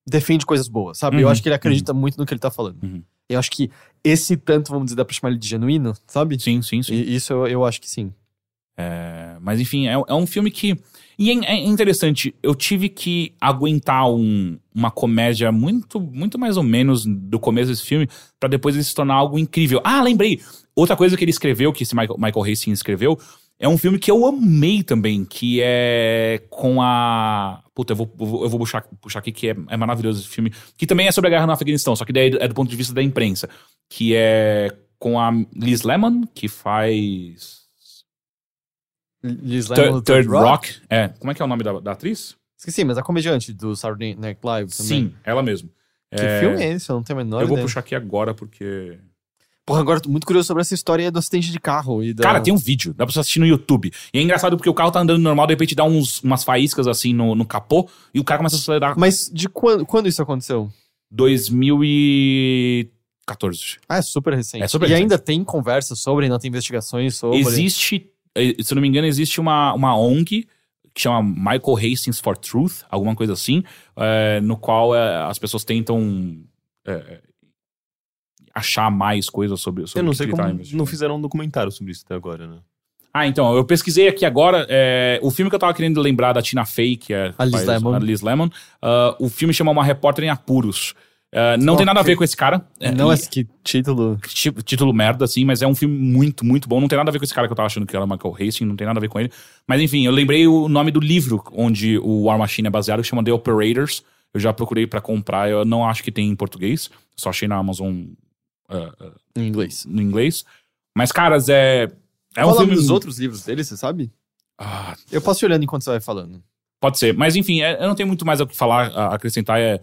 defende coisas boas, sabe? Eu Uhum, acho que ele acredita muito no que ele tá falando. Uhum. Eu acho que esse tanto, vamos dizer, dá pra chamar ele de genuíno, sabe? Sim, sim, sim. E isso eu, eu acho que sim. É, mas enfim, é, é um filme que. E é, é interessante, eu tive que aguentar um- uma comédia muito, muito mais ou menos do começo desse filme, pra depois ele se tornar algo incrível. Ah, lembrei! Outra coisa que ele escreveu, que esse Michael, Michael Hastings escreveu, é um filme que eu amei também, que é com a. Puta, eu vou, eu vou- puxar, puxar aqui, que é, é maravilhoso esse filme. Que também é sobre a guerra no Afeganistão, só que daí é do ponto de vista da imprensa. Que é com a Liz Lemon, que faz. Liz Third, Lemon, Third Rock. É. Como é que é o nome da, da atriz? Esqueci, mas a comediante do Saturday Night Live também. Sim, ela mesmo. Que É, filme é esse? Eu não tenho a menor Eu vou ideia. puxar aqui agora porque. Porra, agora tô muito curioso sobre essa história do acidente de carro e da... Cara, tem um vídeo, dá pra você assistir no YouTube. E é engraçado porque o carro tá andando normal, de repente dá uns, umas faíscas assim no, no capô e o cara começa a acelerar. Mas de quando, quando isso aconteceu? 2014. Ah, é super recente. É super e recente. ainda tem conversa sobre, ainda tem investigações sobre. Existe, se eu não me engano, existe uma, uma ONG que chama Michael Hastings for Truth, alguma coisa assim, eh, no qual eh, as pessoas tentam eh, achar mais coisas sobre, sobre Eu não sei como tá não fizeram um documentário sobre isso até agora, né? Ah, então, eu pesquisei aqui agora. é, o filme que eu tava querendo lembrar da Tina Fey, que é A Liz Lemon. a Liz Lemon. ah, o filme chama Uma Repórter em Apuros. Ah, não tem nada a ver com esse cara. é, Não é que título. título merda, assim, mas é um filme muito, muito bom. Não tem nada a ver com esse cara que eu tava achando que era Michael Hastings, não tem nada a ver com ele. Mas enfim, eu lembrei o nome do livro onde o War Machine é baseado, que chama The Operators. Eu já procurei pra comprar, eu não acho que tem em português. Só achei na Amazon ah, ah, Em inglês. no inglês. Mas, caras, é. É um filme. dos outros livros dele, você sabe? Ah, Eu posso ir olhando enquanto você vai falando. Pode ser. Mas enfim, é- eu não tenho muito mais o que falar, a- acrescentar. É,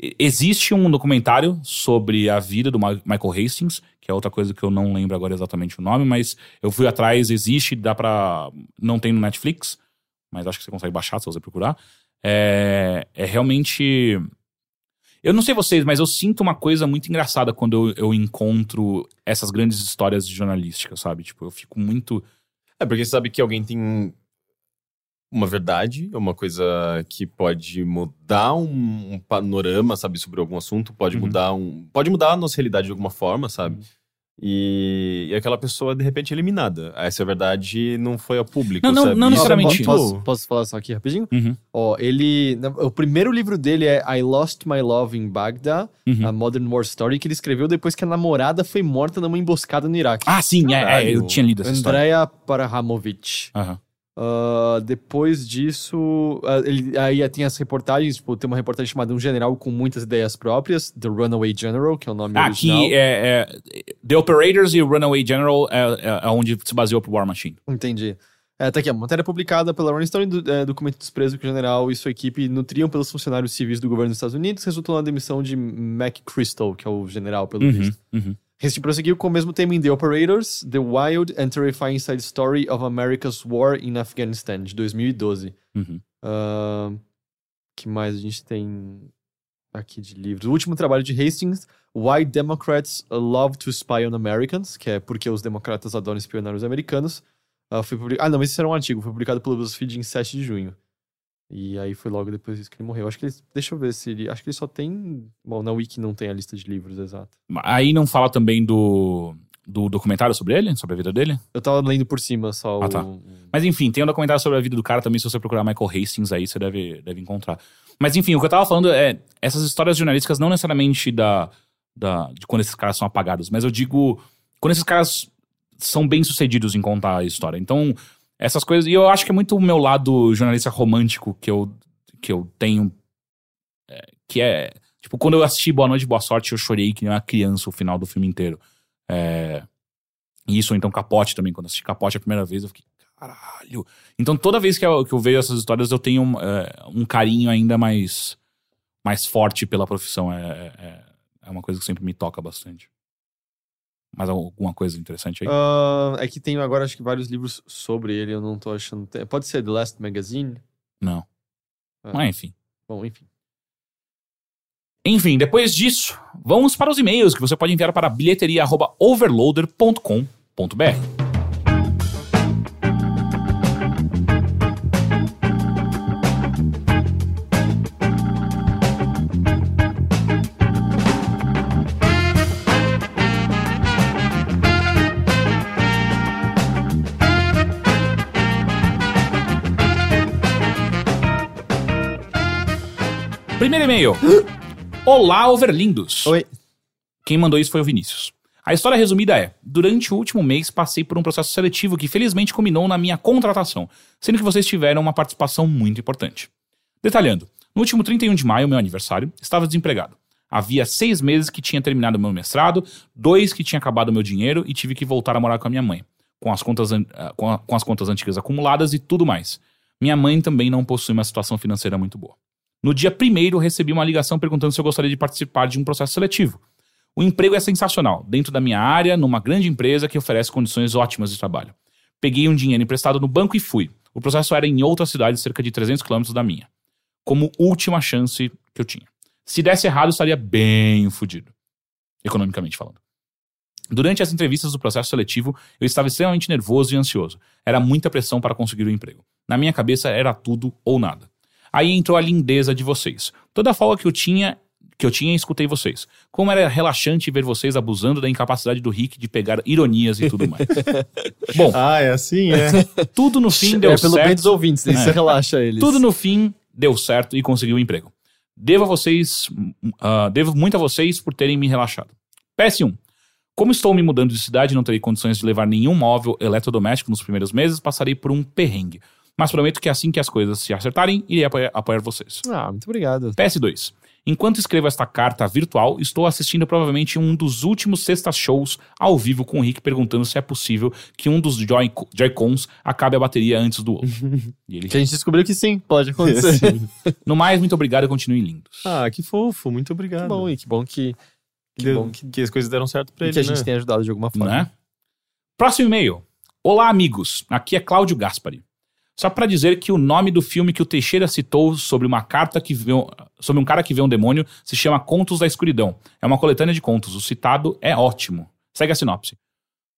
existe um documentário sobre a vida do Michael Hastings, que é outra coisa que eu não lembro agora exatamente o nome, mas eu fui atrás, existe, dá pra. Não tem no Netflix, mas acho que você consegue baixar se você procurar. É, é realmente. Eu não sei vocês, mas eu sinto uma coisa muito engraçada quando eu, eu encontro essas grandes histórias de jornalística, sabe? Tipo, eu fico muito. É, porque você sabe que alguém tem uma verdade, é uma coisa que pode mudar um, um panorama, sabe, sobre algum assunto, pode Uhum. mudar um. Pode mudar a nossa realidade de alguma forma, sabe? E, e aquela pessoa, de repente, é eliminada. Essa verdade não foi a público. Não, não- sabe? não Isso é necessariamente. muito- Posso, posso falar só aqui rapidinho? Uhum, Ó, ele. O primeiro livro dele é I Lost My Love in Baghdad, uhum. a Modern War Story, que ele escreveu depois que a namorada foi morta numa emboscada no Iraque. Ah, sim, é, é, eu tinha lido essa história. Andrea Parahamovic. Aham. Ah, depois disso, ah, ele, aí tem as reportagens, tipo, tem uma reportagem chamada Um General com Muitas Ideias Próprias, The Runaway General, que é o nome Ah, original. que é, é, The Operators e o Runaway General é, é- é onde se baseou pro War Machine. Entendi. É, tá aqui, a matéria publicada pela Rolling Stone, do, é, documento desprezo que o general e sua equipe nutriam pelos funcionários civis do governo dos Estados Unidos, resultou na demissão de McChrystal, que é o general, pelo Uhum, visto. uhum. Este prosseguiu com o mesmo tema em The Operators, The Wild and Terrifying Side Story of America's War in Afghanistan, de 2012. Uhum. Ahn, que mais a gente tem aqui de livros? O último trabalho de Hastings, Why Democrats Love to Spy on Americans, que é porque os democratas adoram espionar os americanos. Ah, foi public... ah, não, esse era um artigo, foi publicado pelo BuzzFeed em 7 de junho. E aí foi logo depois disso que ele morreu. Acho que ele... Deixa eu ver se ele. Acho que ele só tem. Bom, na Wiki não tem a lista de livros exata. Aí não fala também do, do documentário sobre ele, sobre a vida dele? Eu tava lendo por cima só Ah, o. tá. Mas enfim, tem um documentário sobre a vida do cara também, se você procurar Michael Hastings aí, você deve, deve encontrar. Mas enfim, o que eu tava falando é essas histórias jornalísticas não necessariamente da, da, de quando esses caras são apagados, mas eu digo quando esses caras são bem sucedidos em contar a história. Então, essas coisas. E eu acho que é muito o meu lado jornalista romântico que eu, que eu tenho. é, que é. Tipo, quando eu assisti Boa Noite, Boa Sorte, eu chorei que nem uma criança o final do filme inteiro. É, isso, ou então Capote também. Quando eu assisti Capote a primeira vez, eu fiquei, caralho. Então, toda vez que eu, que eu vejo essas histórias, eu tenho um, é, um carinho ainda mais, mais forte pela profissão. É, é, é uma coisa que sempre me toca bastante. Mais alguma coisa interessante aí? Ah, é que tem agora, acho que vários livros sobre ele, eu não tô achando. Pode ser The Last Magazine? Não. Ah. Mas enfim. Bom, enfim. Enfim, depois disso, vamos para os e-mails que você pode enviar para bilheteria.overloader.com.br. Primeiro e-mail. Olá, overlindos. Oi. Quem mandou isso foi o Vinícius. A história resumida é: durante o último mês passei por um processo seletivo que felizmente culminou na minha contratação, sendo que vocês tiveram uma participação muito importante. Detalhando, no último 31 de maio, meu aniversário, estava desempregado. Havia seis meses que tinha terminado meu mestrado, dois que tinha acabado meu dinheiro e tive que voltar a morar com a minha mãe, com as contas, ah, com a- com as contas antigas acumuladas e tudo mais. Minha mãe também não possui uma situação financeira muito boa. No dia primeiro, recebi uma ligação perguntando se eu gostaria de participar de um processo seletivo. O emprego é sensacional, dentro da minha área, numa grande empresa que oferece condições ótimas de trabalho. Peguei um dinheiro emprestado no banco e fui. O processo era em outra cidade, cerca de 300 quilômetros da minha. Como última chance que eu tinha. Se desse errado, estaria bem fodido. Economicamente falando. Durante as entrevistas do processo seletivo, eu estava extremamente nervoso e ansioso. Era muita pressão para conseguir o emprego. Na minha cabeça era tudo ou nada. Aí entrou a lindeza de vocês. Toda a folga que eu tinha, que eu tinha, escutei vocês. Como era relaxante ver vocês abusando da incapacidade do Rick de pegar ironias e tudo mais. Bom, Ah, é assim, é. tudo no fim deu é pelo bem certo. dos ouvintes, daí É. você relaxa eles. Tudo no fim deu certo e consegui o emprego. Devo a vocês, ah, devo muito a vocês por terem me relaxado. PS1. Como estou me mudando de cidade e não terei condições de levar nenhum móvel eletrodoméstico nos primeiros meses, passarei por um perrengue. Mas prometo que assim que as coisas se acertarem, irei apoiar, apoiar vocês. Ah, muito obrigado. PS2. Enquanto escrevo esta carta virtual, estou assistindo provavelmente um dos últimos sextas shows ao vivo com o Rick perguntando se é possível que um dos Joy- Joy-Cons acabe a bateria antes do outro. E ele Que a gente descobriu que sim, pode acontecer. No mais, muito obrigado e continuem lindos. Ah, que fofo, muito obrigado. Que bom, e que bom que, que, Deu- bom que, que as coisas deram certo pra ele, que a gente né? tenha ajudado de alguma forma. Né? Próximo e-mail. Olá, amigos. Aqui é Cláudio Gaspari. Só pra dizer que o nome do filme que o Teixeira citou sobre uma carta que vê, um- sobre um cara que vê um demônio se chama Contos da Escuridão. É uma coletânea de contos. O citado é ótimo. Segue a sinopse.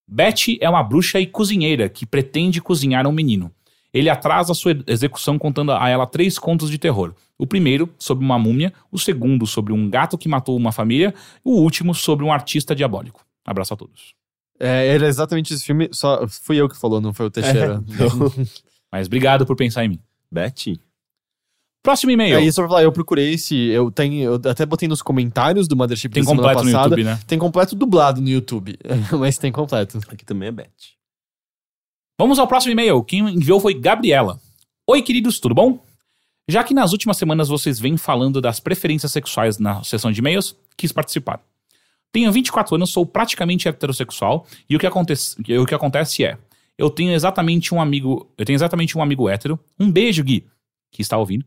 Betty é uma bruxa e cozinheira que pretende cozinhar um menino. Ele atrasa sua execução contando a ela três contos de terror. O primeiro sobre uma múmia, o segundo sobre um gato que matou uma família, e o último sobre um artista diabólico. Abraço a todos. É, era exatamente esse filme, só fui eu que falou, não foi o Teixeira. Mas obrigado por pensar em mim. Betty? Próximo e-mail. É isso pra falar, eu procurei esse, eu tenho, eu até botei nos comentários do Mothership Tem da semana completo no. YouTube, né? Tem completo dublado no YouTube, mas tem completo. Aqui também é Betty. Vamos ao próximo e-mail. Quem enviou foi Gabriela. Oi, queridos, tudo bom? Já que nas últimas semanas vocês vêm falando das preferências sexuais na sessão de e-mails, quis participar. Tenho 24 anos, sou praticamente heterossexual e o que acontece, e o que acontece é, eu tenho exatamente um amigo, eu tenho exatamente um amigo hétero, um beijo Gui, que está ouvindo,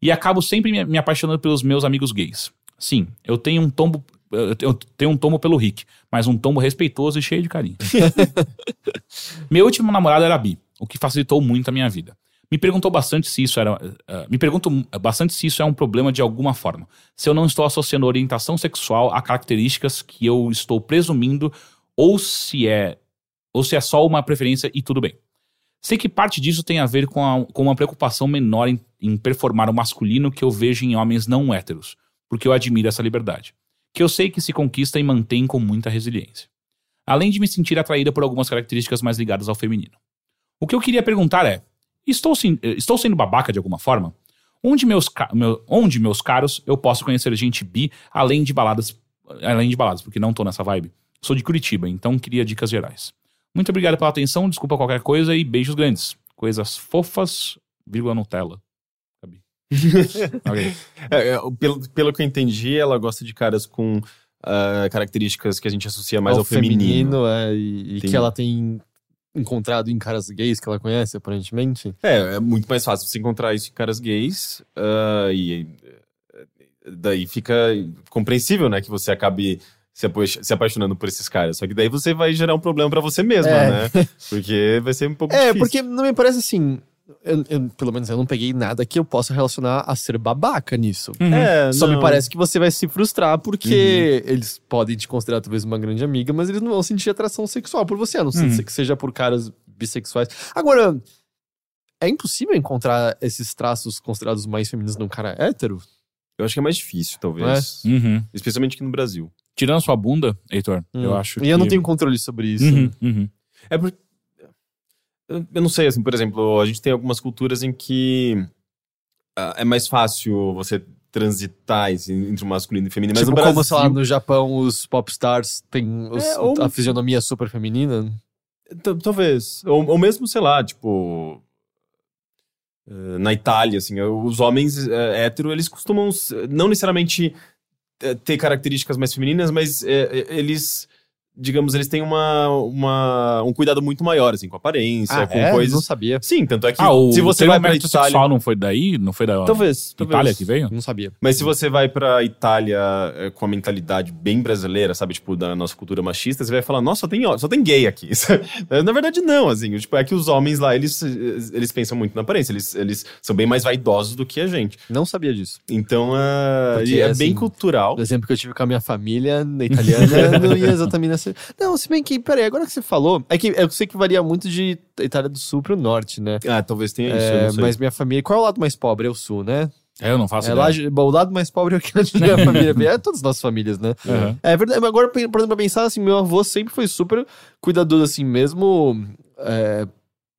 e acabo sempre me, apaixonando pelos meus amigos gays. Sim, eu tenho um tombo, eu tenho- um tombo pelo Rick, mas um tombo respeitoso e cheio de carinho. Meu último namorado era bi, o que facilitou muito a minha vida. Me perguntou bastante se isso era. eh, me pergunto bastante se isso é um problema de alguma forma. Se eu não estou associando orientação sexual a características que eu estou presumindo, ou se é. Ou se é só uma preferência e tudo bem. Sei que parte disso tem a ver com, a- com uma preocupação menor em, em performar o masculino que eu vejo em homens não héteros, porque eu admiro essa liberdade. Que eu sei que se conquista e mantém com muita resiliência. Além de me sentir atraída por algumas características mais ligadas ao feminino. O que eu queria perguntar é: estou, eh, estou sendo babaca de alguma forma? Onde meus, meu- onde, meus caros, eu posso conhecer gente bi além de baladas, além de baladas, porque não tô nessa vibe. Sou de Curitiba, então queria dicas gerais. Muito obrigado pela atenção, desculpa qualquer coisa e beijos grandes. Coisas fofas, vírgula Nutella. Gabi. Ok. É, é, pelo, pelo que eu entendi, ela gosta de caras com ah, características que a gente associa mais ao, feminino. é, e, e que ela tem encontrado em caras gays que ela conhece, aparentemente. É, é muito mais fácil você encontrar isso em caras gays. ah, e eh, daí fica compreensível, né, que você acabe se, apa- se apaixonando por esses caras. Só que daí você vai gerar um problema pra você mesma, É. né? Porque vai ser um pouco É, difícil. porque não me parece assim. eu- eu- pelo menos eu não peguei nada que eu possa relacionar a ser babaca nisso. É, Só me não. parece que você vai se frustrar porque eles podem te considerar talvez uma grande amiga, mas eles não vão sentir atração sexual por você, a não ser Uhum. que seja por caras bissexuais. Agora, é impossível encontrar esses traços considerados mais femininos num cara hétero? Eu acho que é mais difícil, talvez. Uhum. Especialmente aqui no Brasil. Tirando a sua bunda, Heitor, eu Hum. acho E eu não que- tenho controle sobre isso. Uhum, uhum. É porque. Eu eu não sei, assim, por exemplo, a gente tem algumas culturas em que ah, é mais fácil você transitar entre o masculino e o feminino. Mas tipo, no Brasil, como, sei lá, no Japão os popstars têm os- É, ou- a fisionomia super feminina. T- Talvez. Ou, ou mesmo, sei lá, tipo. eh, Na Itália, assim, os homens eh, hétero, eles costumam não necessariamente ter características mais femininas, mas eh, eh, eles, digamos, eles têm uma, uma, um cuidado muito maior, assim, com aparência, com é? coisas. Não sabia. Sim, tanto é que Ah, o se você vai pra Itália. não foi daí? Não foi da Talvez, talvez. Itália que veio? Não sabia. Mas se você vai pra Itália eh, com a mentalidade bem brasileira, sabe, tipo, da nossa cultura machista, você vai falar, nossa, só tem, só tem gay aqui. Na verdade, não, assim, tipo, é que os homens lá, eles, eles pensam muito na aparência, eles, eles são bem mais vaidosos do que a gente. Não sabia disso. Então, ah, Porque, é assim, bem cultural. O exemplo que eu tive com a minha família na italiana não ia exatamente nessa. Não, se bem que, peraí, agora que você falou. É que eu sei que varia muito de Itália do sul pro norte, né? Ah, talvez tenha isso, eu É, não sei. mas minha família. Qual é o lado mais pobre? É o sul, né? É, eu não faço É ideia. lá, bom, o lado mais pobre é o que a minha família. É todas as nossas famílias, né? Uhum. É verdade, mas agora, por exemplo, pra pensar, assim, meu avô sempre foi super cuidadoso, assim, mesmo. é,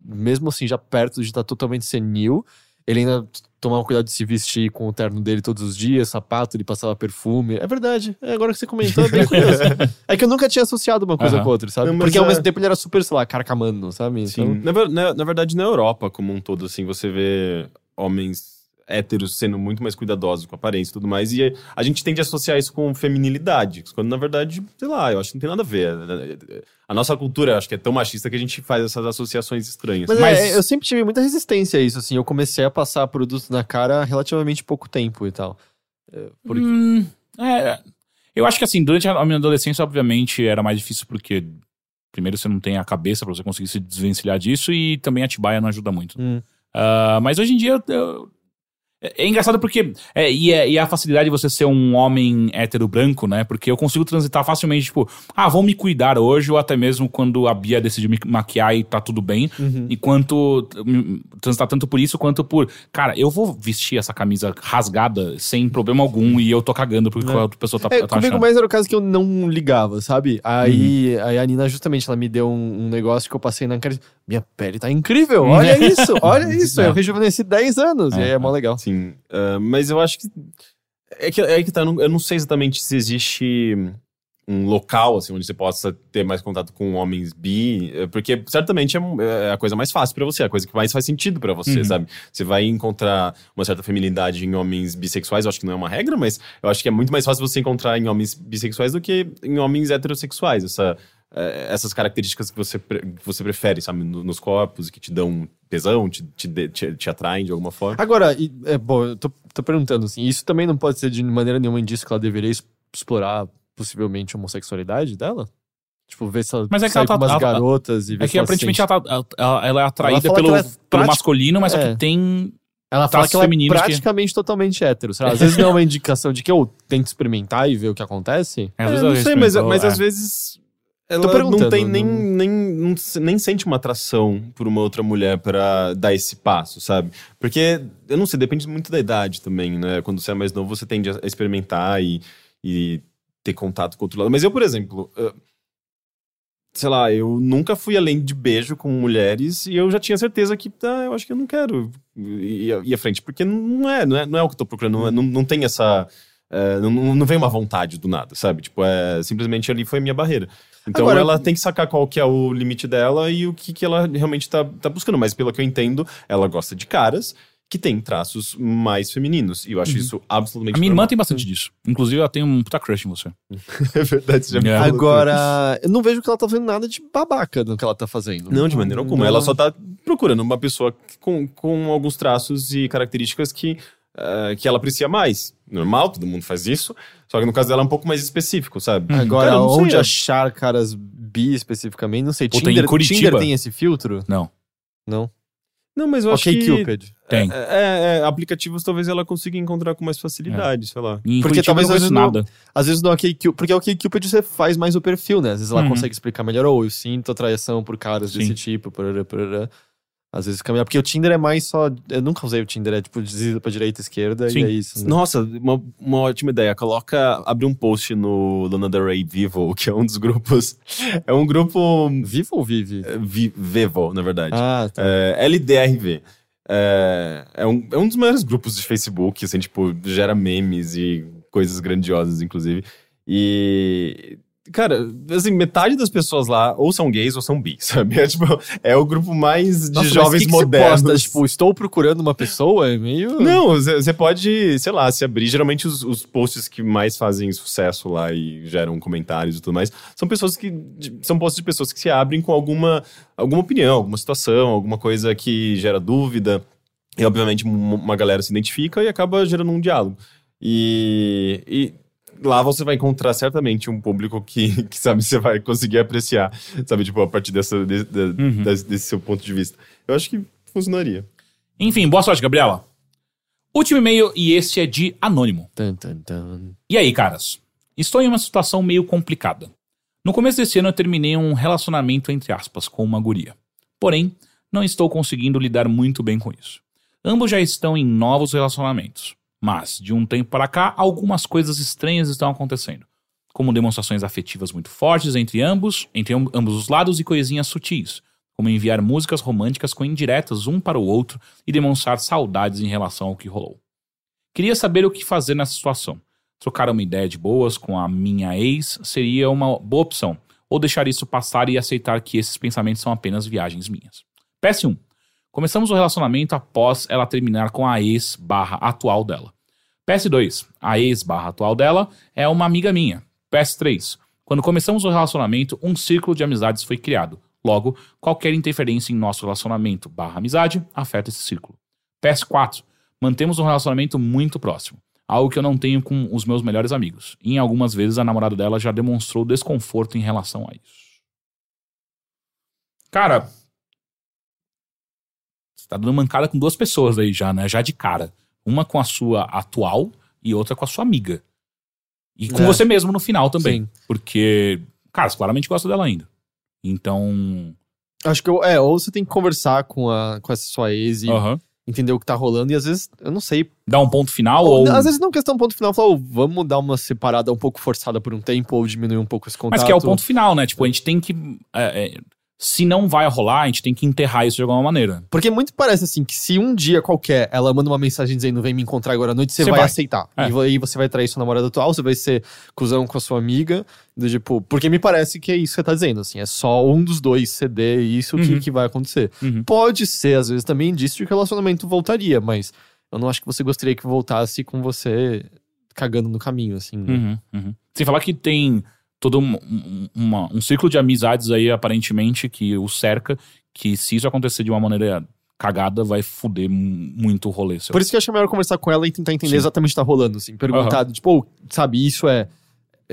mesmo assim, já perto de estar totalmente senil, ele ainda tomava cuidado de se vestir com o terno dele todos os dias, sapato, ele passava perfume. É verdade. É, agora que você comentou, é bem curioso. é que eu nunca tinha associado uma coisa com outra, sabe? Não, Porque ao é- mesmo tempo ele era super, sei lá, carcamano, sabe? Sim. Então, Na, na- na verdade, na Europa como um todo, assim, você vê homens héteros sendo muito mais cuidadosos com a aparência e tudo mais, e a gente tende a associar isso com feminilidade, quando na verdade, sei lá, eu acho que não tem nada a ver. A nossa cultura, eu acho que é tão machista que a gente faz essas associações estranhas. Mas, Mas- é, eu sempre tive muita resistência a isso, assim. Eu comecei a passar produtos na cara há relativamente pouco tempo e tal. É, porque- Hum, é, eu acho que assim, durante a minha adolescência, obviamente, era mais difícil porque primeiro você não tem a cabeça pra você conseguir se desvencilhar disso e também a Tibaia não ajuda muito. Hum. Ah, mas hoje em dia eu, eu, É, é engraçado porque. É, e, é, e a facilidade de você ser um homem hétero branco, né? Porque eu consigo transitar facilmente, tipo, ah, vou me cuidar hoje, ou até mesmo quando a Bia decidiu me maquiar e tá tudo bem. Uhum. Enquanto. Transitar tanto por isso quanto por. Cara, eu vou vestir essa camisa rasgada sem problema algum e eu tô cagando porque a outra pessoa tá, É, tá comigo achando. mais era o caso que eu não ligava, sabe? Aí, aí a Nina, justamente, ela me deu um, um negócio que eu passei na cara. E, Minha pele tá incrível, olha isso, olha isso. É. Eu rejuvenesci 10 anos, e É, aí é mó legal. Sim, ah, mas eu acho que. É que, é que tá, eu não- eu não sei exatamente se existe um local, assim, onde você possa ter mais contato com homens bi, eh, porque certamente é, é a coisa mais fácil pra você, a coisa que mais faz sentido pra você, Uhum. sabe? Você vai encontrar uma certa feminilidade em homens bissexuais, eu acho que não é uma regra, mas eu acho que é muito mais fácil você encontrar em homens bissexuais do que em homens heterossexuais, essa, essas características que você, que você prefere, sabe, no- nos corpos, que te dão tesão, te, te, te, te atraem de alguma forma. Agora, e- é, bom, eu tô, tô perguntando assim, isso também não pode ser de maneira nenhuma indício que ela deveria explorar possivelmente a homossexualidade dela? Tipo, ver se ela Mas é que sai ela tá- com umas ela tá- garotas e ver É se que ela aparentemente se ela, tá, ela, ela- ela é atraída fala pelo, ela é pelo prática- masculino, mas só É. que tem. Ela fala que ela é femininos que- praticamente totalmente hétero. sei lá, Às vezes não é uma indicação de que eu tento experimentar e ver o que acontece. Às É, vezes não ela sei, mas, mas é. às vezes ela não tem nem, nem, nem sente uma atração por uma outra mulher pra dar esse passo, sabe? Porque, eu não sei, depende muito da idade também, né? Quando você é mais novo, você tende a experimentar e, e ter contato com outro lado. Mas eu, por exemplo, eh, sei lá, eu nunca fui além de beijo com mulheres e eu já tinha certeza que, ah, eu acho que eu não quero ir, ir à frente, porque não é, não é, não é o que eu tô procurando, não, é- não, não tem essa. é, não, não vem uma vontade do nada, sabe? Tipo, é, simplesmente ali foi a minha barreira. Então Agora- ela tem que sacar qual que é o limite dela e o que, que ela realmente tá, tá buscando. Mas pelo que eu entendo, ela gosta de caras que têm traços mais femininos. E eu acho isso absolutamente A minha irmã tem bastante disso. Inclusive, ela tem um puta crush em você. É verdade, você já me É. falou. Agora, eu não vejo que ela tá fazendo nada de babaca no que ela tá fazendo. Não, de maneira alguma. Não. Ela só tá procurando uma pessoa com, com alguns traços e características que, eh, que ela aprecia mais. Normal, todo mundo faz isso. Só que no caso dela é um pouco mais específico, sabe? Agora, Cara, sei, onde eu- achar caras bi especificamente? Não sei. Puta, em Tinder, Curitiba. Tinder tem esse filtro? Não. Não. Não, mas eu acho Ok, que... Cupid. Tem. É, é, é, aplicativos talvez ela consiga encontrar com mais facilidade, sei lá. E em Porque Curitiba talvez não às vezes nada. Às vezes no OkCupid, porque o OkCupid você faz mais o perfil, né? Às vezes ela Uhum. consegue explicar melhor, ou eu sinto atração por caras Sim. desse tipo, parará, parará. Às vezes fica melhor. Porque o Tinder é mais só. Eu nunca usei o Tinder, é tipo desliza pra direita e esquerda Sim. e é isso. né? Nossa, uma, uma ótima ideia. Coloca, abre um post no Lana Del Rey Vivo, que é um dos grupos. É um grupo Vivo ou vive? eh, vi, Vivo, na verdade. Ah, tá. É, LDRV. É, é, um, é um dos maiores grupos de Facebook, assim, tipo, gera memes e coisas grandiosas, inclusive. E. Cara, assim, metade das pessoas lá ou são gays ou são bi, sabe? É, tipo, é o grupo mais de Nossa, jovens que que modernos. posta? Tipo, estou procurando uma pessoa, é meio. Não, você pode, sei lá, se abrir. Geralmente os, os posts que mais fazem sucesso lá e geram comentários e tudo mais são pessoas que. São posts de pessoas que se abrem com alguma, alguma opinião, alguma situação, alguma coisa que gera dúvida. E, obviamente, um- uma galera se identifica e acaba gerando um diálogo. E. e Lá você vai encontrar certamente um público que, que sabe, você vai conseguir apreciar, sabe, tipo, a partir dessa, de- de- Uhum. desse, desse seu ponto de vista. Eu acho que funcionaria. Enfim, boa sorte, Gabriela. Último e-mail, e esse é de Anônimo. Tan, tan, tan. E aí, caras? Estou em uma situação meio complicada. No começo desse ano eu terminei um relacionamento, entre aspas, com uma guria. Porém, não estou conseguindo lidar muito bem com isso. Ambos já estão em novos relacionamentos. Mas, de um tempo para cá, algumas coisas estranhas estão acontecendo. Como demonstrações afetivas muito fortes entre ambos, entre amb- ambos os lados e coisinhas sutis. Como enviar músicas românticas com indiretas um para o outro e demonstrar saudades em relação ao que rolou. Queria saber o que fazer nessa situação. Trocar uma ideia de boas com a minha ex seria uma boa opção, ou deixar isso passar e aceitar que esses pensamentos são apenas viagens minhas. PS1. Começamos o relacionamento após ela terminar com a ex barra atual dela. PS2. A ex barra atual dela é uma amiga minha. PS3. Quando começamos o relacionamento, um círculo de amizades foi criado. Logo, qualquer interferência em nosso relacionamento barra amizade afeta esse círculo. PS4. Mantemos um relacionamento muito próximo. Algo que eu não tenho com os meus melhores amigos. E em algumas vezes a namorada dela já demonstrou desconforto em relação a isso. Cara, você tá dando mancada com duas pessoas aí já, né? Já de cara. Uma com a sua atual e outra com a sua amiga. E com É. você mesmo no final também. Sim. Porque, cara, você claramente gosta dela ainda. Então. Acho que eu, é, ou você tem que conversar com, a, com essa sua ex e aham. entender o que tá rolando. E às vezes, eu não sei. Dá um ponto final Ou, ou. Às vezes não questão ponto final, falar, "Ô, vamos dar uma separada um pouco forçada por um tempo, ou diminuir um pouco esse contato. Mas que é o ponto final, né? Tipo, a gente tem que. é, é, se não vai rolar, a gente tem que enterrar isso de alguma maneira. Porque muito parece assim que se um dia qualquer ela manda uma mensagem dizendo vem me encontrar agora à noite, você vai, vai. aceitar. É. E aí você vai trair sua namorada atual, você vai ser cuzão com a sua amiga. Do tipo, porque me parece que é isso que você tá dizendo, assim, é só um dos dois ceder e isso que, Uhum. que vai acontecer. Uhum. Pode ser, às vezes, também indício de que o relacionamento voltaria, mas eu não acho que você gostaria que voltasse com você cagando no caminho, assim. né? Uhum, uhum. Sem falar que tem todo um, um- uma- um ciclo de amizades aí, aparentemente, que o cerca, que se isso acontecer de uma maneira cagada, vai foder mu- muito o rolê. Por isso que eu acho melhor conversar com ela e tentar entender Sim. exatamente o que tá rolando, assim. Perguntar, tipo, "Ô, sabe, isso é.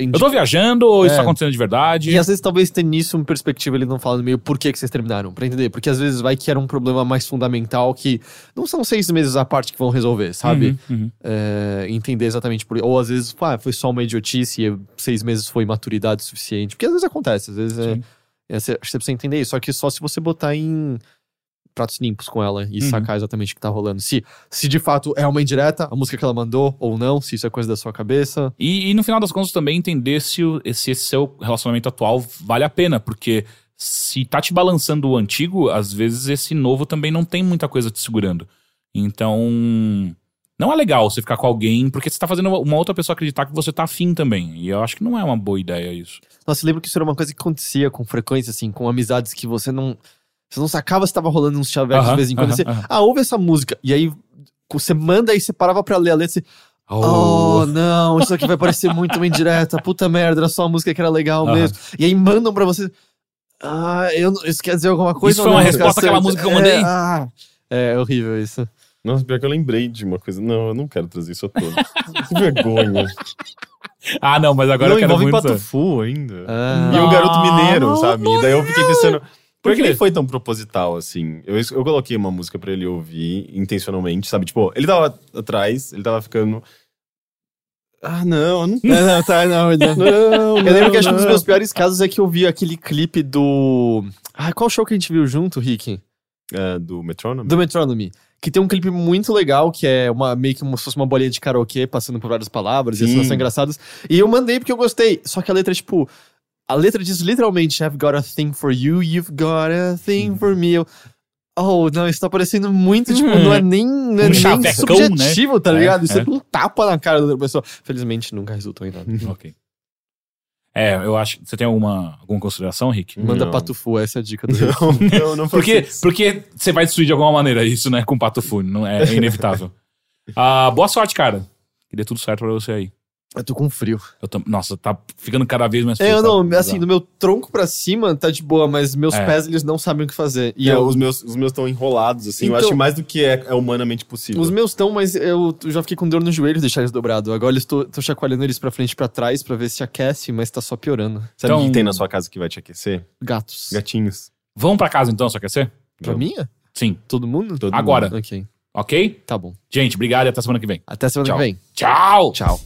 Eu tô viajando ou isso É. tá acontecendo de verdade? E às vezes talvez ter nisso uma perspectiva ele não falando meio por que, que vocês terminaram, pra entender. Porque às vezes vai que era um problema mais fundamental que não são seis meses à parte que vão resolver, sabe? Uhum, uhum. É, entender exatamente por. Ou às vezes, pá, foi só uma idiotice e seis meses foi maturidade suficiente. Porque às vezes acontece, às vezes é, é, você- acho que você precisa entender isso. Só que só se você botar em pratos limpos com ela e Uhum. sacar exatamente o que tá rolando. Se, se de fato é uma indireta, a música que ela mandou, ou não, se isso é coisa da sua cabeça. E, e no final das contas também entender se, o- se esse seu relacionamento atual vale a pena, porque se tá te balançando o antigo, às vezes esse novo também não tem muita coisa te segurando. Então, não é legal você ficar com alguém, porque você tá fazendo uma outra pessoa acreditar que você tá afim também. E eu acho que não é uma boa ideia isso. Nossa, eu lembro que isso era uma coisa que acontecia com frequência, assim, com amizades que você não. Você não sacava se tava rolando uns chavecos de Aham, vez em quando. aham, você, aham. ah, ouve essa música. E aí você manda e você parava pra ler a letra e você. Oh, não, isso aqui vai parecer muito uma indireta. Puta merda, era só uma música que era legal mesmo. E aí mandam pra você. Ah, eu, isso quer dizer alguma coisa? Isso foi uma resposta àquela cacete? música que eu mandei? É, ah, é horrível isso. Nossa, pior que eu lembrei de uma coisa. Não, eu não quero trazer isso à tona. que vergonha. Ah, não, mas agora não, eu quero envolve muito... Patufu ainda. Ah, E um garoto mineiro, não, sabe? não, e daí eu fiquei pensando. Por que nem foi tão proposital assim? Eu, eu coloquei uma música pra ele ouvir intencionalmente, sabe? Tipo, ele tava atrás, ele tava ficando. Ah, não, não. Não, não, tá, não, não. Não, Eu lembro que acho que um dos meus piores casos é que eu vi aquele clipe do. Ah, qual show que a gente viu junto, Rick? É, do Metronome? Do Metronomy. Que tem um clipe muito legal, que é uma, meio que como se fosse uma bolinha de karaokê, passando por várias palavras, e as Sim. cenas são engraçadas. E eu mandei porque eu gostei. Só que a letra, tipo. A letra diz literalmente: I've got a thing for you, you've got a thing for me. Eu, oh, não, isso tá parecendo muito, tipo, não é nem, não é Um nem chavecão, subjetivo, tá É, ligado? Isso é. é. um tapa na cara da outra pessoa. Felizmente nunca resultou em nada. Ok. É, eu acho. Você tem alguma, alguma consideração, Rick? Manda Não. patufu, essa é a dica do Rick. Não, não, não Porque, isso. porque você vai destruir de alguma maneira isso, né? Com o Pato Fu, não é, é inevitável. Ah, boa sorte, cara. Queria tudo certo pra você aí. Eu tô com frio. Eu tô- nossa, tá ficando cada vez mais É, frio, eu tá? não, Bizarro. assim, do meu tronco pra cima tá de boa, mas meus É. pés eles não sabem o que fazer. E é, eu, os meus os meus estão enrolados, assim. eu Então- acho que mais do que é, é humanamente possível. Os meus estão, mas eu já fiquei com dor no joelho de deixar eles dobrados. Agora eu estou tô chacoalhando eles pra frente e pra trás pra ver se aquece, mas tá só piorando. Sabe o Então- que tem na sua casa que vai te aquecer? Gatos. Gatinhos. Vamos pra casa então, só quer ser? Pra mim? é? Sim. Todo mundo? Todo Agora. Ok, Ok? tá bom. Gente, obrigado e até semana que vem. Até semana Tchau. que vem. Tchau! Tchau.